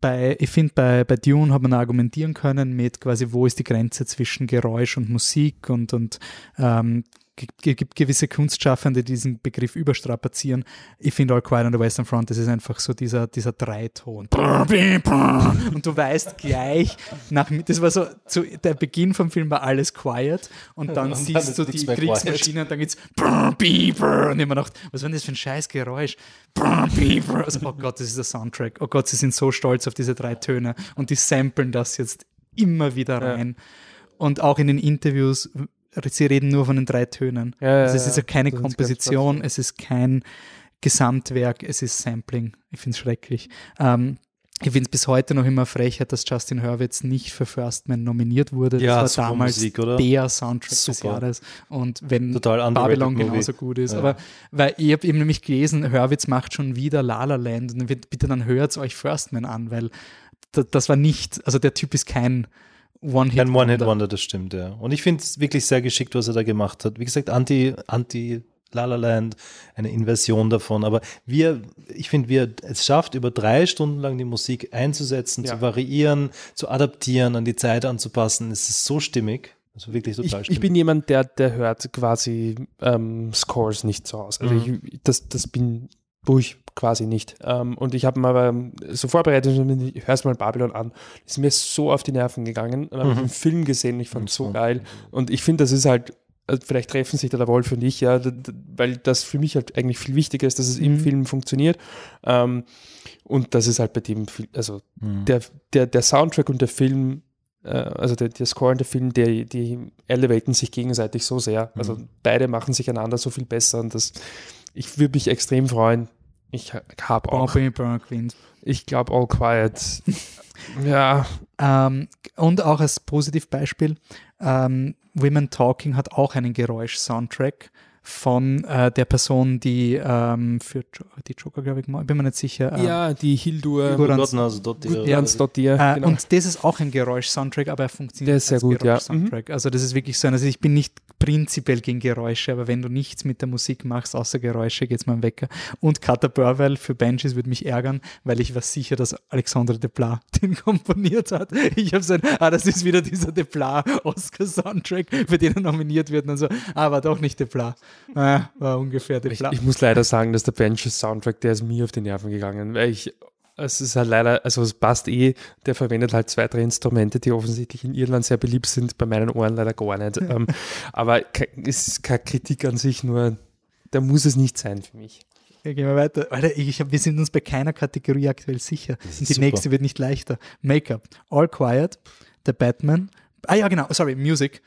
bei, ich finde, bei, bei Dune hat man argumentieren können mit quasi, wo ist die Grenze zwischen Geräusch und Musik und, und ähm, gibt gewisse Kunstschaffende, die diesen Begriff überstrapazieren. Ich finde All Quiet on the Western Front, das ist einfach so dieser, dieser Dreiton. Und du weißt gleich, nach, das war so, zu, der Beginn vom Film war alles quiet und dann und siehst dann du die Kriegsmaschine und dann geht's und immer noch, was war denn das für ein scheiß Geräusch? Also, oh Gott, das ist der Soundtrack. Oh Gott, sie sind so stolz auf diese drei Töne und die samplen das jetzt immer wieder rein. Ja. Und auch in den Interviews sie reden nur von den drei Tönen. Ja, also es ist ja keine Komposition, es ist kein Gesamtwerk, es ist Sampling. Ich finde es schrecklich. Ähm, ich finde es bis heute noch immer frech, dass Justin Hurwitz nicht für First Man nominiert wurde. Ja, das war damals Musik, der Soundtrack super. des Jahres. Und wenn Total Babylon genauso gut ist. Ja. Aber weil ich habe eben nämlich gelesen, Hurwitz macht schon wieder La La Land und bitte dann hört euch First Man an, weil das war nicht, also der Typ ist kein One-Hit-Wonder. Ein One-Hit-Wonder, das stimmt, ja. Und ich finde es wirklich sehr geschickt, was er da gemacht hat. Wie gesagt, anti, anti La La Land, eine Inversion davon. Aber wir, ich finde, wir es schafft, über drei Stunden lang die Musik einzusetzen, ja. zu variieren, zu adaptieren, an die Zeit anzupassen. Es ist so stimmig. Also wirklich total ich, stimmig. Ich bin jemand, der, der hört quasi ähm, Scores nicht so aus. Also mhm. ich, das, das bin ich quasi nicht. Ähm, und ich habe mal aber so vorbereitet, ich höre mal Babylon an. ist mir so auf die Nerven gegangen. Dann habe ich mhm. einen Film gesehen, ich fand es so geil. Und ich finde, das ist halt, also vielleicht treffen sich da der Wolf und ich, ja, weil das für mich halt eigentlich viel wichtiger ist, dass es mhm. im Film funktioniert. Ähm, und das ist halt bei dem, also mhm. der, der, der Soundtrack und der Film äh, also der, der Score und der Film, die, die elevaten sich gegenseitig so sehr. Also mhm. beide machen sich einander so viel besser und das, ich würde mich extrem freuen. Ich habe auch. Ich glaube All Quiet. ja. Ähm, und auch als Positivbeispiel, ähm, Women Talking hat auch einen Geräusch-Soundtrack von äh, der Person, die ähm, für die Joker, glaube ich, bin mir nicht sicher. Äh, ja, die Hildur Jansdottir. Äh, genau. Und das ist auch ein Geräusch-Soundtrack, aber er funktioniert der ist sehr gut, ja. Mhm. Also das ist wirklich so, also ich bin nicht prinzipiell gegen Geräusche, aber wenn du nichts mit der Musik machst, außer Geräusche, geht's mal Wecker. Und Carter Burwell für Benches würde mich ärgern, weil ich war sicher, dass Alexandre Desplat den komponiert hat. Ich habe so ein, ah, das ist wieder dieser Desplat Oscar-Soundtrack, für den er nominiert wird. Und so, ah, war doch nicht Desplat. Ah, war ungefähr Desplat. Ich, ich muss leider sagen, dass der Benches Soundtrack, der ist mir auf die Nerven gegangen, weil ich es ist halt leider, also es passt eh, der verwendet halt zwei, drei Instrumente, die offensichtlich in Irland sehr beliebt sind, bei meinen Ohren leider gar nicht. ähm, aber es ist keine Kritik an sich, nur da muss es nicht sein für mich. Ja, gehen wir weiter. Alter, ich hab, wir sind uns bei keiner Kategorie aktuell sicher. Die super. nächste wird nicht leichter. Make-up. All Quiet, The Batman. Ah ja, genau, sorry, Music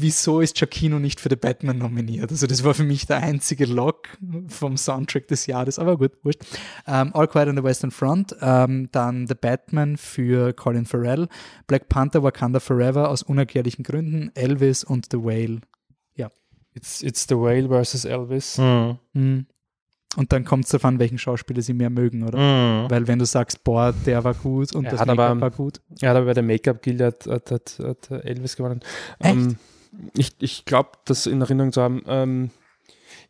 wieso ist Giacchino nicht für The Batman nominiert? Also das war für mich der einzige Lock vom Soundtrack des Jahres, aber gut, wurscht. Um, ähm, All Quiet on the Western Front, um, ähm, dann The Batman für Colin Farrell, Black Panther Wakanda Forever aus unerklärlichen Gründen, Elvis und The Whale. Ja. It's, it's The Whale versus Elvis. Mhm. Mhm. Und dann kommt es darauf an, welchen Schauspieler sie mehr mögen, oder? Mhm. Weil wenn du sagst, boah, der war gut und er das Make-up war gut. Ja, aber bei der Make-up-Gilde hat, hat, hat, hat, Elvis gewonnen. Echt? Um, ähm, ich, ich glaube, das in Erinnerung zu haben. Ähm,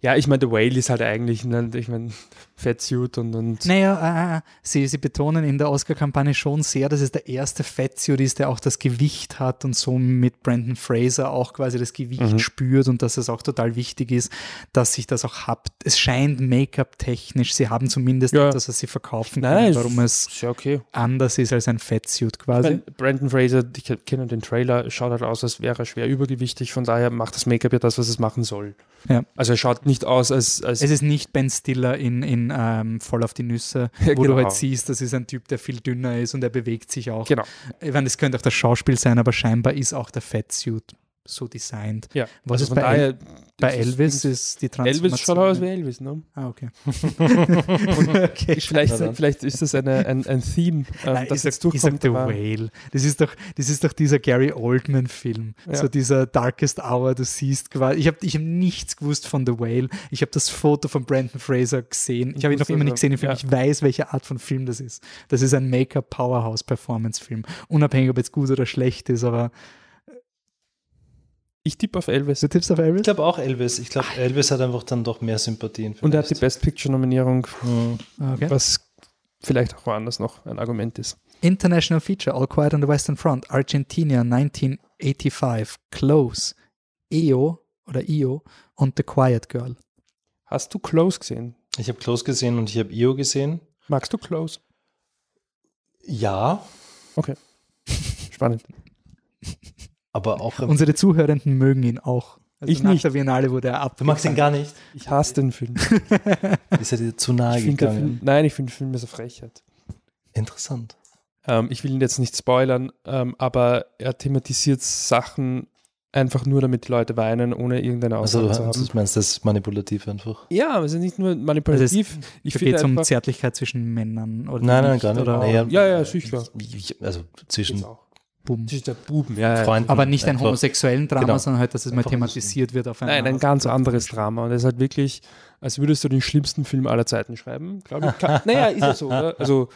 ja, ich meine, The Whale ist halt eigentlich, ne, ich meine, Fettsuit und, und. Naja, äh, äh, sie, sie betonen in der Oscar-Kampagne schon sehr, dass es der erste Fettsuit ist, der auch das Gewicht hat und so mit Brandon Fraser auch quasi das Gewicht mhm. spürt und dass es auch total wichtig ist, dass sich das auch hat. Es scheint Make-up-technisch, sie haben zumindest ja. etwas, was sie verkaufen können, warum es ja okay. anders ist als ein Fettsuit quasi. Brandon Fraser, ich kenne den Trailer, schaut halt aus, als wäre er schwer übergewichtig, von daher macht das Make-up ja das, was es machen soll. Ja. Also er schaut nicht aus als, als Es ist nicht Ben Stiller in, in ähm, Voll auf die Nüsse, wo genau. du halt siehst, das ist ein Typ, der viel dünner ist und er bewegt sich auch. Genau. Ich meine, das könnte auch das Schauspiel sein, aber scheinbar ist auch der Fettsuit so designt. Ja. Was also ist bei, daher, bei Elvis ist die Transformation. Elvis schaut aus wie Elvis, ne? Ah, okay. okay vielleicht, vielleicht ist das eine, ein, ein Theme, ähm, Nein, das jetzt durchkommt. Ich sag The Whale. Das ist doch, das ist doch dieser Gary Oldman-Film. Ja. So dieser Darkest Hour, du siehst quasi. Ich habe ich hab nichts gewusst von The Whale. Ich habe das Foto von Brandon Fraser gesehen. Ich habe ihn noch immer nicht gesehen im Film. Ja. Ich weiß, welche Art von Film das ist. Das ist ein Make-up-Powerhouse-Performance-Film. Unabhängig, ob jetzt gut oder schlecht ist, aber ich tippe auf Elvis. Du tippst auf Elvis? Ich glaube auch Elvis. Ich glaube, Elvis hat einfach dann doch mehr Sympathien. Und er hat die Best Picture-Nominierung, mhm. okay. was vielleicht auch woanders noch ein Argument ist. International Feature, All Quiet on the Western Front, Argentina 1985, Close, EO oder Io und The Quiet Girl. Hast du Close gesehen? Ich habe Close gesehen und ich habe Io gesehen. Magst du Close? Ja. Okay. Spannend. Aber auch. Unsere Zuhörenden mögen ihn auch. Also ich nach nicht. der Biennale wurde er ab. Du magst ihn gar nicht? Ich hasse den Film. ist er dir zu nahe gegangen? Film, nein, ich finde den Film ist eine Frechheit. Interessant. Ähm, ich will ihn jetzt nicht spoilern, ähm, aber er thematisiert Sachen einfach nur, damit die Leute weinen, ohne irgendeine Aussage also, zu haben. Du meinst das ist manipulativ einfach? Ja, aber es ist nicht nur manipulativ. Also ich geht es um Zärtlichkeit zwischen Männern oder Nein, nein, gar nicht. Oder, ja, ja, ja, sicher. Also zwischen Buben. Zwischen der Buben, ja. Freunden aber nicht ein homosexuellen Drama, genau. sondern halt, dass es mal thematisiert wird auf Nein, ein ganz anderes Drama. Und es ist halt wirklich, als würdest du den schlimmsten Film aller Zeiten schreiben, glaube ich. naja, ist ja so, oder? Also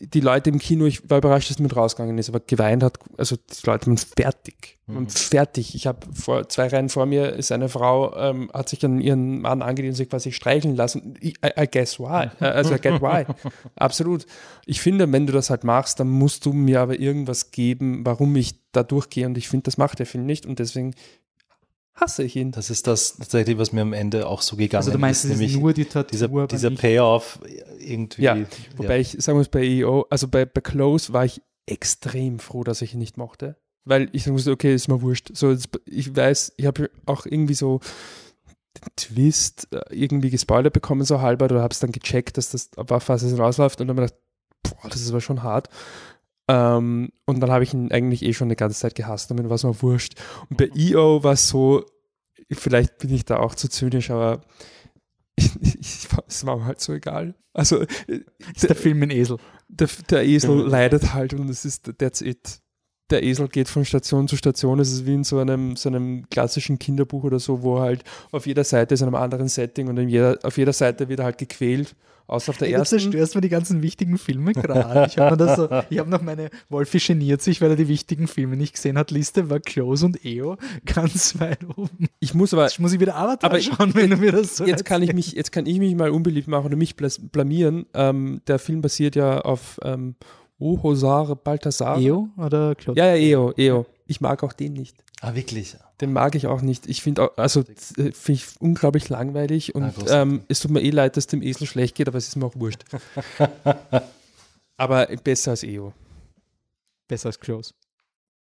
die Leute im Kino, ich war überrascht, dass es mit rausgegangen ist, aber geweint hat, also die Leute waren fertig. Mhm. fertig. Ich habe vor zwei Reihen vor mir ist eine Frau, ähm, hat sich an ihren Mann angelehnt und sich quasi streicheln lassen. I, I guess why. Äh, also I get why. Absolut. Ich finde, wenn du das halt machst, dann musst du mir aber irgendwas geben, warum ich da durchgehe. Und ich finde, das macht der Film nicht. Und deswegen hasse ich ihn. Das ist das tatsächlich, was mir am Ende auch so gegangen ist. Also du meinst, ist, nämlich nur die Tattoo, dieser, dieser Payoff irgendwie. Ja, wobei ja. ich, sagen wir es bei EO, also bei, bei Close war ich extrem froh, dass ich ihn nicht mochte. Weil ich sagen musste, okay, ist mir wurscht. So, ich weiß, ich habe auch irgendwie so den Twist äh, irgendwie gespoilert bekommen, so halber, oder habe es dann gecheckt, dass das war fast es rausläuft und dann habe ich gedacht, boah, das ist aber schon hart. Ähm, und dann habe ich ihn eigentlich eh schon eine ganze Zeit gehasst, damit war es mir wurscht. Und bei EO war es so, vielleicht bin ich da auch zu zynisch, aber es war mir halt so egal. Also ist der Film ein Esel. Der, der Esel ja. leidet halt und es ist that's it. Der Esel geht von Station zu Station. Es ist wie in so einem, so einem klassischen Kinderbuch oder so, wo halt auf jeder Seite ist einem anderen Setting und jeder, auf jeder Seite wird er halt gequält Außer auf der ersten. Du zerstörst mir die ganzen wichtigen Filme gerade. Ich habe so, hab noch meine Wolfi geniert sich, weil er die wichtigen Filme nicht gesehen hat. Liste war Close und EO ganz weit oben. Ich muss aber. Jetzt muss ich wieder Avatar aber schauen, wenn du mir das so jetzt kann ich mich Jetzt kann ich mich mal unbeliebt machen oder mich blamieren. Ähm, der Film basiert ja auf ähm, Oh, Hosare, Balthasar. EO oder Close? Ja, ja, EO, EO. Ich mag auch den nicht. Ah, wirklich? Den mag ich auch nicht. Ich finde also äh, finde ich unglaublich langweilig und ähm, es tut mir eh leid, dass dem Esel schlecht geht, aber es ist mir auch wurscht. aber besser als EO. Besser als Close.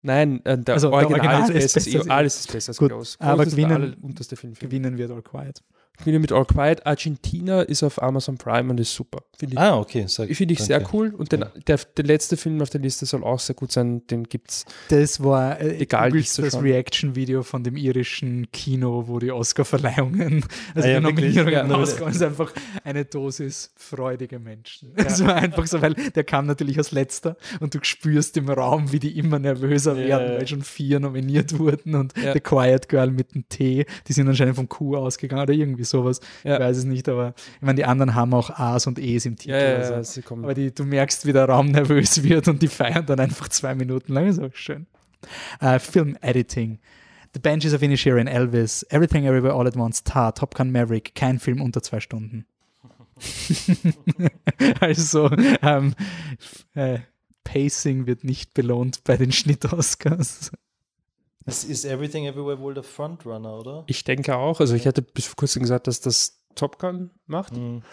Nein, äh, der, also, Original der Original ist, besser, ist besser als EO. Alles ist besser als Gut, Close. Close aber gewinnen, gewinnen wird All Quiet. Ich bin mit All Quiet. Argentina ist auf Amazon Prime und ist super. Find ich, ah, okay. Sag, finde ich danke. sehr cool. Und den, der, der letzte Film auf der Liste soll auch sehr gut sein. Den gibt's. Das war äh, egal, das Reaction-Video von dem irischen Kino, wo die Oscar-Verleihungen, also ah, ja, die Nominierungen ja, rauskommen. Es ist einfach eine Dosis freudige Menschen. Es ja. war einfach so, weil der kam natürlich als letzter und du spürst im Raum, wie die immer nervöser ja, werden, weil schon vier nominiert wurden und The Quiet Girl mit dem T, die sind anscheinend vom Q ausgegangen oder irgendwie irgendwie sowas. Ja. Ich weiß es nicht, aber ich meine, die anderen haben auch A's und E's im Titel. Ja, ja, also. Aber die, du merkst, wie der Raum nervös wird und die feiern dann einfach zwei Minuten lang. Ist auch schön. Uh, Film Editing. The Benches of Inisherin, Elvis, Everything Everywhere All at Once, Tar, Top Gun Maverick, kein Film unter zwei Stunden. also, ähm, äh, Pacing wird nicht belohnt bei den Schnitt-Oscars. Ist, ist Everything Everywhere wohl der Frontrunner, oder? Ich denke auch. Also ich hätte bis vor kurzem gesagt, dass das Top Gun macht. Mhm.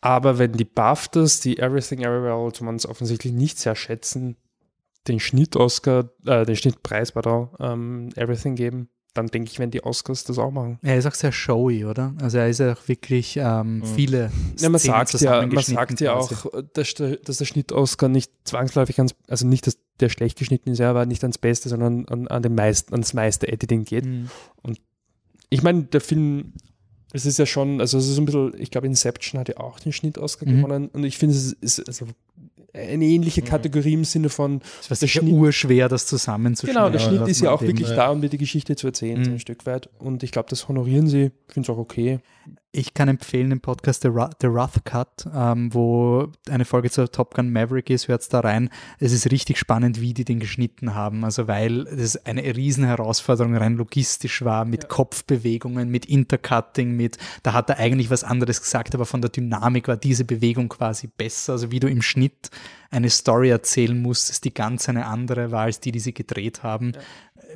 Aber wenn die BAFTAs, die Everything Everywhere All at Once offensichtlich nicht sehr schätzen, den Schnitt-Oscar, äh, den Schnittpreis, pardon, ähm, Everything geben, dann denke ich, wenn die Oscars das auch machen. Er ist auch sehr showy, oder? Also er ist ja auch wirklich ähm, mhm. viele. Ja, man sagt ja, man sagt ja auch, dass der, dass der Schnitt-Oscar nicht zwangsläufig ans, also nicht, dass der schlecht geschnitten ist, aber nicht ans Beste, sondern an, an den meisten, ans meiste Editing geht. Mhm. Und ich meine, der Film, es ist ja schon, also es ist ein bisschen, ich glaube, Inception hat ja auch den Schnitt-Oscar mhm. gewonnen und ich finde, es ist, also eine ähnliche mhm. Kategorie im Sinne von. Es ist ja urschwer, das zusammenzuschneiden. Genau, der Schnitt ist ja auch wirklich da, um dir die Geschichte zu erzählen, mhm. so ein Stück weit. Und ich glaube, das honorieren sie. Ich finde es auch okay. Ich kann empfehlen den Podcast The, Ru The Rough Cut, ähm, wo eine Folge zur Top Gun Maverick ist, hört da rein. Es ist richtig spannend, wie die den geschnitten haben. Also weil es eine riesen Herausforderung rein logistisch war, mit ja. Kopfbewegungen, mit Intercutting, mit, da hat er eigentlich was anderes gesagt, aber von der Dynamik war diese Bewegung quasi besser. Also wie du im Schnitt eine Story erzählen musstest, die ganz eine andere war als die, die sie gedreht haben. Ja.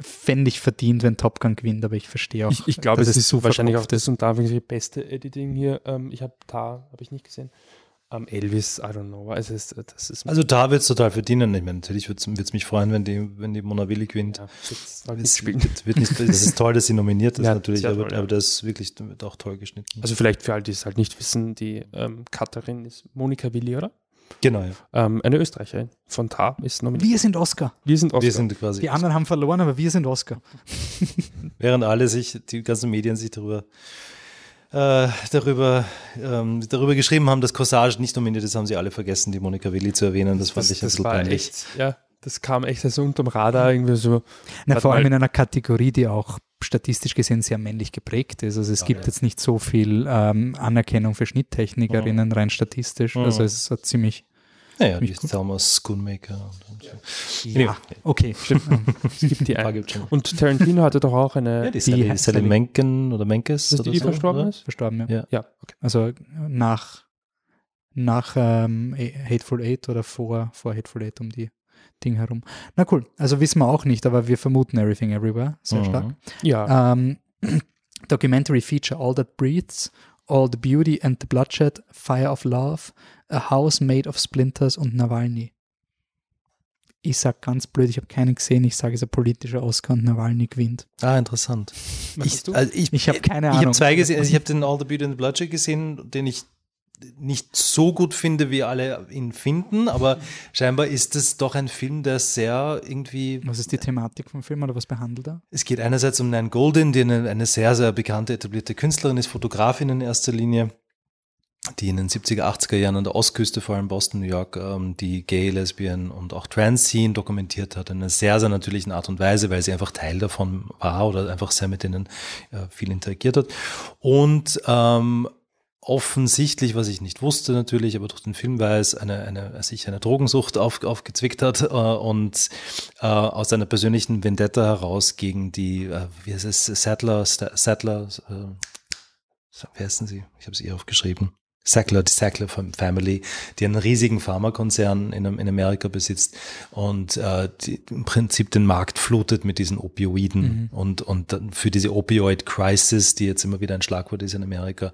Fände ich verdient, wenn Top Gun gewinnt, aber ich verstehe auch. Ich, ich glaube, es ist so wahrscheinlich auch das und da beste Editing hier. Ähm, ich habe da, habe ich nicht gesehen. Um, Elvis, I don't know. Also, es, das ist also da wird es total verdienen. Ich meine, natürlich würde es mich freuen, wenn die, wenn die Mona Willi gewinnt. Ja, es, wird, wird nicht, das ist toll, dass sie nominiert ist ja, natürlich, aber, toll, ja. aber das wirklich wird auch toll geschnitten. Also vielleicht für alle, die es halt nicht wissen, die ähm, Cutterin ist Monika Willi, oder? Genau, ja. Ähm, eine Österreicherin von Tar ist nominiert. Wir sind Oscar. Wir sind Oscar. Wir sind quasi die anderen haben verloren, aber wir sind Oscar. Während alle sich, die ganzen Medien sich darüber äh, darüber, ähm, darüber geschrieben haben, dass Corsage nicht nominiert ist, haben sie alle vergessen, die Monika Willi zu erwähnen. Das fand das, ich ein bisschen peinlich. Echt, ja, das kam echt so unterm Radar irgendwie so. Na, vor allem in einer Kategorie, die auch statistisch gesehen sehr männlich geprägt ist. Also es ja, gibt ja. jetzt nicht so viel ähm, Anerkennung für Schnitttechnikerinnen mhm. rein statistisch. Mhm. Also es ist ziemlich naja, die ist Thomas Schoonmaker. Und, so. ja. ja, okay, stimmt. es gibt die ein. Und Tarantino hatte doch auch eine. Ja, die, die Sally, Sally Menken oder Menkes. Ist die, die so, verstorben oder? ist? Verstorben, ja. Ja, ja okay. Also nach, nach ähm, Hateful Eight oder vor, vor Hateful Eight um die Ding herum. Na cool, also wissen wir auch nicht, aber wir vermuten Everything Everywhere. Sehr mhm. stark. Ja. Ähm, Documentary Feature All That Breathes All the Beauty and the Bloodshed, Fire of Love, A House Made of Splinters und Nawalny. Ich sag ganz blöd, ich habe keinen gesehen. Ich sage, es ist ein politischer Oscar und Nawalny gewinnt. Ah, interessant. Ich, also ich, ich habe keine Ahnung. Ich habe zwei gesehen. Also ich habe den All the Beauty and the Bloodshed gesehen, den ich nicht so gut finde, wie alle ihn finden, aber scheinbar ist es doch ein Film, der sehr irgendwie. Was ist die Thematik vom Film oder was behandelt er? Es geht einerseits um Nan Golden, die eine, eine sehr, sehr bekannte, etablierte Künstlerin ist, Fotografin in erster Linie, die in den 70er, 80er Jahren an der Ostküste, vor allem Boston, New York, ähm, die Gay, Lesbian und auch Trans-Scene dokumentiert hat, in einer sehr, sehr natürlichen Art und Weise, weil sie einfach Teil davon war oder einfach sehr mit denen äh, viel interagiert hat. Und ähm, offensichtlich, was ich nicht wusste natürlich, aber durch den Film weiß, eine, eine, sich eine Drogensucht auf, aufgezwickt hat äh, und äh, aus einer persönlichen Vendetta heraus gegen die, äh, wie heißt es, Sattler, Sattler, äh, wie heißen sie? Ich habe es ihr aufgeschrieben. Sackler, die Sackler Family, die einen riesigen Pharmakonzern in, in Amerika besitzt und äh, die im Prinzip den Markt flutet mit diesen Opioiden mhm. und, und für diese Opioid-Crisis, die jetzt immer wieder ein Schlagwort ist in Amerika,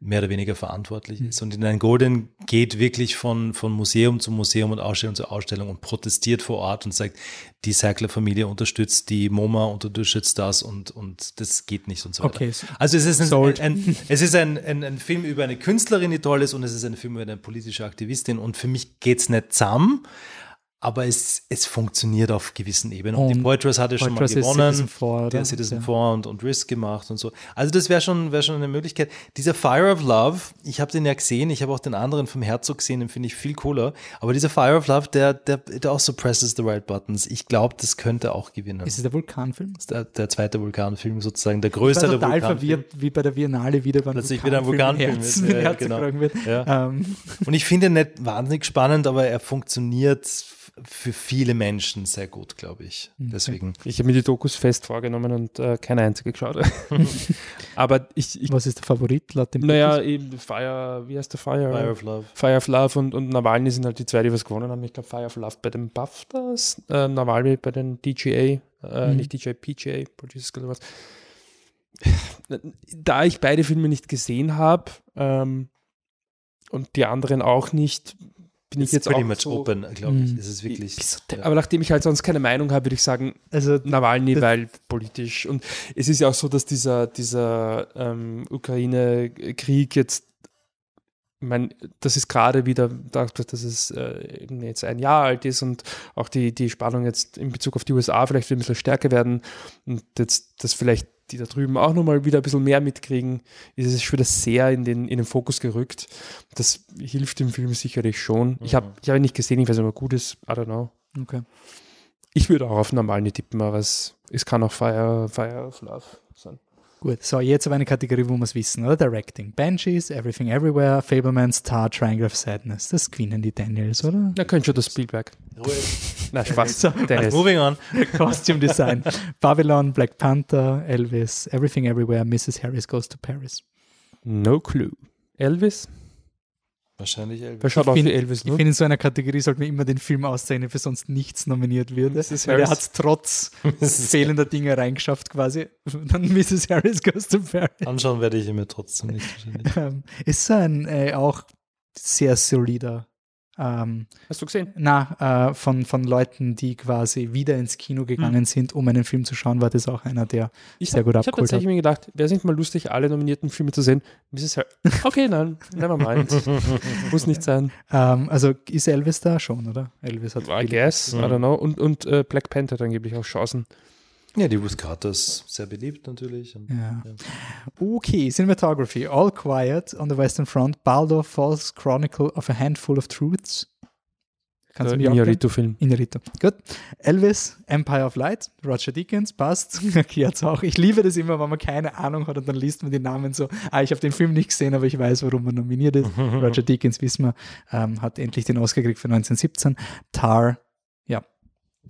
mehr oder weniger verantwortlich mhm. ist. Und in ein Golden geht wirklich von, von Museum zu Museum und Ausstellung zu Ausstellung und protestiert vor Ort und sagt, die Sackler-Familie unterstützt die MoMA unterstützt das und, und das geht nicht und so weiter. Okay. Also es ist ein, ein, ein es ist ein, ein, ein Film über eine Künstlerin, die toll ist und es ist ein Film über eine politische Aktivistin und für mich geht es nicht zusammen, aber es, es funktioniert auf gewissen Ebenen. Und, und die Poitras hatte schon mal gewonnen. Citizen 4, der Citizen 4 und, und Risk gemacht und so. Also das wäre schon, wär schon eine Möglichkeit. Dieser Fire of Love, ich habe den ja gesehen, ich habe auch den anderen vom Herzog gesehen, den finde ich viel cooler. Aber dieser Fire of Love, der, der, der auch so presses the right buttons. Ich glaube, das könnte auch gewinnen. Ist es der Vulkanfilm? Ist der, der zweite Vulkanfilm sozusagen, der größere ich war total verwirrt, wie bei der Biennale wieder beim Plötzlich wieder ein Vulkanfilm Herz, ist. Ja, genau. wird. Ja. Ähm. Und ich finde ihn nicht wahnsinnig spannend, aber er funktioniert für viele Menschen sehr gut, glaube ich. Mhm. Deswegen. Ich habe mir die Dokus fest vorgenommen und äh, keine einzige geschaut. Aber ich, ich, Was ist der Favorit laut dem Naja, eben Fire, wie heißt der Fire? Fire of Love. Fire of Love und, und Nawalny sind halt die zwei, die was gewonnen haben. Ich glaube Fire of Love bei den BAFTAs, äh, Nawalny bei den DGA, äh, mhm. nicht DJ, PGA, Producers oder was. Da ich beide Filme nicht gesehen habe ähm, und die anderen auch nicht, bin ich jetzt pretty auch much so, open, glaube ich. Es ist wirklich. Ja. Aber nachdem ich halt sonst keine Meinung habe, würde ich sagen, also Nawalny, weil politisch. Und es ist ja auch so, dass dieser, dieser ähm, Ukraine-Krieg jetzt ich meine, das ist gerade wieder, dass es äh, jetzt ein Jahr alt ist und auch die, die Spannung jetzt in Bezug auf die USA vielleicht ein bisschen stärker werden und jetzt das vielleicht die da drüben auch nochmal wieder ein bisschen mehr mitkriegen, ist es schon wieder sehr in den, in den Fokus gerückt. Das hilft dem Film sicherlich schon. Mhm. Ich habe ich hab ihn nicht gesehen, ich weiß nicht, ob er gut ist, I don't know. Okay. Ich würde auch auf normalen tippen, aber es, es kann auch Fire, Fire of Love sein. Gut, so jetzt aber eine Kategorie, wo wir es wissen, oder? Directing. Banshees, Everything Everywhere, Fableman, Star, Triangle of Sadness. Das gewinnen die Daniels, oder? Da könnte schon das Spielberg. Na, Spaß. So, Dennis. Moving on. Costume Design. Babylon, Black Panther, Elvis, Everything Everywhere, Mrs. Harris Goes to Paris. No clue. Elvis? Wahrscheinlich Elvis. Schaut Ich auch find- für Elvis, Ich ne? finde, in so einer Kategorie sollte man immer den Film auszeichnen, für sonst nichts nominiert wird. Mrs. Weil er hat es trotz fehlender Dinge reingeschafft quasi. Dann Mrs. Harris Goes to Paris. Anschauen werde ich ihn mir trotzdem nicht wahrscheinlich. Ähm, ist ein äh, auch sehr solider. Ähm, Hast du gesehen? na, äh, von, von Leuten, die quasi wieder ins Kino gegangen sind, um einen Film zu schauen, war das auch einer, der Ich Sehr hab, gut ich habe abgeholt tatsächlich mir gedacht, wäre es nicht mal lustig, alle nominierten Filme zu sehen? Mrs. Harris. Okay, nein, never mind. Muss nicht sein. ähm, also ist Elvis da schon, oder? Elvis hat I guess, I don't know. Und, und äh, Black Panther hat angeblich auch Chancen. Ja, die Carter ist sehr beliebt natürlich. Und, Ja. Ja. Okay, Cinematography. All Quiet on the Western Front. Baldo Falls Chronicle of a Handful of Truths. Kannst du Der mich abgeben? Iñárritu-Film. Inarito. Gut. Elvis, Empire of Light, Roger Deakins, passt. Okay, jetzt auch. Ich liebe das immer, wenn man keine Ahnung hat und dann liest man die Namen so. Ah, ich habe den Film nicht gesehen, aber ich weiß, warum man nominiert ist. Roger Deakins, wissen wir, ähm, hat endlich den Oscar gekriegt für 1917. Tar,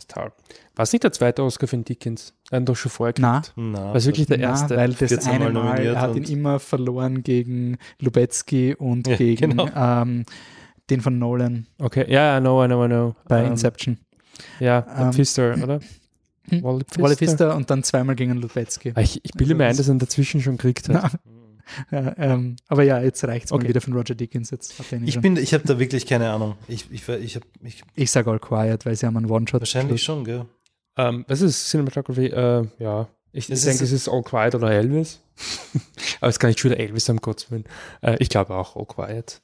Star. War es nicht der zweite Oscar für den Dickens? Er hat doch schon vorher na, gekriegt. Na, War es wirklich der na, erste? weil das 14 eine Mal er hat ihn immer verloren gegen Lubetzky und Ja, gegen genau. ähm, den von Nolan Okay, ja, I know, I know, I know. bei Ähm, Inception. Ja, Ähm, Pfister, oder? hm? Wally Pfister. Wally Pfister und dann zweimal gegen Lubetzky. Ah, Ich, ich bilde Also mir ein, das- dass er ihn dazwischen schon gekriegt hat. Na, ja, ähm, aber ja, jetzt reicht es mal Okay. wieder von Roger Dickens. Jetzt ich schon. bin, ich habe da wirklich keine Ahnung. Ich, ich, ich habe ich, ich sage All Quiet, weil sie haben einen One-Shot. wahrscheinlich schon, gell? Ähm, was ist Cinematography? Äh, ja, ich, ich denke, es ist All Quiet oder Elvis. Aber es kann nicht schon wieder Elvis am Gott willen. Äh, ich glaube auch All Quiet.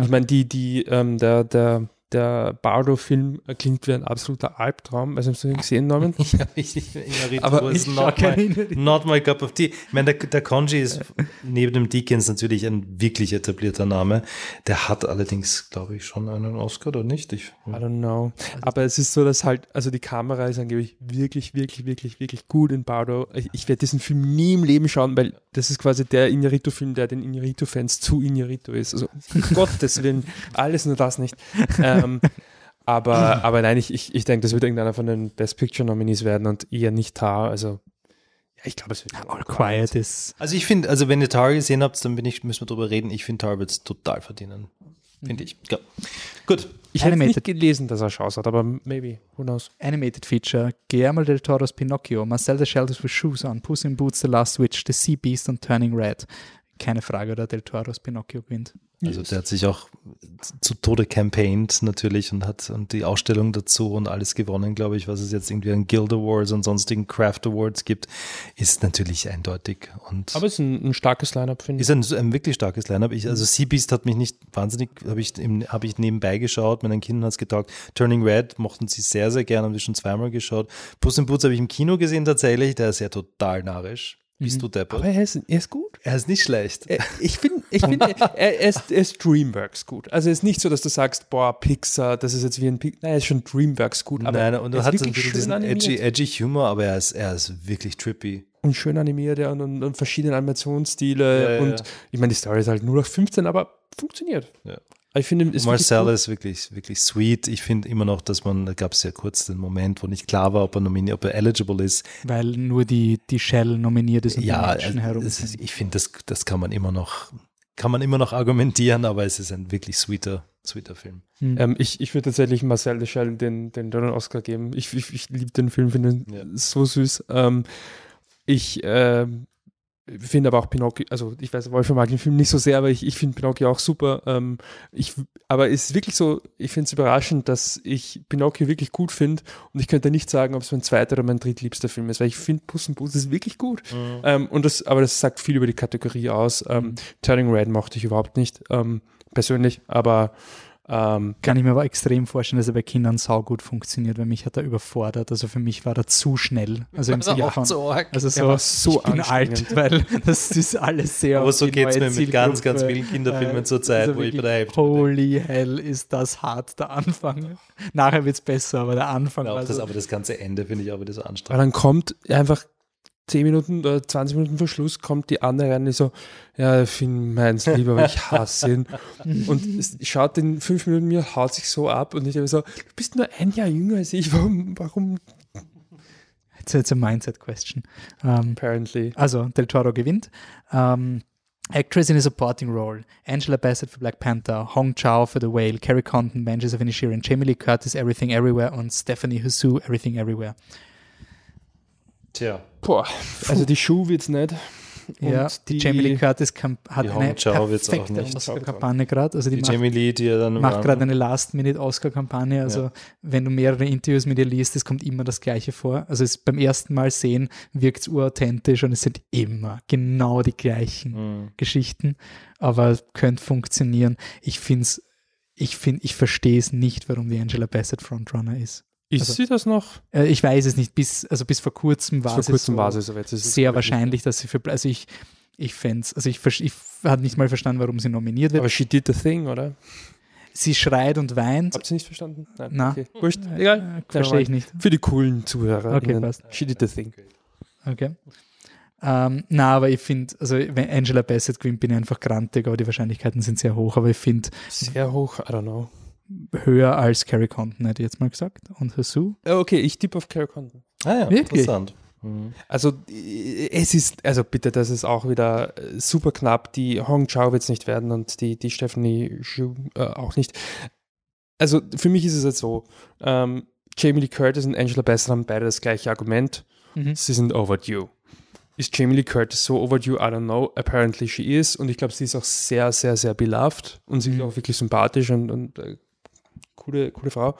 Ich meine, die, die, ähm, der, der, der Bardo-Film klingt wie ein absoluter Albtraum. Also, hast du ihn gesehen, Norman? Ich habe ich, Inarritu Aber is ich not, schau my, keine- not my cup of tea. Ich meine, der, der Conji ist neben dem Deakins natürlich ein wirklich etablierter Name. Der hat allerdings, glaube ich, schon einen Oscar oder nicht? Ich, I don't know. Aber es ist so, dass halt, also die Kamera ist angeblich wirklich, wirklich, wirklich, wirklich gut in Bardo. Ich, ich werde diesen Film nie im Leben schauen, weil das ist quasi der Inarito-Film, der den Inarito-Fans zu Inarito ist. Also, um Gottes Willen, alles nur das nicht. Ähm, aber, aber nein, ich, ich, ich denke, das wird irgendeiner von den Best Picture-Nominees werden und eher nicht Tar. Also, ja, ich glaube, es wird All Quiet ist. also ich finde, also wenn ihr Tar gesehen habt, dann bin ich, müssen wir drüber reden. Ich finde, Tar wird es total verdienen. Finde ich. Ja. Gut. Ich hätte nicht gelesen, dass er Chance hat, aber maybe, who knows. Animated Feature, Guillermo del Toro's Pinocchio, Marcel the Shelters with Shoes on, Puss in Boots, The Last Witch, The Sea Beast und Turning Red. Keine Frage, oder del Toro's Pinocchio gewinnt. Also der hat sich auch zu Tode campaigned natürlich und hat und die Ausstellung dazu und alles gewonnen, glaube ich, was es jetzt irgendwie an Guild Awards und sonstigen Craft Awards gibt, ist natürlich eindeutig und Aber es ist ein, ein starkes Line-Up, finde ich. ist ein, ein wirklich starkes Line-Up. Ich, also Sea Beast hat mich nicht wahnsinnig, habe ich, hab ich nebenbei geschaut, meinen Kindern hat es getaugt. Turning Red mochten sie sehr, sehr gern, haben sie schon zweimal geschaut. Puss in Boots habe ich im Kino gesehen tatsächlich, der ist ja total narrisch. Bist du deppert? Aber er ist, er ist gut. er ist nicht schlecht. Äh, Ich finde, ich find, er, er, ist, er ist Dreamworks gut. Also es ist nicht so, dass du sagst, boah, Pixar, das ist jetzt wie ein Pixar. Nein, er ist schon Dreamworks gut. Aber Nein, und er hast so ein bisschen diesen animiert. edgy, edgy Humor, aber er ist, er ist wirklich trippy. Und schön animiert ja, und, und, und verschiedene Animationsstile. Ja, ja, und ja. ich meine, die Story ist halt nur noch 15, aber funktioniert. Ich finde, ist Marcel wirklich ist wirklich, wirklich sweet. Ich finde immer noch, dass man, da gab es ja kurz den Moment, wo nicht klar war, ob er nominiert, ob er eligible ist. Weil nur die, die Shell nominiert ist und Ja, die Menschen herum. ist, ich finde, das, das kann man immer noch, kann man immer noch argumentieren, aber es ist ein wirklich sweeter, sweeter Film. Hm. Ähm, ich ich würde tatsächlich Marcel Deschel den, den, den Oscar geben. Ich, ich, ich liebe den Film, finde ihn Ja. so süß. Ähm, ich ähm, finde aber auch Pinocchio, also ich weiß, Wolfgang mag den Film nicht so sehr, aber ich, ich finde Pinocchio auch super. Ähm, ich, aber es ist wirklich so, ich finde es überraschend, dass ich Pinocchio wirklich gut finde und ich könnte nicht sagen, ob es mein zweiter oder mein drittliebster Film ist, weil ich finde Puss in Boots ist wirklich gut. Ähm, und das, aber das sagt viel über die Kategorie aus. Ähm, Turning Red mochte ich überhaupt nicht, ähm, persönlich, aber ähm, Kann ich mir aber extrem vorstellen, dass er bei Kindern saugut funktioniert, weil mich hat er überfordert. Also für mich war er zu schnell. Also im Sinne von, arg. also so, war so ich bin alt, weil das ist alles sehr Aber so geht es mir mit ganz, ganz vielen Kinderfilmen Äh, zur Zeit, also wo ich bei der Hälfte bin. Holy hell, ist das hart, der Anfang. Nachher wird es besser, aber der Anfang Ja, war das, so, aber das ganze Ende finde ich auch wieder so Aber anstrengend. dann kommt einfach 10 Minuten oder 20 Minuten vor Schluss kommt die andere rein, die so, ja, Film meins lieber, aber ich hasse ihn. und schaut in fünf Minuten mir, haut sich so ab und ich habe so, du bist nur ein Jahr jünger als ich, warum, warum It's, it's a mindset question. Ähm, apparently? also, Del Toro gewinnt. Ähm, Actress in a supporting role: Angela Bassett für Black Panther, Hong Chao für The Whale, Carrie Condon, Banshees of Inisherin, Jamie Lee Curtis, Everything Everywhere und Stephanie Hsu, Everything Everywhere. Tja. Boah, also die Schuh wird's nicht. Ja, die, die, Jamie Lee Curtis hat eine perfekte Oscar-Kampagne gerade. Also die, die macht, Jamie Lee, die ja dann macht gerade eine Last-Minute-Oscar-Kampagne. Also ja. wenn du mehrere Interviews mit ihr liest, es kommt immer das Gleiche vor. Also es beim ersten Mal sehen wirkt es urauthentisch und es sind immer genau die gleichen mhm. Geschichten. Aber könnte funktionieren. Ich finde es, ich finde, ich verstehe es nicht, warum die Angela Bassett Frontrunner ist. Ist also, sie das noch? Äh, ich weiß es nicht. Bis, also bis vor kurzem war vor kurzem so war sie so. Jetzt sehr wahrscheinlich, dass sie für. Also ich, ich fände es. Also ich, ich habe nicht mal verstanden, warum sie nominiert wird. Aber she did the thing, oder? Sie schreit und weint. Habt ihr nicht verstanden? Nein. Na, okay. Wurscht. Egal. Äh, Verstehe ich nicht. Für die coolen Zuhörer. Okay, passt. She did the thing. Okay. Ähm, na, aber ich finde, also wenn Angela Bassett gewinnt, bin ich einfach grantig, aber die Wahrscheinlichkeiten sind sehr hoch. Aber ich finde. Sehr hoch, I don't know höher als Carrie Condon, hätte ich jetzt mal gesagt. Und Hasu? Okay, ich tippe auf Carrie Condon. Ah ja, Wirklich? interessant. Mhm. Also es ist, also bitte, das ist auch wieder super knapp. Die Hong Chao wird es nicht werden und die, die Stephanie Xu äh, auch nicht. Also für mich ist es jetzt so, ähm, Jamie Lee Curtis und Angela Bassett haben beide das gleiche Argument. Mhm. Sie sind overdue. Ist Jamie Lee Curtis so overdue? I don't know. Apparently she is. Und ich glaube, sie ist auch sehr, sehr, sehr beloved. Und sie ist mhm. auch wirklich sympathisch und, und äh, coole, coole Frau.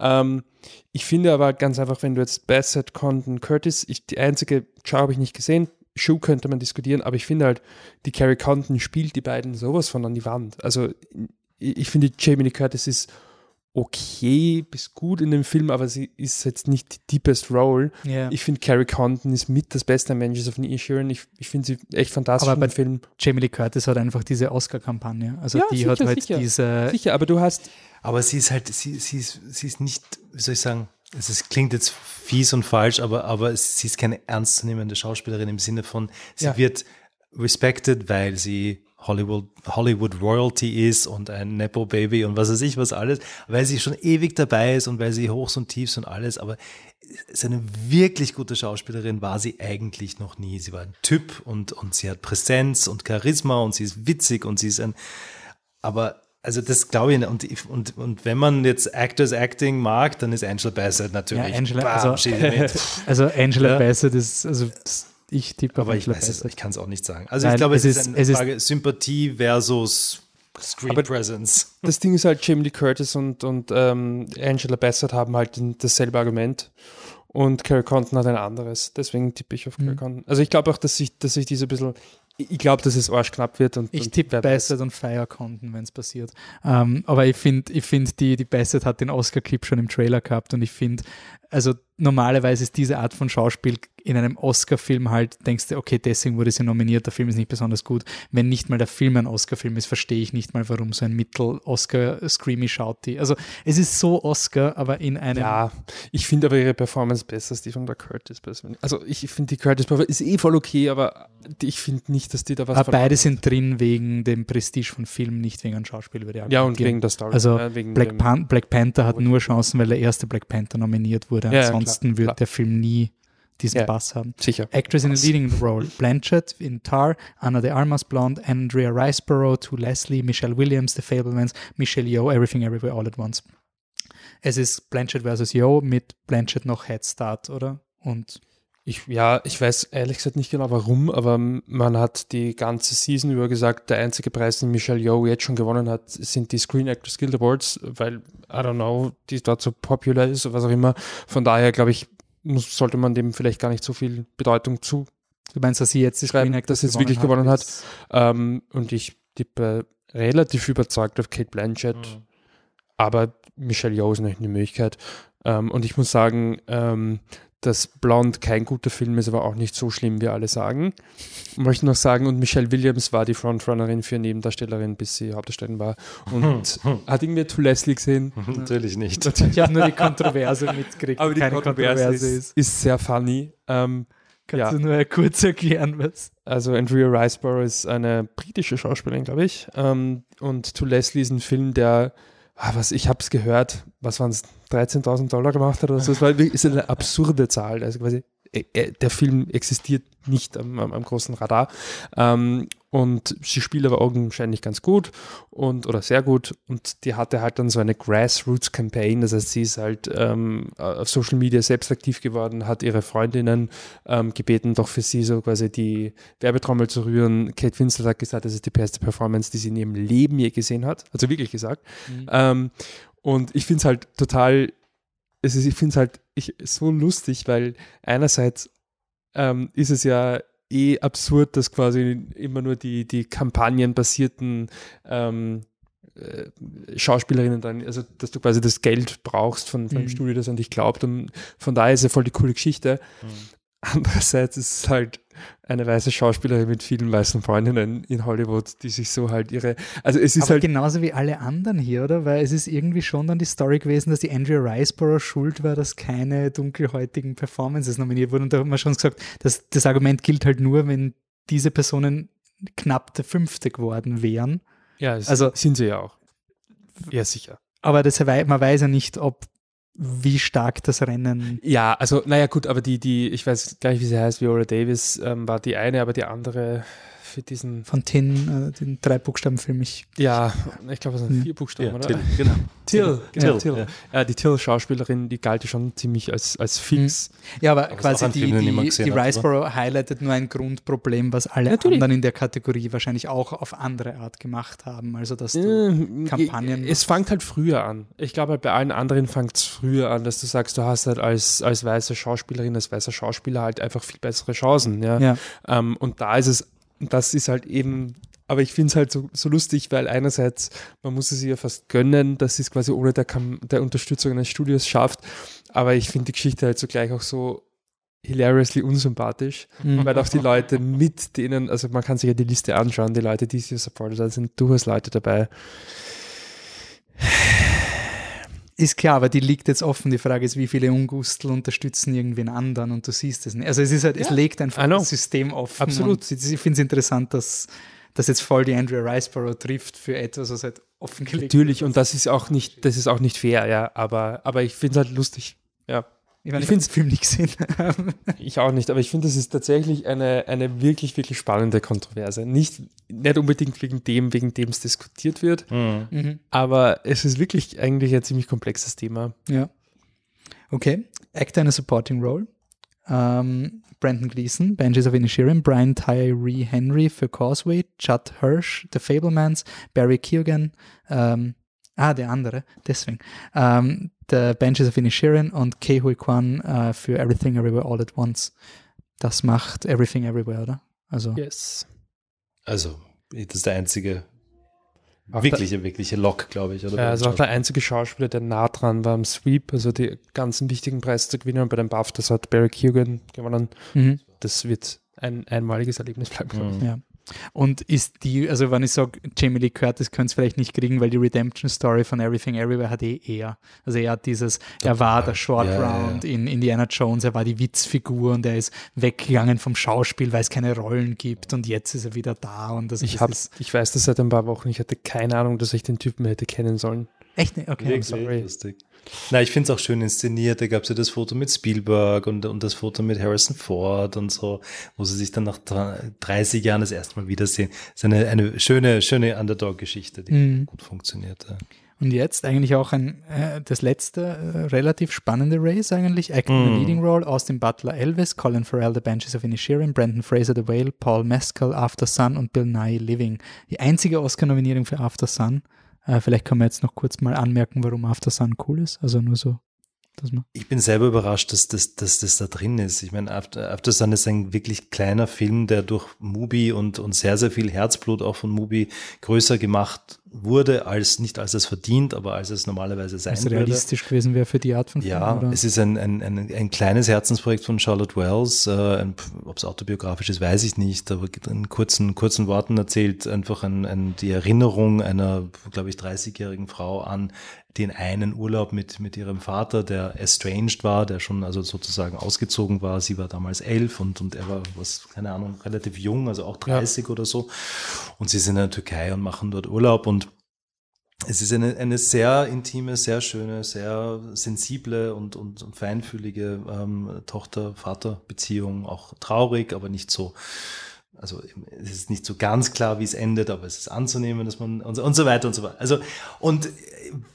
Ähm, ich finde aber ganz einfach, wenn du jetzt Bassett, Condon, Curtis, ich, die einzige Show habe ich nicht gesehen, Show könnte man diskutieren, aber ich finde halt, die Carrie Condon spielt die beiden sowas von an die Wand. Also ich, ich finde, Jamie Lee Curtis ist okay bis gut in dem Film, aber sie ist jetzt nicht die deepest role. Yeah. Ich finde, Carrie Condon ist mit das beste Managers of Sheeran. Ich, ich finde sie echt fantastisch aber bei Film. Jamie Lee Curtis hat einfach diese Oscar-Kampagne. Also ja, die sicher, hat halt sicher. diese. Sicher, aber du hast. Aber sie ist halt, sie, sie, ist, sie ist nicht, wie soll ich sagen, also es klingt jetzt fies und falsch, aber, aber sie ist keine ernstzunehmende Schauspielerin im Sinne von, sie ja. wird respected, weil sie Hollywood, Hollywood Royalty ist und ein Nepo Baby und was weiß ich was alles, weil sie schon ewig dabei ist und weil sie Hochs und Tiefs und alles, aber eine wirklich gute Schauspielerin war sie eigentlich noch nie. Sie war ein Typ und, und sie hat Präsenz und Charisma und sie ist witzig und sie ist ein, aber also das glaube ich, und, und, und wenn man jetzt Actors Acting mag, dann ist Angela Bassett natürlich. Ja, Angela, bam, also, also, Angela ja. Bassett ist, also ich tippe Aber ich weiß es, ich kann es auch nicht sagen. Also Nein, ich glaube, es, es, ist eine Frage ist, Sympathie versus Screen aber Presence. Das Ding ist halt, Jamie Lee Curtis und, und ähm, Angela Bassett haben halt dasselbe Argument und Carrie Condon hat ein anderes. Deswegen tippe ich auf Carrie mhm. Condon. Also ich glaube auch, dass sich, dass sich diese ein bisschen ich glaube, dass es arschknapp wird. Und, ich tippe Bassett und Fire Condon, wenn es passiert. Ähm, aber ich finde, ich find, die, die Bassett hat den Oscar-Clip schon im Trailer gehabt und ich finde, also normalerweise ist diese Art von Schauspiel in einem Oscar-Film halt, denkst du, okay, deswegen wurde sie nominiert, der Film ist nicht besonders gut. Wenn nicht mal der Film ein Oscar-Film ist, verstehe ich nicht mal, warum so ein Mittel-Oscar-Screamy schaut die. Also es ist so Oscar, aber in einem. Ja, ich finde aber ihre Performance besser als die von der Curtis persönlich. Also ich finde die Curtis ist eh voll okay, aber ich finde nicht, dass die da was. Aber beide sind drin wegen dem Prestige von Film, nicht wegen einem Schauspiel, würde ich Ja, und wegen der Story. Also ja, Black, Pan Black Panther hat nur Chancen, weil der erste Black Panther nominiert wurde. Ja, Ansonsten klar, wird klar. der Film nie diesen ja, Bass haben. Sicher. Actress in a leading role: Blanchett in Tar, Anna de Armas Blonde, Andrea Riceborough, to Leslie, Michelle Williams, The Fablemans, Michelle Yeoh, Everything Everywhere All at Once. Es ist Blanchett versus Yeoh mit Blanchett noch Head Start, oder? Und ich, ja, ich weiß ehrlich gesagt nicht genau warum, aber man hat die ganze Season über gesagt, der einzige Preis, den Michelle Yeoh jetzt schon gewonnen hat, sind die Screen Actors Guild Awards, weil, I don't know, die dort so popular ist oder was auch immer. Von daher, glaube ich, muss, sollte man dem vielleicht gar nicht so viel Bedeutung zu. Du meinst, dass sie jetzt die Screen Actors dass sie wirklich gewonnen hat? Ähm, und ich tippe relativ überzeugt auf Kate Blanchett, mhm. aber Michelle Yeoh ist nicht eine Möglichkeit. Ähm, und ich muss sagen, ähm, dass Blond kein guter Film ist, aber auch nicht so schlimm, wie alle sagen. Ich möchte noch sagen, und Michelle Williams war die Frontrunnerin für Nebendarstellerin, bis sie Hauptdarstellerin war. Und hat irgendwer To Leslie gesehen? Natürlich nicht. Ich habe nur die Kontroverse mitgekriegt. Aber die keine Kontroverse, Kontroverse ist, ist, sehr funny. Ähm, Kannst ja. du nur kurz erklären, was? Also Andrea Riceborough ist eine britische Schauspielerin, glaube ich. Ähm, und To Leslie ist ein Film, der Ah, was ich habe es gehört, was waren es, 13.000 Dollar gemacht hat oder so. Das war, ist eine absurde Zahl. Also quasi, äh, äh, der Film existiert nicht am, am, am großen Radar. Ähm, und sie spielt aber augenscheinlich ganz gut und oder sehr gut und die hatte halt dann so eine Grassroots-Campaign, das heißt, sie ist halt ähm, auf Social Media selbst aktiv geworden, hat ihre Freundinnen ähm, gebeten, doch für sie so quasi die Werbetrommel zu rühren. Kate Winslet hat gesagt, das ist die beste Performance, die sie in ihrem Leben je gesehen hat, also wirklich gesagt. Mhm. Ähm, und ich finde es halt total, es ist, ich finde es halt ich, so lustig, weil einerseits ähm, ist es ja eh absurd, dass quasi immer nur die, die kampagnenbasierten ähm, äh, Schauspielerinnen dann, also dass du quasi das Geld brauchst von, von dem mhm. Studio, das an dich glaubt. Und von daher ist ja voll die coole Geschichte. Mhm. Andererseits ist es halt eine weiße Schauspielerin mit vielen weißen Freundinnen in Hollywood, die sich so halt ihre. Also es ist Aber halt. Genauso wie alle anderen hier, oder? Weil es ist irgendwie schon dann die Story gewesen, dass die Andrea Riceborough schuld war, dass keine dunkelhäutigen Performances nominiert wurden. Und da hat man schon gesagt, dass das Argument gilt halt nur, wenn diese Personen knapp der Fünfte geworden wären. Ja, also sind sie ja auch. Ja, sicher. Aber das, man weiß ja nicht, ob wie stark das Rennen. Ja, also, naja, gut, aber die, die, ich weiß gar nicht, wie sie heißt, Viola Davis ähm, war die eine, aber die andere für diesen. Von Tin, äh, den drei Buchstaben-Film. Ich ja, ich glaube, es sind ja. vier Buchstaben, ja, oder? Till, genau. Till, genau, Till. Ja. ja. die Till-Schauspielerin, die galt schon ziemlich als, als fix. Mhm. Ja, aber, aber quasi die, die, die Riceboro highlightet nur ein Grundproblem, was alle Natürlich. anderen in der Kategorie wahrscheinlich auch auf andere Art gemacht haben. Also, dass du Kampagnen. Es fängt halt früher an. Ich glaube, halt bei allen anderen fängt es früher an, dass du sagst, du hast halt als, als weiße Schauspielerin, als weißer Schauspieler halt einfach viel bessere Chancen. Ja. ja. Ähm, und da ist es das ist halt eben, aber ich finde es halt so, so lustig, weil einerseits, man muss es ihr fast gönnen, dass sie es quasi ohne der, der Unterstützung eines Studios schafft, aber ich finde die Geschichte halt zugleich auch so hilariously unsympathisch, mhm. weil auch die Leute mit denen, also man kann sich ja die Liste anschauen, die Leute, die sie supportet, da sind durchaus Leute dabei. Ist klar, aber die liegt jetzt offen. Die Frage ist, wie viele Ungustel unterstützen irgendwen anderen und du siehst es nicht. Also es ist halt, ja. es legt einfach das System offen. Absolut. ich finde es interessant, dass das jetzt voll die Andrea Riceborough trifft für etwas, was halt offengelegt Natürlich, und das ist auch nicht, das ist auch nicht fair, ja, aber, aber ich finde es halt lustig, ja. Ich, ich finde es Film nicht gesehen. ich auch nicht, aber ich finde, das ist tatsächlich eine, eine wirklich, wirklich spannende Kontroverse. Nicht, nicht unbedingt wegen dem, wegen dem es diskutiert wird, mhm. mhm. aber es ist wirklich eigentlich ein ziemlich komplexes Thema. Ja. Okay. Actor in a Supporting Role. Um, Brandon Gleason, Benji's of Inisherin, Brian Tyree Henry für Causeway, Judd Hirsch, The Fablemans, Barry Keoghan, um, ah, der andere, deswegen, um, The Benches of Inishirin und Kei Hui Kwan uh, für Everything Everywhere All at Once. Das macht Everything Everywhere, oder? Also. Yes. Also, das ist der einzige auch wirkliche, der, wirkliche Lock, glaube ich. Oder ja, also auch der einzige Schauspieler, der nah dran war am Sweep, also die ganzen wichtigen Preise zu gewinnen. Und bei den BAFTAs hat Barry Keoghan gewonnen. Mhm. Das wird ein einmaliges Erlebnis bleiben. Mhm. Ja. Und ist die, also wenn ich sage, Jamie Lee Curtis könnte es vielleicht nicht kriegen, weil die Redemption Story von Everything Everywhere hat eh eher. Also er hat dieses, er war der Short ja, Round ja. in Indiana Jones, er war die Witzfigur und er ist weggegangen vom Schauspiel, weil es keine Rollen gibt und jetzt ist er wieder da. Und das, ich, hab, ich weiß das seit ein paar Wochen, ich hatte keine Ahnung, dass ich den Typen hätte kennen sollen. Echt nicht? Okay, sorry. Lustig. Na, ich finde es auch schön inszeniert. Da gab es ja das Foto mit Spielberg und, und das Foto mit Harrison Ford und so, wo sie sich dann nach 30 Jahren das erste Mal wiedersehen. Das ist eine, eine schöne, schöne Underdog-Geschichte, die mhm. gut funktioniert. Ja. Und jetzt eigentlich auch ein, äh, das letzte äh, relativ spannende Race eigentlich. Acting mm. in a Leading Role, Austin Butler Elvis, Colin Farrell The Benches of Inisherin, Brandon Fraser The Whale, Paul Mescal After Sun und Bill Nye Living. Die einzige Oscar-Nominierung für After Sun. Äh, vielleicht kann man jetzt noch kurz mal anmerken, warum After Sun cool ist. Also nur so. Dass man ich bin selber überrascht, dass das, dass das da drin ist. Ich meine, After, After Sun ist ein wirklich kleiner Film, der durch Mubi und, und sehr, sehr viel Herzblut auch von Mubi größer gemacht wurde, als nicht als es verdient, aber als es normalerweise sein würde. realistisch würde. gewesen wäre für die Art von Film. Ja, oder? es ist ein, ein, ein, ein kleines Herzensprojekt von Charlotte Wells. Äh, Ob es autobiografisch ist, weiß ich nicht, aber in kurzen, kurzen Worten erzählt einfach ein, ein, die Erinnerung einer, glaube ich, 30-jährigen Frau an den einen Urlaub mit, mit ihrem Vater, der estranged war, der schon also sozusagen ausgezogen war. Sie war damals elf und, und er war, was, keine Ahnung, relativ jung, also auch 30 ja. oder so. Und sie sind in der Türkei und machen dort Urlaub und es ist eine, eine sehr intime, sehr schöne, sehr sensible und, und, und feinfühlige ähm, Tochter-Vater-Beziehung, auch traurig, aber nicht so also es ist nicht so ganz klar, wie es endet, aber es ist anzunehmen, dass man und so, und so weiter und so weiter. Also und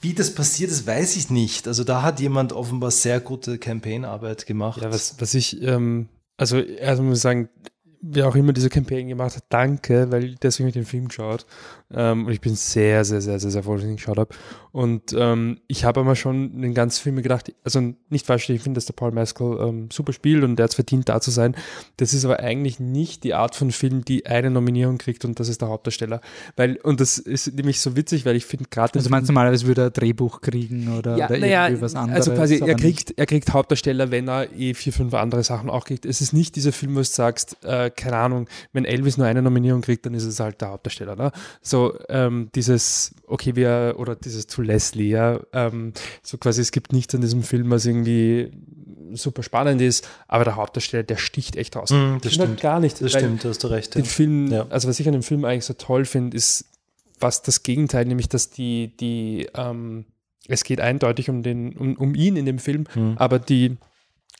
wie das passiert ist, weiß ich nicht. Also da hat jemand offenbar sehr gute Campaign-Arbeit gemacht. Ja, was, was ich, ähm, also erstmal muss ich sagen, wer auch immer diese Campaign gemacht hat, danke, weil deswegen ich den Film geschaut. Ähm, und ich bin sehr, sehr, sehr, sehr, sehr froh, dass ich ihn geschaut habe. Und ähm, ich habe aber schon den ganzen Filmen gedacht, also nicht falsch, ich finde, dass der Paul Mescal ähm, super spielt und der hat es verdient, da zu sein. Das ist aber eigentlich nicht die Art von Film, die eine Nominierung kriegt und das ist der Hauptdarsteller. Weil, und das ist nämlich so witzig, weil ich finde gerade. Also meinst du mal, als würde er ein Drehbuch kriegen oder, ja, oder naja, irgendwie was anderes? Also quasi, er kriegt, er kriegt Hauptdarsteller, wenn er eh vier, fünf andere Sachen auch kriegt. Es ist nicht dieser Film, wo du sagst, äh, keine Ahnung, wenn Elvis nur eine Nominierung kriegt, dann ist es halt der Hauptdarsteller. Ne? So ähm, dieses, okay, wir, oder dieses zu Leslie, ja, ähm, so quasi, es gibt nichts an diesem Film, was irgendwie super spannend ist, aber der Hauptdarsteller, der sticht echt raus. Mm, das stimmt. gar nicht. Das stimmt, da hast du recht. Den ja. Film, ja. also was ich an dem Film eigentlich so toll finde, ist was das Gegenteil, nämlich dass die, die, ähm, es geht eindeutig um den, um, um ihn in dem Film, mhm. aber die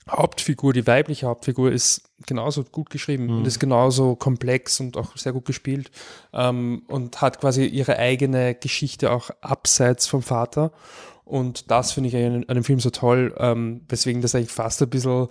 Hauptfigur, die weibliche Hauptfigur, ist genauso gut geschrieben mhm. und ist genauso komplex und auch sehr gut gespielt ähm, und hat quasi ihre eigene Geschichte auch abseits vom Vater. Und das finde ich an, an, dem Film so toll, ähm, weswegen das eigentlich fast ein bisschen,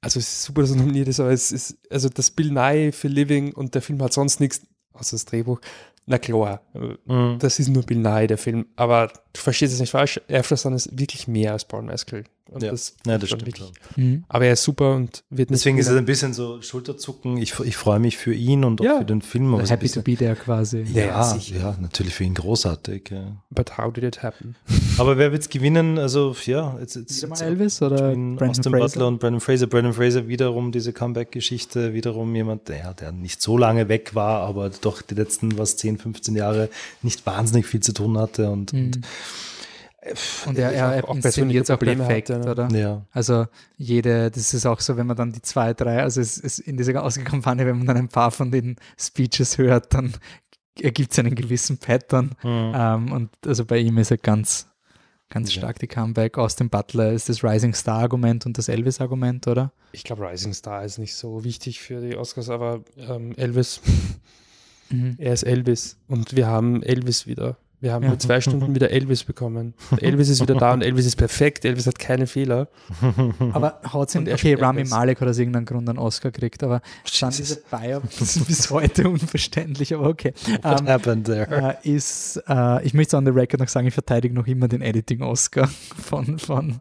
also es ist super, dass er nominiert ist, aber es ist, also das Bill Nye für Living und der Film hat sonst nichts, außer das Drehbuch, na klar, mhm. das ist nur Bill Nye, der Film, aber du verstehst es nicht falsch, Aftersun ist wirklich mehr als Paul Mescal. Und ja. das, ja, das stimmt. Wirklich, mhm. Aber er ist super und wird nicht Deswegen ist es ein bisschen so Schulterzucken. Ich, ich freue mich für ihn und auch ja. für den Film. Aber happy to be there quasi. Ja, ja, ja, natürlich für ihn großartig. Ja. But how did it happen? Aber wer wird es gewinnen? Also, ja, jetzt, jetzt, jetzt Elvis oder Austin Fraser? Butler und Brandon Fraser. Brandon Fraser wiederum diese Comeback-Geschichte, wiederum jemand, der, der nicht so lange weg war, aber doch die letzten, was, 10, 15 Jahre nicht wahnsinnig viel zu tun hatte und, mhm. und und er, er, er inszeniert auch perfekt, hatte, ne? oder? Ja. Also jede, das ist auch so, wenn man dann die zwei, drei, also es ist in dieser Ausgekampagne, wenn man dann ein paar von den Speeches hört, dann ergibt es einen gewissen Pattern. Mhm. Ähm, und also bei ihm ist er ganz, ganz ja. stark die Comeback. Aus dem Butler ist das Rising Star Argument und das Elvis Argument, oder? Ich glaube, Rising Star ist nicht so wichtig für die Oscars, aber ähm, Elvis, mhm. er ist Elvis und wir haben Elvis wieder wir haben ja. mit zwei Stunden wieder Elvis bekommen. Elvis ist wieder da und Elvis ist perfekt. Elvis hat keine Fehler. Aber haut ihn, okay, Rami Malek hat aus irgendeinem Grund einen Oscar gekriegt, aber dann diese Biopics bis heute unverständlich, aber okay. What um, ähm, happened there? Uh, ist, uh, ich möchte on the record noch sagen, ich verteidige noch immer den Editing-Oscar von, von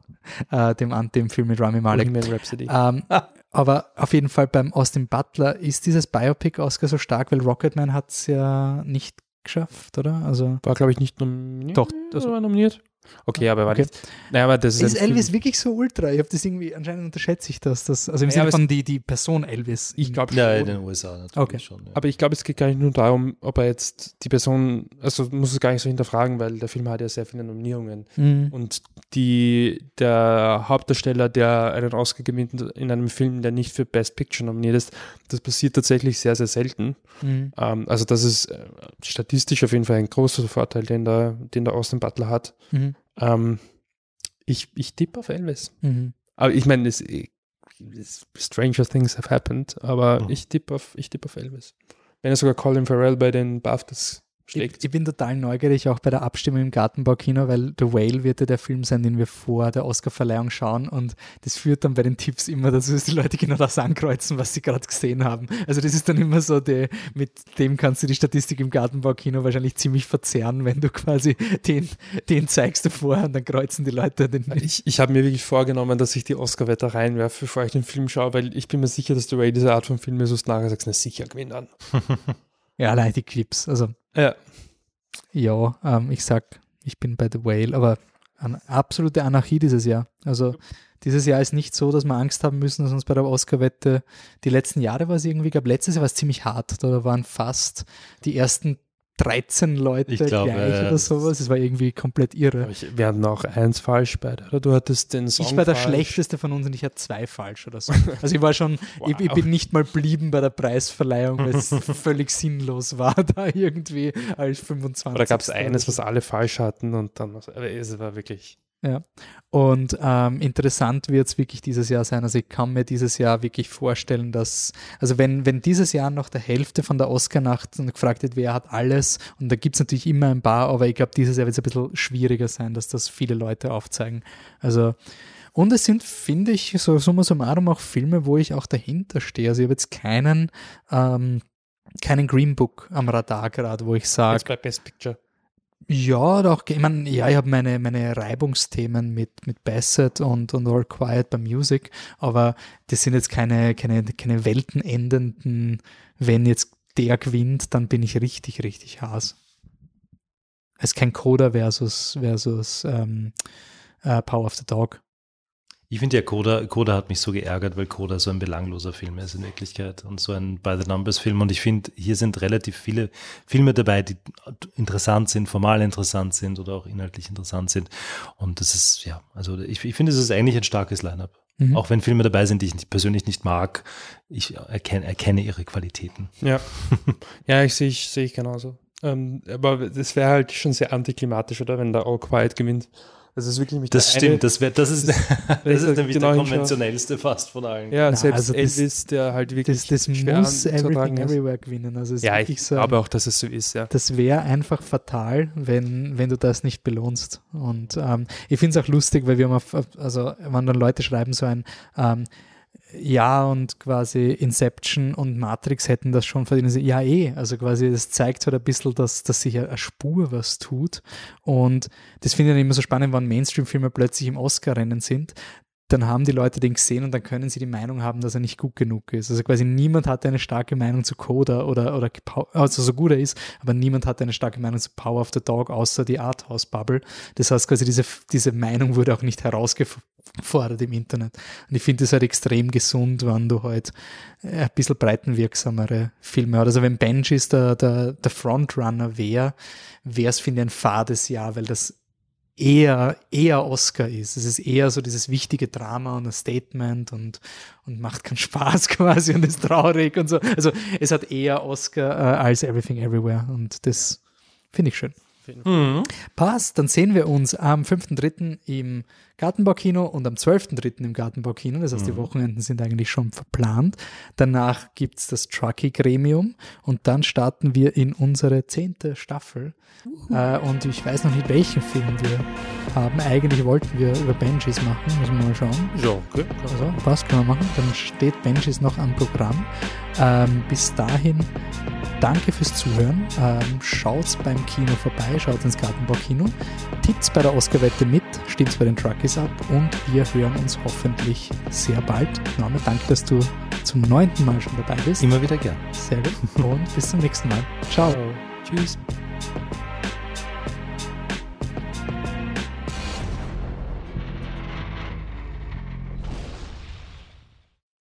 uh, dem, dem Film mit Rami Malek. Rhapsody. Um, aber auf jeden Fall beim Austin Butler ist dieses Biopic-Oscar so stark, weil Rocketman hat es ja nicht geschafft, oder? Also war, glaube ich, nicht nominiert. Doch, das war nominiert. Okay, aber war okay. nicht. Naja, aber das ist, ist Elvis Film. wirklich so ultra? Ich habe das irgendwie, anscheinend unterschätze ich das. das also im ja, Sinne von die, die Person Elvis. Ich glaube Ja, in den USA natürlich okay. schon. Ja. Aber ich glaube, es geht gar nicht nur darum, ob er jetzt die Person, also muss es gar nicht so hinterfragen, weil der Film hat ja sehr viele Nominierungen. Mhm. Und die, der Hauptdarsteller, der einen Oscar gewinnt in einem Film, der nicht für Best Picture nominiert ist, das passiert tatsächlich sehr, sehr selten. Mhm. Ähm, also das ist äh, statistisch auf jeden Fall ein großer Vorteil, den der, den der Austin Butler hat. Mhm. Ähm, ich, ich tippe auf Elvis. Mhm. Aber ich meine, Stranger Things have happened, aber mhm. ich tippe auf, tipp auf Elvis. Wenn er sogar Colin Farrell bei den BAFTAs schlägt. Ich, ich, bin total neugierig auch bei der Abstimmung im Gartenbaukino, weil The Whale wird ja der Film sein, den wir vor der Oscarverleihung schauen und das führt dann bei den Tipps immer dazu, dass die Leute genau das ankreuzen, was sie gerade gesehen haben. Also das ist dann immer so, die, mit dem kannst du die Statistik im Gartenbaukino wahrscheinlich ziemlich verzerren, wenn du quasi den, den zeigst du vor und dann kreuzen die Leute den. Ich, ich habe mir wirklich vorgenommen, dass ich die Oscar-Wette reinwerfe, bevor ich den Film schaue, weil ich bin mir sicher, dass The Whale diese Art von Film ist, wo du nachher sagst, na sicher gewinnen. Ja, allein die Clips. Also, ja, ja ähm, ich sag, ich bin bei The Whale, aber eine absolute Anarchie dieses Jahr. Also dieses Jahr ist nicht so, dass wir Angst haben müssen, dass uns bei der Oscar-Wette die letzten Jahre war es irgendwie, gab letztes Jahr war es ziemlich hart. Da waren fast die ersten 13 Leute glaub, gleich äh, oder sowas. Es war irgendwie komplett irre. Ich, wir hatten auch eins falsch beide, oder? Du hattest den Song Ich war der falsch. schlechteste von uns und ich hatte zwei falsch oder so. Also ich war schon, wow. ich, ich, bin nicht mal blieben bei der Preisverleihung, weil es völlig sinnlos war, da irgendwie als 25. Oder gab es eines, was alle falsch hatten und dann, es war wirklich Ja. Und ähm, interessant wird es wirklich dieses Jahr sein. Also ich kann mir dieses Jahr wirklich vorstellen, dass, also wenn, wenn dieses Jahr noch der Hälfte von der Oscar-Nacht gefragt wird, wer hat alles, und da gibt es natürlich immer ein paar, aber ich glaube, dieses Jahr wird es ein bisschen schwieriger sein, dass das viele Leute aufzeigen. Also und es sind, finde ich, so summa summarum auch Filme, wo ich auch dahinter stehe. Also ich habe jetzt keinen, ähm, keinen Green Book am Radar gerade, wo ich sage. Jetzt bei Best Picture. Ja, doch, ich meine, ja, ich habe meine, meine Reibungsthemen mit, mit Bassett und, und All Quiet by Music, aber das sind jetzt keine, keine, keine weltenendenden, wenn jetzt der gewinnt, dann bin ich richtig, richtig Haas. Es ist kein Coda versus, versus ähm, uh, Power of the Dog. Ich finde ja, Coda, Coda hat mich so geärgert, weil Coda so ein belangloser Film ist in Wirklichkeit und so ein By the Numbers Film. Und ich finde, hier sind relativ viele Filme dabei, die interessant sind, formal interessant sind oder auch inhaltlich interessant sind. Und das ist, ja, also ich, ich finde, es ist eigentlich ein starkes Line-up. Mhm. Auch wenn Filme dabei sind, die ich persönlich nicht mag, ich erkenne, erkenne ihre Qualitäten. Ja, ja ich sehe ich, seh ich genauso. Ähm, aber das wäre halt schon sehr antiklimatisch, oder? Wenn da All Quiet gewinnt. Das ist wirklich Das stimmt, eine, das, wär, das ist, das ist nämlich genau der konventionellste fast von allen. Ja, Na, selbst also Elvis, das, der halt wirklich. Das, das muss Everything Everywhere gewinnen. Also ja, ich so, glaube auch, dass es so ist, ja. Das wäre einfach fatal, wenn, wenn du das nicht belohnst. Und ähm, ich finde es auch lustig, weil wir haben, auf, also wenn dann Leute schreiben so ein, ähm, ja, und quasi Inception und Matrix hätten das schon verdient. Ja, eh. Also quasi, das zeigt halt ein bisschen, dass, dass sich eine Spur was tut. Und das finde ich dann immer so spannend, wenn Mainstream-Filme plötzlich im Oscar-Rennen sind dann haben die Leute den gesehen und dann können sie die Meinung haben, dass er nicht gut genug ist. Also quasi niemand hat eine starke Meinung zu Coda oder, oder also so gut er ist, aber niemand hat eine starke Meinung zu Power of the Dog, außer die Arthouse-Bubble. Das heißt quasi, diese, diese Meinung wurde auch nicht herausgefordert im Internet. Und ich finde es halt extrem gesund, wenn du halt ein bisschen breitenwirksamere Filme hast. Also wenn Benjis der, der, der Frontrunner wäre, wäre es, finde ich, ein fades Jahr, weil das eher, eher Oscar ist. Es ist eher so dieses wichtige Drama und ein Statement und, und macht keinen Spaß quasi und ist traurig und so. Also es hat eher Oscar äh, als Everything Everywhere und das finde ich schön. Mhm. Passt, dann sehen wir uns am 5.3. im Gartenbaukino und am 12.3. im Gartenbaukino. Das heißt, mhm. die Wochenenden sind eigentlich schon verplant. Danach gibt es das Trucky-Gremium und dann starten wir in unsere zehnte Staffel. Mhm. Äh, und ich weiß noch nicht, welchen Film wir haben. Eigentlich wollten wir über Benjis machen, müssen wir mal schauen. Ja, okay. Also, was können wir machen? Dann steht Benjis noch am Programm. Ähm, bis dahin danke fürs Zuhören. Ähm, schaut beim Kino vorbei, schaut ins Gartenbaukino. Tipps bei der Oscar-Wette mit, stimmt bei den Truckies ab und wir hören uns hoffentlich sehr bald. Norman, danke, dass du zum neunten Mal schon dabei bist. Immer wieder gern. Sehr gut und bis zum nächsten Mal. Ciao. Ciao. Tschüss.